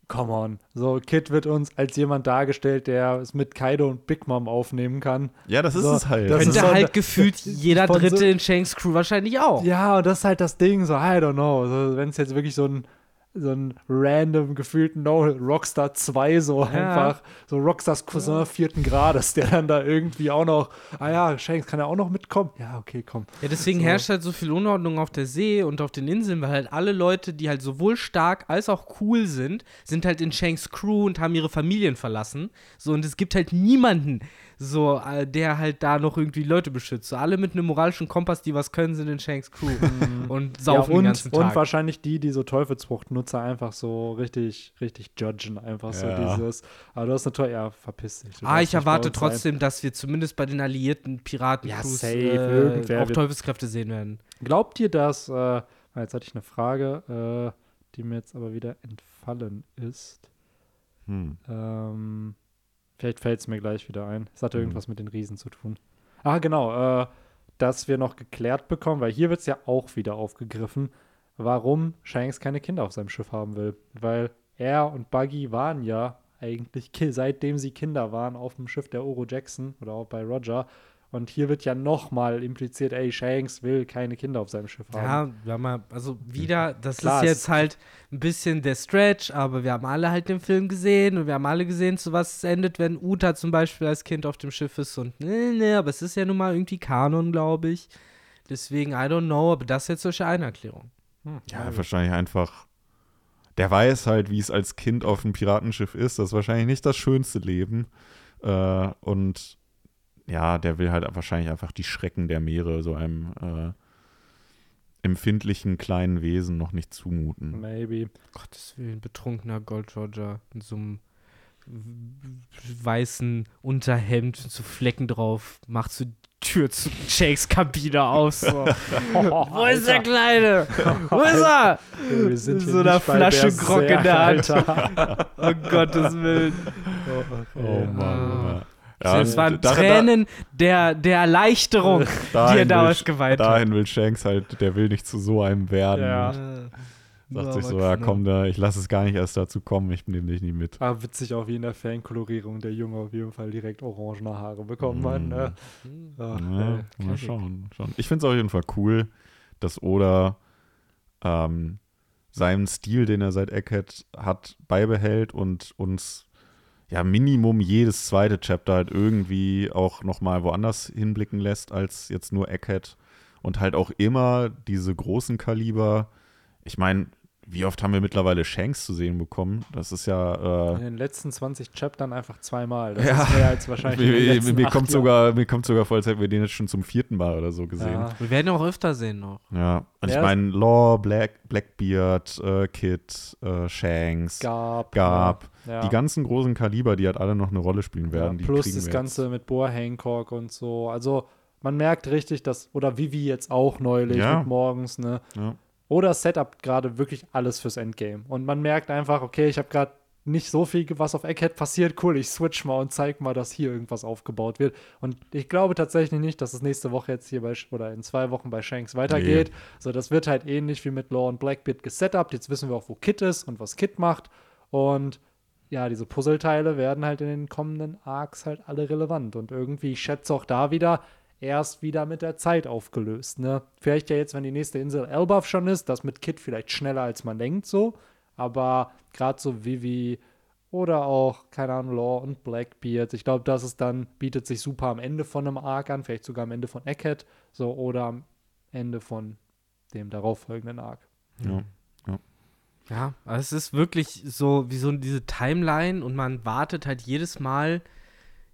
S1: Come on. So, Kid wird uns als jemand dargestellt, der es mit Kaido und Big Mom aufnehmen kann.
S3: ja, das ist
S1: So,
S3: es halt.
S1: das
S2: Könnte
S1: ist so-
S2: halt gefühlt jeder
S1: von so-
S2: Dritte in Shanks Crew wahrscheinlich auch.
S1: Ja, und das ist halt das Ding, so, I don't know. So, Wenn es jetzt wirklich so ein, so ein random gefühlten No Rockstar 2 so einfach, so Rockstars Cousin vierten Grades, der dann da irgendwie auch noch, ah ja, Shanks kann ja auch noch mitkommen. Ja, okay, komm.
S2: Ja, deswegen
S1: So.
S2: herrscht halt so viel Unordnung auf der See und auf den Inseln, weil halt alle Leute, die halt sowohl stark als auch cool sind, sind halt in Shanks Crew und haben ihre Familien verlassen. So, und es gibt halt niemanden, so, äh, der halt da noch irgendwie Leute beschützt. So, alle mit einem moralischen Kompass, die was können, sind in Shanks Crew und saufen
S1: ja, und,
S2: den ganzen
S1: und
S2: Tag.
S1: wahrscheinlich die, die so Teufelsfruchtnutzer einfach so richtig, richtig judgen, einfach so
S3: Ja.
S1: dieses, aber du hast eine tolle, ja, verpiss dich.
S2: Ah, ich erwarte
S1: uns sein.
S2: trotzdem, dass wir zumindest bei den alliierten Piraten
S1: Ja,
S2: Crews,
S1: safe,
S2: äh,
S1: irgendwer
S2: auch Teufelskräfte sehen werden.
S1: Glaubt ihr, dass, äh, jetzt hatte ich eine Frage, äh, die mir jetzt aber wieder entfallen ist.
S3: Hm.
S1: Ähm, vielleicht fällt es mir gleich wieder ein. Es hatte
S3: Mhm.
S1: irgendwas mit den Riesen zu tun. Ah, genau, äh, dass wir noch geklärt bekommen, weil hier wird es ja auch wieder aufgegriffen, warum Shanks keine Kinder auf seinem Schiff haben will. Weil er und Buggy waren ja eigentlich, seitdem sie Kinder waren, auf dem Schiff der Oro Jackson oder auch bei Roger. Und hier wird ja nochmal impliziert, ey, Shanks will keine Kinder auf seinem Schiff haben.
S2: Ja, wir haben mal, also wieder, das
S1: Klar,
S2: ist jetzt halt ein bisschen der Stretch, aber wir haben alle halt den Film gesehen und wir haben alle gesehen, zu was es endet, wenn Uta zum Beispiel als Kind auf dem Schiff ist und ne, ne, aber es ist ja nun mal irgendwie Kanon, glaube ich. Deswegen, I don't know, aber das ist jetzt solche eine Erklärung.
S1: Hm,
S3: Ja, wahrscheinlich einfach. Der weiß halt, wie es als Kind auf einem Piratenschiff ist. Das ist wahrscheinlich nicht das schönste Leben. Äh, und ja, der will halt wahrscheinlich einfach die Schrecken der Meere so einem äh, empfindlichen kleinen Wesen noch nicht zumuten.
S1: Maybe.
S2: Gottes Willen, betrunkener Gold Roger in so einem weißen Unterhemd mit so Flecken drauf, macht so die Tür zu Shakes Kabine aus. So. Wo ist der Kleine? Wo ist er?
S1: Wir sind
S2: so einer Flasche Grog in der Hand.
S1: Alter.
S2: Oh Gottes Willen.
S3: Oh Mann.
S2: Ah.
S3: Ja,
S2: es waren
S3: da- da-
S2: Tränen der, der Erleichterung, die er da ausgeweiht hat.
S3: Dahin will Shanks halt, der will nicht zu so einem werden.
S1: Ja.
S3: Und Sagt sich so, ja
S2: knapp.
S3: komm, da, ich lasse es gar nicht erst dazu kommen, ich nehme dich nie mit.
S1: Ah, witzig auch wie in der Fankolorierung der Junge auf jeden Fall direkt orangene Haare bekommen hat. Ne?
S2: Hm.
S1: Ach,
S3: Ja,
S1: ey.
S3: mal schauen. schauen. Ich finde es auf jeden Fall cool, dass Oda ähm, seinen Stil, den er seit Egghead hat, beibehält und uns ja Minimum jedes zweite Chapter halt irgendwie auch nochmal woanders hinblicken lässt als jetzt nur Egghead und halt auch immer diese großen Kaliber. Ich meine, wie oft haben wir mittlerweile Shanks zu sehen bekommen? Das ist ja
S1: In
S3: äh,
S1: den letzten 20 Chaptern einfach zweimal. Das
S3: Ja.
S1: ist mehr als wahrscheinlich in den
S3: mir, mir,
S1: acht
S3: kommt sogar, mir kommt sogar vor, als hätten wir den jetzt schon zum vierten Mal oder so gesehen.
S1: Ja.
S2: Wir werden ihn auch öfter sehen noch.
S3: Ja, und
S1: Ja,
S3: ich meine, Law, Black, Blackbeard, äh, Kid, äh, Shanks,
S1: Gab.
S3: Gab,
S1: Ja.
S3: die ganzen großen Kaliber, die halt alle noch eine Rolle spielen werden.
S1: plus das
S3: wir
S1: Ganze mit Boa Hancock und so. Also man merkt richtig, dass, oder Vivi jetzt auch neulich
S3: Ja.
S1: mit morgens, ne?
S3: Ja.
S1: Oder Setup gerade wirklich alles fürs Endgame. Und man merkt einfach, okay, ich habe gerade nicht so viel, was auf Egghead passiert. Cool, ich switch mal und zeig mal, dass hier irgendwas aufgebaut wird. Und ich glaube tatsächlich nicht, dass es nächste Woche jetzt hier bei, oder in zwei Wochen bei Shanks weitergeht. So, das wird halt ähnlich wie mit Law und Blackbeard gesetupt. Jetzt wissen wir auch, wo Kit ist und was Kit macht. Und ja, diese Puzzleteile werden halt in den kommenden Arcs halt alle relevant. Und irgendwie, ich schätze auch da wieder, erst wieder mit der Zeit aufgelöst. Ne? Vielleicht ja jetzt, wenn die nächste Insel Elbaf schon ist, das mit Kit vielleicht schneller als man denkt so. Aber gerade so Vivi oder auch, keine Ahnung, Law und Blackbeard, ich glaube, das ist dann, bietet sich super am Ende von einem Arc an, vielleicht sogar am Ende von Egghead, so oder am Ende von dem darauffolgenden Arc.
S3: Ja.
S2: Ja, also es ist wirklich so wie so diese Timeline und man wartet halt jedes Mal,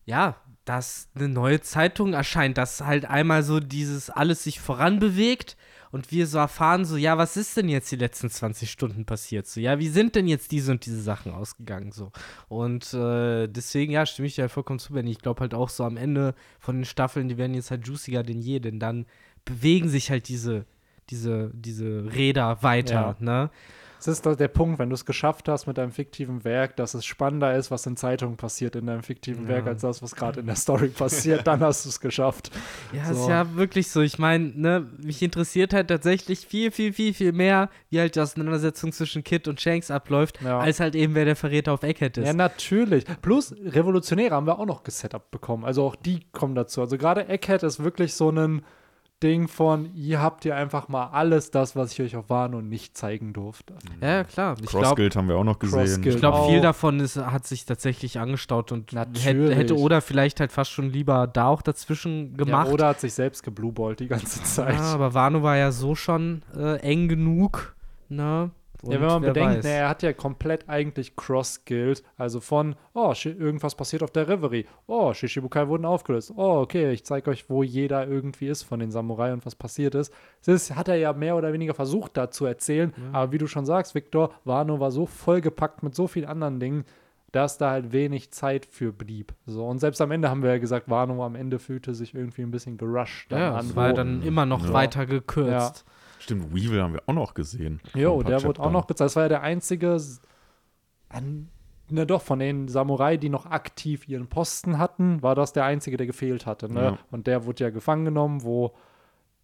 S2: ja, dass eine neue Zeitung erscheint, dass halt einmal so dieses alles sich voranbewegt und wir so erfahren, so, ja, was ist denn jetzt die letzten 20 Stunden passiert? So, ja, wie sind denn jetzt diese und diese Sachen ausgegangen? So. Und äh, deswegen, ja, stimme ich dir halt vollkommen zu, Benny. Ich glaube halt auch so am Ende von den Staffeln, die werden jetzt halt juiciger denn je, denn dann bewegen sich halt diese, diese, diese Räder weiter, ne?
S1: Das ist doch der Punkt, wenn du es geschafft hast mit deinem fiktiven Werk, dass es spannender ist, was in Zeitungen passiert in deinem fiktiven
S2: Ja.
S1: Werk, als das, was gerade in der Story passiert, dann hast du es geschafft.
S2: Ja,
S1: So.
S2: ist ja wirklich so. Ich meine, ne, mich interessiert halt tatsächlich viel, viel, viel, viel mehr, wie halt die Auseinandersetzung zwischen Kid und Shanks abläuft,
S1: Ja.
S2: als halt eben, wer der Verräter auf Egghead ist.
S1: Ja, natürlich. Plus, Revolutionäre haben wir auch noch gesetupt bekommen. Also auch die kommen dazu. Also gerade Egghead ist wirklich so ein Ding von, ihr habt hier einfach mal alles das, was ich euch auf Wano nicht zeigen durfte.
S2: Ja, klar. Glaube,
S3: Crossguild haben wir auch noch gesehen.
S2: Ich glaub,
S1: Auch.
S2: viel davon ist, hat sich tatsächlich angestaut und hätte, hätte Oda vielleicht halt fast schon lieber da auch dazwischen gemacht.
S1: Ja, oder hat sich selbst geblueballt die ganze Zeit.
S2: Ja, aber Wano war ja so schon äh, eng genug, ne? Und
S1: ja, wenn man bedenkt, ne, er hat ja komplett eigentlich Cross-Guild, also von, oh, irgendwas passiert auf der Reverie, oh, Shishibukai wurden aufgelöst, oh, okay, ich zeige euch, wo jeder irgendwie ist von den Samurai und was passiert ist. Das hat er ja mehr oder weniger versucht, da zu erzählen, aber wie du schon sagst, Victor, Wano war so vollgepackt mit so vielen anderen Dingen, dass da halt wenig Zeit für blieb. So, und selbst am Ende haben wir ja gesagt, Wano am Ende fühlte sich irgendwie ein bisschen gerusht dann
S2: ja,
S1: an.
S2: es war ja dann immer noch
S3: Ja.
S2: weiter gekürzt.
S3: Stimmt, Weevil haben wir auch noch gesehen.
S1: Jo, der wurde auch
S3: Chaptern.
S1: noch gezeigt. Das war ja der einzige, an, ne doch, von den Samurai, die noch aktiv ihren Posten hatten, war das der einzige, der gefehlt hatte. Ne?
S3: Ja.
S1: Und der wurde ja gefangen genommen, wo,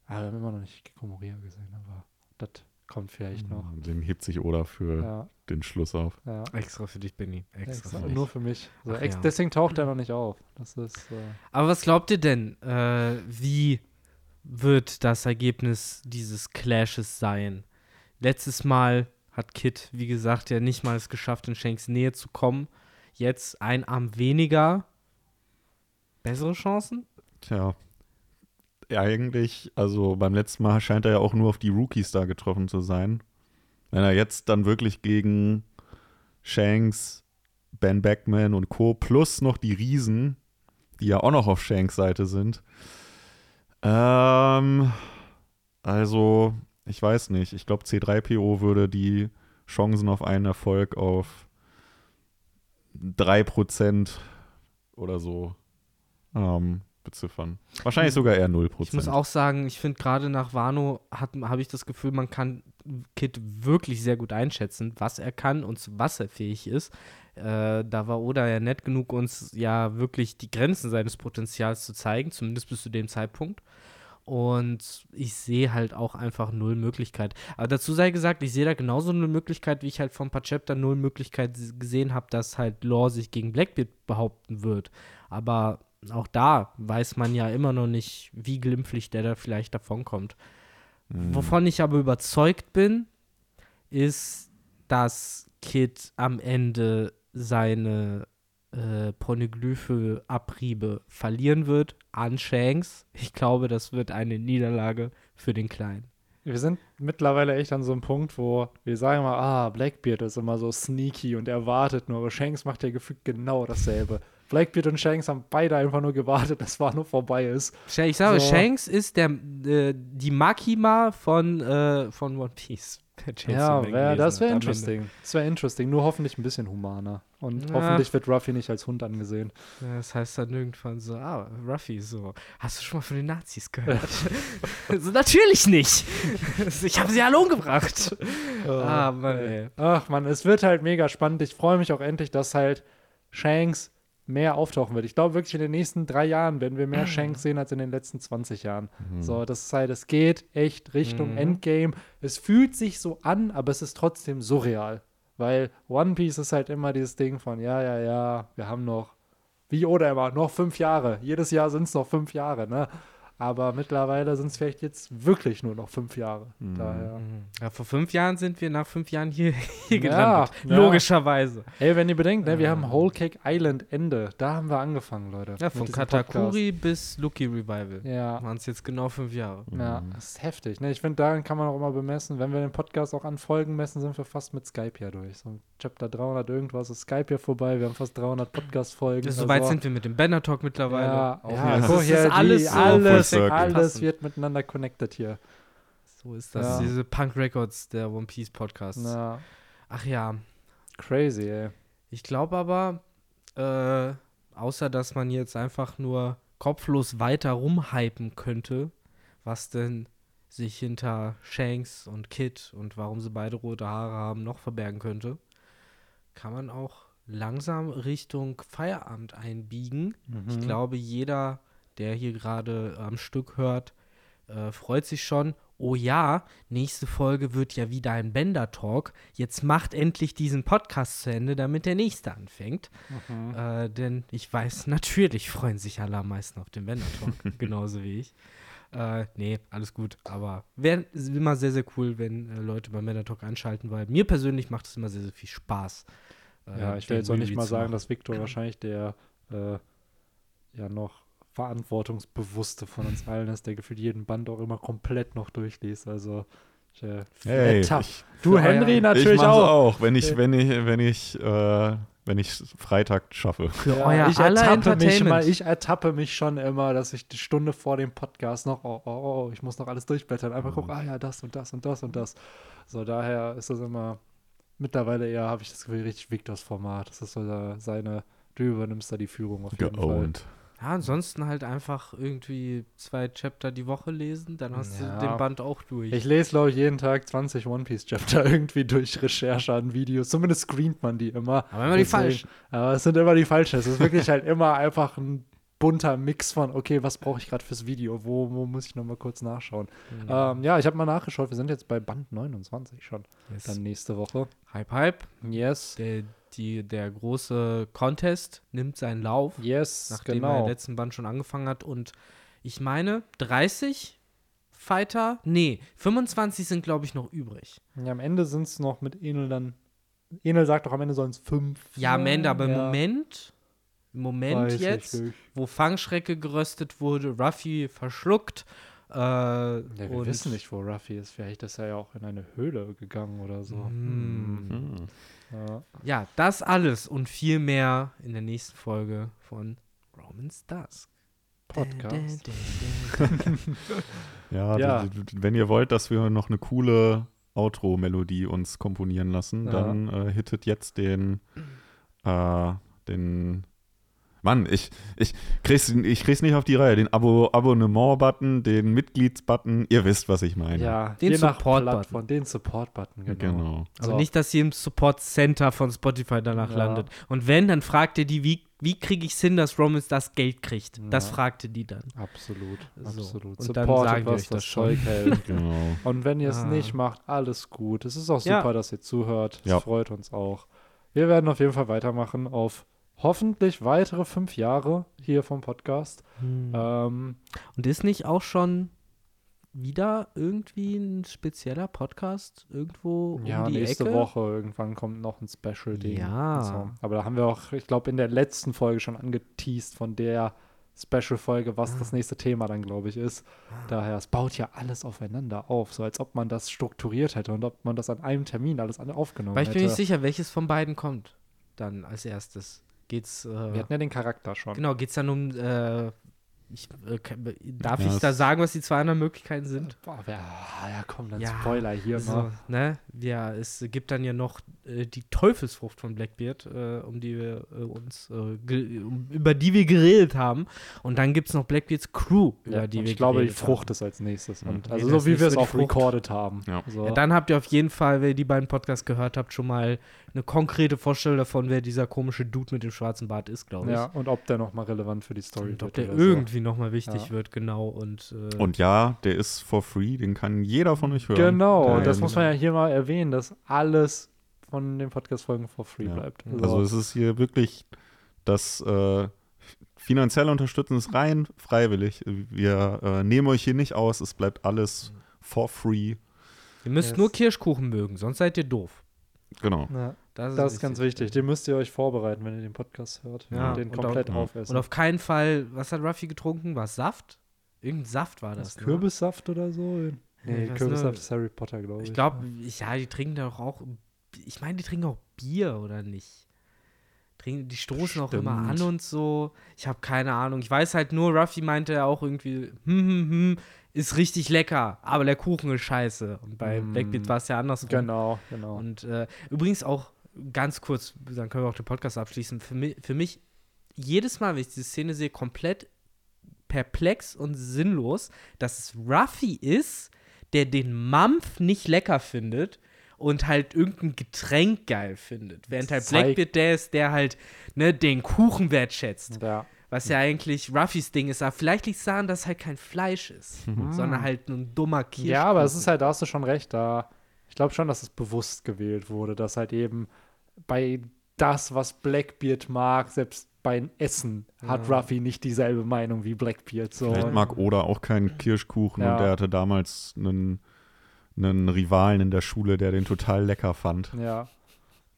S1: ah, wir haben immer noch nicht Kikomoria gesehen, aber das kommt vielleicht noch.
S3: Den hebt sich Oda für
S1: Ja,
S3: den Schluss auf.
S1: ja.
S2: Extra für dich, Benny. Extra.
S1: Extra,
S2: für dich.
S1: nur für mich. So,
S2: Ach ja.
S1: Deswegen taucht er noch nicht auf. Das ist. Äh,
S2: Aber was glaubt ihr denn? Äh, wie wird das Ergebnis dieses Clashes sein? Letztes Mal hat Kit, wie gesagt, ja nicht mal es geschafft, in Shanks Nähe zu kommen. Jetzt ein Arm weniger. Bessere Chancen?
S3: Tja. Ja, eigentlich, also beim letzten Mal scheint er ja auch nur auf die Rookies da getroffen zu sein. Wenn er jetzt dann wirklich gegen Shanks, Ben Beckman und Co. plus noch die Riesen, die ja auch noch auf Shanks Seite sind. Ähm, also, ich weiß nicht. Ich glaube, C3PO würde die Chancen auf einen Erfolg auf 3% oder so ähm, beziffern. Wahrscheinlich sogar eher 0%.
S2: Ich muss auch sagen, ich finde gerade nach Wano habe ich das Gefühl, man kann Kit wirklich sehr gut einschätzen, was er kann und was er fähig ist. Äh, da war Oda ja nett genug, uns ja wirklich die Grenzen seines Potenzials zu zeigen, zumindest bis zu dem Zeitpunkt. Und ich sehe halt auch einfach null Möglichkeit. Aber dazu sei gesagt, ich sehe da genauso eine Möglichkeit, wie ich halt vor ein paar Chapter null Möglichkeit gesehen habe, dass halt Lore sich gegen Blackbeard behaupten wird. Aber auch da weiß man ja immer noch nicht, wie glimpflich der da vielleicht davonkommt.
S3: Mhm.
S2: Wovon ich aber überzeugt bin, ist, dass Kid am Ende seine äh, Poneglyphe-Abriebe verlieren wird an Shanks. Ich glaube, das wird eine Niederlage für den Kleinen.
S1: wir sind mittlerweile echt an so einem Punkt, wo wir sagen mal, ah, Blackbeard ist immer so sneaky und er wartet nur, aber Shanks macht ja gefühlt genau dasselbe. Blackbeard und Shanks haben beide einfach nur gewartet, dass Wano vorbei ist.
S2: Ich sage,
S1: So.
S2: Shanks ist der, äh, die Makima von, äh, von One Piece.
S1: Ja, wär, das wäre interesting. Das wäre interesting, nur hoffentlich ein bisschen humaner. Und
S2: Ja.
S1: hoffentlich wird Ruffy nicht als Hund angesehen.
S2: Ja, das heißt dann irgendwann so, ah, Ruffy, so, hast du schon mal von den Nazis gehört? so, natürlich nicht. ich habe sie alle umgebracht. ah, Mann, ey.
S1: Ach man, es wird halt mega spannend. Ich freue mich auch endlich, dass halt Shanks mehr auftauchen wird. Ich glaube wirklich, in den nächsten drei Jahren werden wir mehr Shanks sehen als in den letzten 20 Jahren. So, das ist halt, es geht echt Richtung
S2: Mhm.
S1: Endgame. Es fühlt sich so an, aber es ist trotzdem surreal. Weil One Piece ist halt immer dieses Ding von, ja, ja, ja, wir haben noch, wie oder immer, noch fünf Jahre. Jedes Jahr sind es noch fünf Jahre, ne? Aber mittlerweile sind es vielleicht jetzt wirklich nur noch fünf Jahre. Daher.
S2: Ja, vor fünf Jahren sind wir nach fünf Jahren hier, hier
S1: Ja,
S2: gelandet.
S1: ja.
S2: Logischerweise.
S1: Ey, wenn ihr bedenkt, ne, wir haben Whole Cake Island Ende. Da haben wir angefangen, Leute.
S2: Ja, von Katakuri bis Lucky Revival.
S1: Podcast. Ja,
S2: Waren es jetzt genau fünf Jahre.
S1: ja, das ist heftig. Ne? Ich finde, daran kann man auch immer bemessen. Wenn wir den Podcast auch an Folgen messen, sind wir fast mit Skype ja durch. So Chapter 300 irgendwas ist Skype hier vorbei. Wir haben fast 300 Podcast-Folgen.
S2: Das, Soweit sind wir mit dem Banner Talk mittlerweile.
S1: Ja,
S2: Auch
S1: ja,
S2: wieder.
S1: guck
S2: das
S1: hier,
S2: ist
S1: die-
S2: alles so
S1: alles,
S3: circle.
S1: alles wird miteinander connected hier.
S2: So ist das.
S1: Ja.
S2: Diese Punk Records der One Piece Podcasts.
S1: Na,
S2: Ach ja.
S1: crazy, ey.
S2: Ich glaube aber, äh, außer dass man jetzt einfach nur kopflos weiter rumhypen könnte, was denn sich hinter Shanks und Kid und warum sie beide rote Haare haben noch verbergen könnte, kann man auch langsam Richtung Feierabend einbiegen. Ich
S1: Mhm.
S2: glaube, jeder, der hier gerade am Stück hört, äh, freut sich schon. Oh ja, nächste Folge wird ja wieder ein Bender-Talk. Jetzt macht endlich diesen Podcast zu Ende, damit der nächste anfängt.
S1: Mhm.
S2: Äh, denn ich weiß, natürlich freuen sich alle am meisten auf den Bender-Talk, genauso wie ich. Äh, nee, alles gut. Aber wäre immer sehr, sehr cool, wenn äh, Leute beim Bender-Talk einschalten, weil mir persönlich macht es immer sehr, sehr viel Spaß. äh,
S1: Ja, ich will jetzt auch nicht mal sagen,
S2: machen.
S1: dass Victor wahrscheinlich der äh, ja noch verantwortungsbewusste von uns allen ist, der gefühlt jeden Band auch immer komplett noch durchliest. Also ich, äh,
S3: Hey, ich,
S1: du Henry
S2: euer-
S1: natürlich
S3: ich
S1: auch.
S3: auch, wenn ich, wenn ich, wenn ich, äh, wenn ich Freitag schaffe.
S2: Für
S1: Ja,
S2: euer
S1: ich
S2: aller
S1: ertappe mich
S2: Entertainment.
S1: mal, ich ertappe mich schon immer, dass ich die Stunde vor dem Podcast noch, oh, oh, oh, ich muss noch alles durchblättern, einfach gucken, ah ja, das und das und das und das. So, daher ist das immer, mittlerweile eher habe ich das Gefühl, richtig Victors Format. Das ist so da, seine, du übernimmst da die Führung auf jeden Fall.
S2: Ja, ansonsten halt einfach irgendwie zwei Chapter die Woche lesen, dann hast
S1: Ja.
S2: du den Band auch durch.
S1: Ich lese, glaube ich, jeden Tag 20 One Piece Chapter irgendwie durch Recherche an Videos. Zumindest screent man die immer.
S2: Aber immer die falschen.
S1: Aber es sind immer die falschen. Es ist wirklich halt immer einfach ein bunter Mix von, okay, was brauche ich gerade fürs Video? Wo, wo muss ich nochmal kurz nachschauen?
S2: Mhm.
S1: Ähm, ja, ich habe mal nachgeschaut. Wir sind jetzt bei Band 29 schon.
S2: Yes.
S1: Dann nächste Woche.
S2: Hype, Hype.
S1: Yes.
S2: Der, die, der große Contest nimmt seinen Lauf,
S1: Yes,
S2: nachdem er
S1: genau.
S2: im letzten Band schon angefangen hat. Und ich meine, 30 Fighter? Nee, 25 sind, glaube ich, noch übrig.
S1: Ja, am Ende sind es noch mit Enel dann. Enel sagt doch am Ende sollen es fünf.
S2: Ja, am Ende, aber im
S1: Ja,
S2: Moment, im Moment
S1: weiß
S2: jetzt, wo Fangschrecke geröstet wurde, Ruffy verschluckt. Äh,
S1: Ja, wir
S2: und
S1: wissen nicht, wo Ruffy ist. Vielleicht ist er ja auch in eine Höhle gegangen oder so.
S2: Hm.
S3: Hm.
S1: Ja.
S2: Ja, das alles und viel mehr in der nächsten Folge von Romans Dusk.
S1: Podcast.
S3: Ja,
S1: Ja.
S3: wenn ihr wollt, dass wir noch eine coole Outro-Melodie uns komponieren lassen,
S1: Ja.
S3: dann äh, hittet jetzt den, äh, den Mann, ich, ich, krieg's, ich krieg's nicht auf die Reihe. Den Abo Abonnement-Button, den Mitglieds-Button, ihr wisst, was ich meine.
S1: Ja,
S2: Den Support-Button.
S1: Plattform, den Support-Button, genau.
S3: Genau.
S2: Aber
S1: So.
S2: nicht, dass ihr im Support Center von Spotify danach
S1: Ja.
S2: landet. Und wenn, dann fragt ihr die, wie, wie kriege ich es hin, dass Romans das Geld kriegt? Das
S1: Ja.
S2: fragt ihr die dann.
S1: Absolut,
S2: So.
S1: absolut.
S2: Und dann
S1: Supportet,
S2: sagen wir
S1: was
S2: euch das
S1: das
S2: schon.
S3: Genau.
S1: Und wenn ihr es
S2: Ah.
S1: nicht macht, alles gut. Es ist auch
S2: Ja.
S1: super, dass ihr zuhört. Das
S3: Ja.
S1: freut uns auch. Wir werden auf jeden Fall weitermachen auf hoffentlich weitere fünf Jahre hier vom Podcast. Ähm,
S2: Und ist nicht auch schon wieder irgendwie ein spezieller Podcast irgendwo
S1: ja,
S2: um die
S1: nächste
S2: Ecke?
S1: Woche irgendwann kommt noch ein Special-Ding.
S2: Ja.
S1: So. Aber da haben wir auch, ich glaube, in der letzten Folge schon angeteased von der Special-Folge, was
S2: Ah.
S1: das nächste Thema dann, glaube ich, ist. Daher, es baut ja alles aufeinander auf, so als ob man das strukturiert hätte und ob man das an einem Termin alles aufgenommen
S2: Weil ich
S1: hätte.
S2: bin nicht sicher, welches von beiden kommt dann als erstes. Geht's, äh,
S1: Wir hatten ja den Charakter schon.
S2: genau, geht's dann um, äh, ich, äh, darf
S3: Ja,
S2: ich da sagen, was die zwei anderen Möglichkeiten sind?
S1: Boah, wer, ja, komm, dann
S2: Ja,
S1: Spoiler hier
S2: So,
S1: mal.
S2: ne? Ja, es gibt dann ja noch äh, die Teufelsfrucht von Blackbeard, äh, um die wir äh, uns, äh, über die wir geredet haben. Und dann gibt es noch Blackbeards Crew, über
S1: Ja,
S2: die
S1: und
S2: wir
S1: ich glaube, die Frucht ist als nächstes. Und
S2: Okay,
S1: also so wie wir es auch recorded haben.
S3: Ja.
S1: So.
S2: haben. Ja, dann habt ihr auf jeden Fall, wenn ihr die beiden Podcasts gehört habt, schon mal eine konkrete Vorstellung davon, wer dieser komische Dude mit dem schwarzen Bart ist, glaube ich.
S1: ja, und ob der nochmal relevant für die Story
S2: Und ob
S1: wird
S2: der
S1: oder so.
S2: irgendwie nochmal wichtig
S1: Ja.
S2: wird, genau. Und, äh,
S3: Und ja, der ist for free, den kann jeder von euch hören.
S1: Genau, und das muss man ja hier mal erwähnen, dass alles von den Podcast-Folgen for free
S3: Ja.
S1: bleibt.
S3: Also es ist hier wirklich das äh, finanzielle Unterstützen ist rein freiwillig. Wir äh, nehmen euch hier nicht aus, es bleibt alles for free.
S2: ihr müsst
S1: Yes.
S2: nur Kirschkuchen mögen, sonst seid ihr doof.
S3: Genau.
S1: ja,
S2: Das ist,
S1: das ist ganz wichtig. Den müsst ihr euch vorbereiten, wenn ihr den Podcast hört.
S2: Ja,
S1: und den
S2: und
S1: komplett
S3: auch-
S1: aufessen.
S2: Und auf keinen Fall, was hat Ruffy getrunken? War es Saft? Irgendein Saft war das.
S1: das
S2: ne?
S1: Kürbissaft oder so?
S2: Nee,
S1: Kürbissaft ist Harry Potter, glaube ich.
S2: Ich glaube, ja, die trinken doch auch. Ich meine, die trinken auch Bier, oder nicht? Trinken, die stoßen auch immer an und so. Ich habe keine Ahnung. Ich weiß halt nur, Ruffy meinte ja auch irgendwie, hm, hm, hm, ist richtig lecker, aber der Kuchen ist scheiße. Und bei
S1: Mm.
S2: Blackbeard war es ja andersrum.
S1: Genau, genau.
S2: Und äh, übrigens auch ganz kurz, dann können wir auch den Podcast abschließen. Für mich, für mich jedes Mal, wenn ich diese Szene sehe, komplett perplex und sinnlos, dass es Ruffy ist, der den Mampf nicht lecker findet und halt irgendein Getränk geil findet. Während halt
S1: Zeig-
S2: Blackbeard der ist, der halt ne, den Kuchen wertschätzt.
S1: ja.
S2: Was ja eigentlich Ruffys Ding ist. Aber vielleicht liegt es daran, dass es halt kein Fleisch ist, sondern halt ein dummer Kirschkuchen.
S1: ja, aber es ist halt, da hast du schon recht, da ich glaube schon, dass es bewusst gewählt wurde, dass halt eben bei das, was Blackbeard mag, selbst beim Essen hat
S2: Ja.
S1: Ruffy nicht dieselbe Meinung wie Blackbeard. So.
S3: Vielleicht mag Oda auch keinen Kirschkuchen
S1: Ja.
S3: und er hatte damals einen, einen Rivalen in der Schule, der den total lecker fand.
S1: Ja,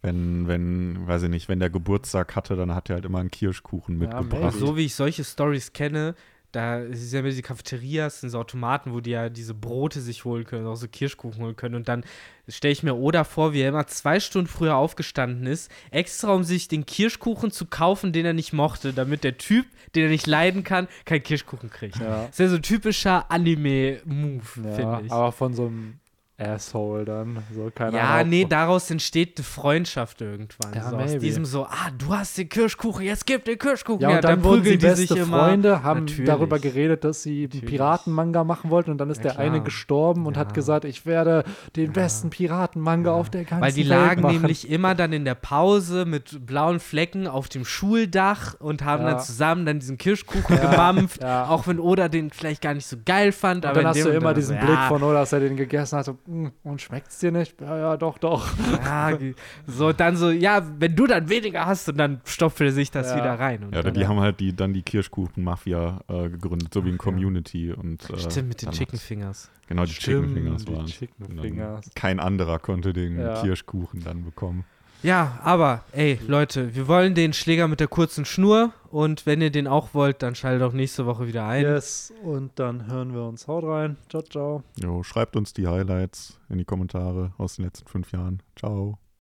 S3: Wenn, wenn, weiß ich nicht, wenn der Geburtstag hatte, dann hat er halt immer einen Kirschkuchen
S1: Ja,
S3: mitgebracht.
S1: maybe.
S2: So wie ich solche Stories kenne, da ist ja immer diese Cafeterias, sind so Automaten, wo die ja diese Brote sich holen können, auch so Kirschkuchen holen können. Und dann stelle ich mir Oda vor, wie er immer zwei Stunden früher aufgestanden ist, extra um sich den Kirschkuchen zu kaufen, den er nicht mochte, damit der Typ, den er nicht leiden kann, keinen Kirschkuchen kriegt.
S1: ja.
S2: Das ist ja so ein typischer Anime-Move,
S1: ja
S2: finde ich.
S1: aber von so einem Asshole dann. So, keine
S2: Ja,
S1: Ahnung.
S2: nee, daraus entsteht eine Freundschaft irgendwann.
S1: Ja,
S2: so aus
S1: maybe.
S2: diesem so, ah, du hast den Kirschkuchen, jetzt gib den Kirschkuchen.
S1: Ja, und dann, wurden sie
S2: prügeln die
S1: beste
S2: sich immer.
S1: Freunde, haben
S2: Natürlich.
S1: darüber geredet, dass sie einen. Piratenmanga machen wollten und dann ist
S2: Ja,
S1: der
S2: klar.
S1: eine gestorben und
S2: Ja.
S1: hat gesagt, ich werde den besten Piratenmanga auf der ganzen
S2: Weil die
S1: Welt
S2: lagen
S1: machen.
S2: nämlich immer dann in der Pause mit blauen Flecken auf dem Schuldach und haben
S1: Ja.
S2: dann zusammen dann diesen Kirschkuchen gemampft,
S1: ja.
S2: auch wenn Oda den vielleicht gar nicht so geil fand.
S1: Und
S2: aber
S1: dann hast du immer diesen Blick
S2: ja,
S1: von Oda, dass er den gegessen hat. So, "Mm, und schmeckt's dir nicht? Ja, ja, doch, doch.
S2: Ja, so dann so, ja, wenn du dann weniger hast und dann stopft er sich das
S1: Ja.
S2: wieder rein. Und
S3: Ja,
S2: dann,
S3: die haben halt die, dann die Kirschkuchen-Mafia äh, gegründet, so wie in Community. Und, äh,
S2: Stimmt, mit den Chicken Fingers.
S3: Genau, die Chicken Fingers waren.
S1: Chicken Fingers.
S3: Kein anderer konnte den
S1: Ja.
S3: Kirschkuchen dann bekommen.
S2: Ja, aber, ey, Leute, wir wollen den Schläger mit der kurzen Schnur und wenn ihr den auch wollt, dann schaltet auch nächste Woche wieder ein.
S1: Yes, und dann hören wir uns. Haut rein. Ciao, ciao.
S3: Jo, schreibt uns die Highlights in die Kommentare aus den letzten fünf Jahren. Ciao.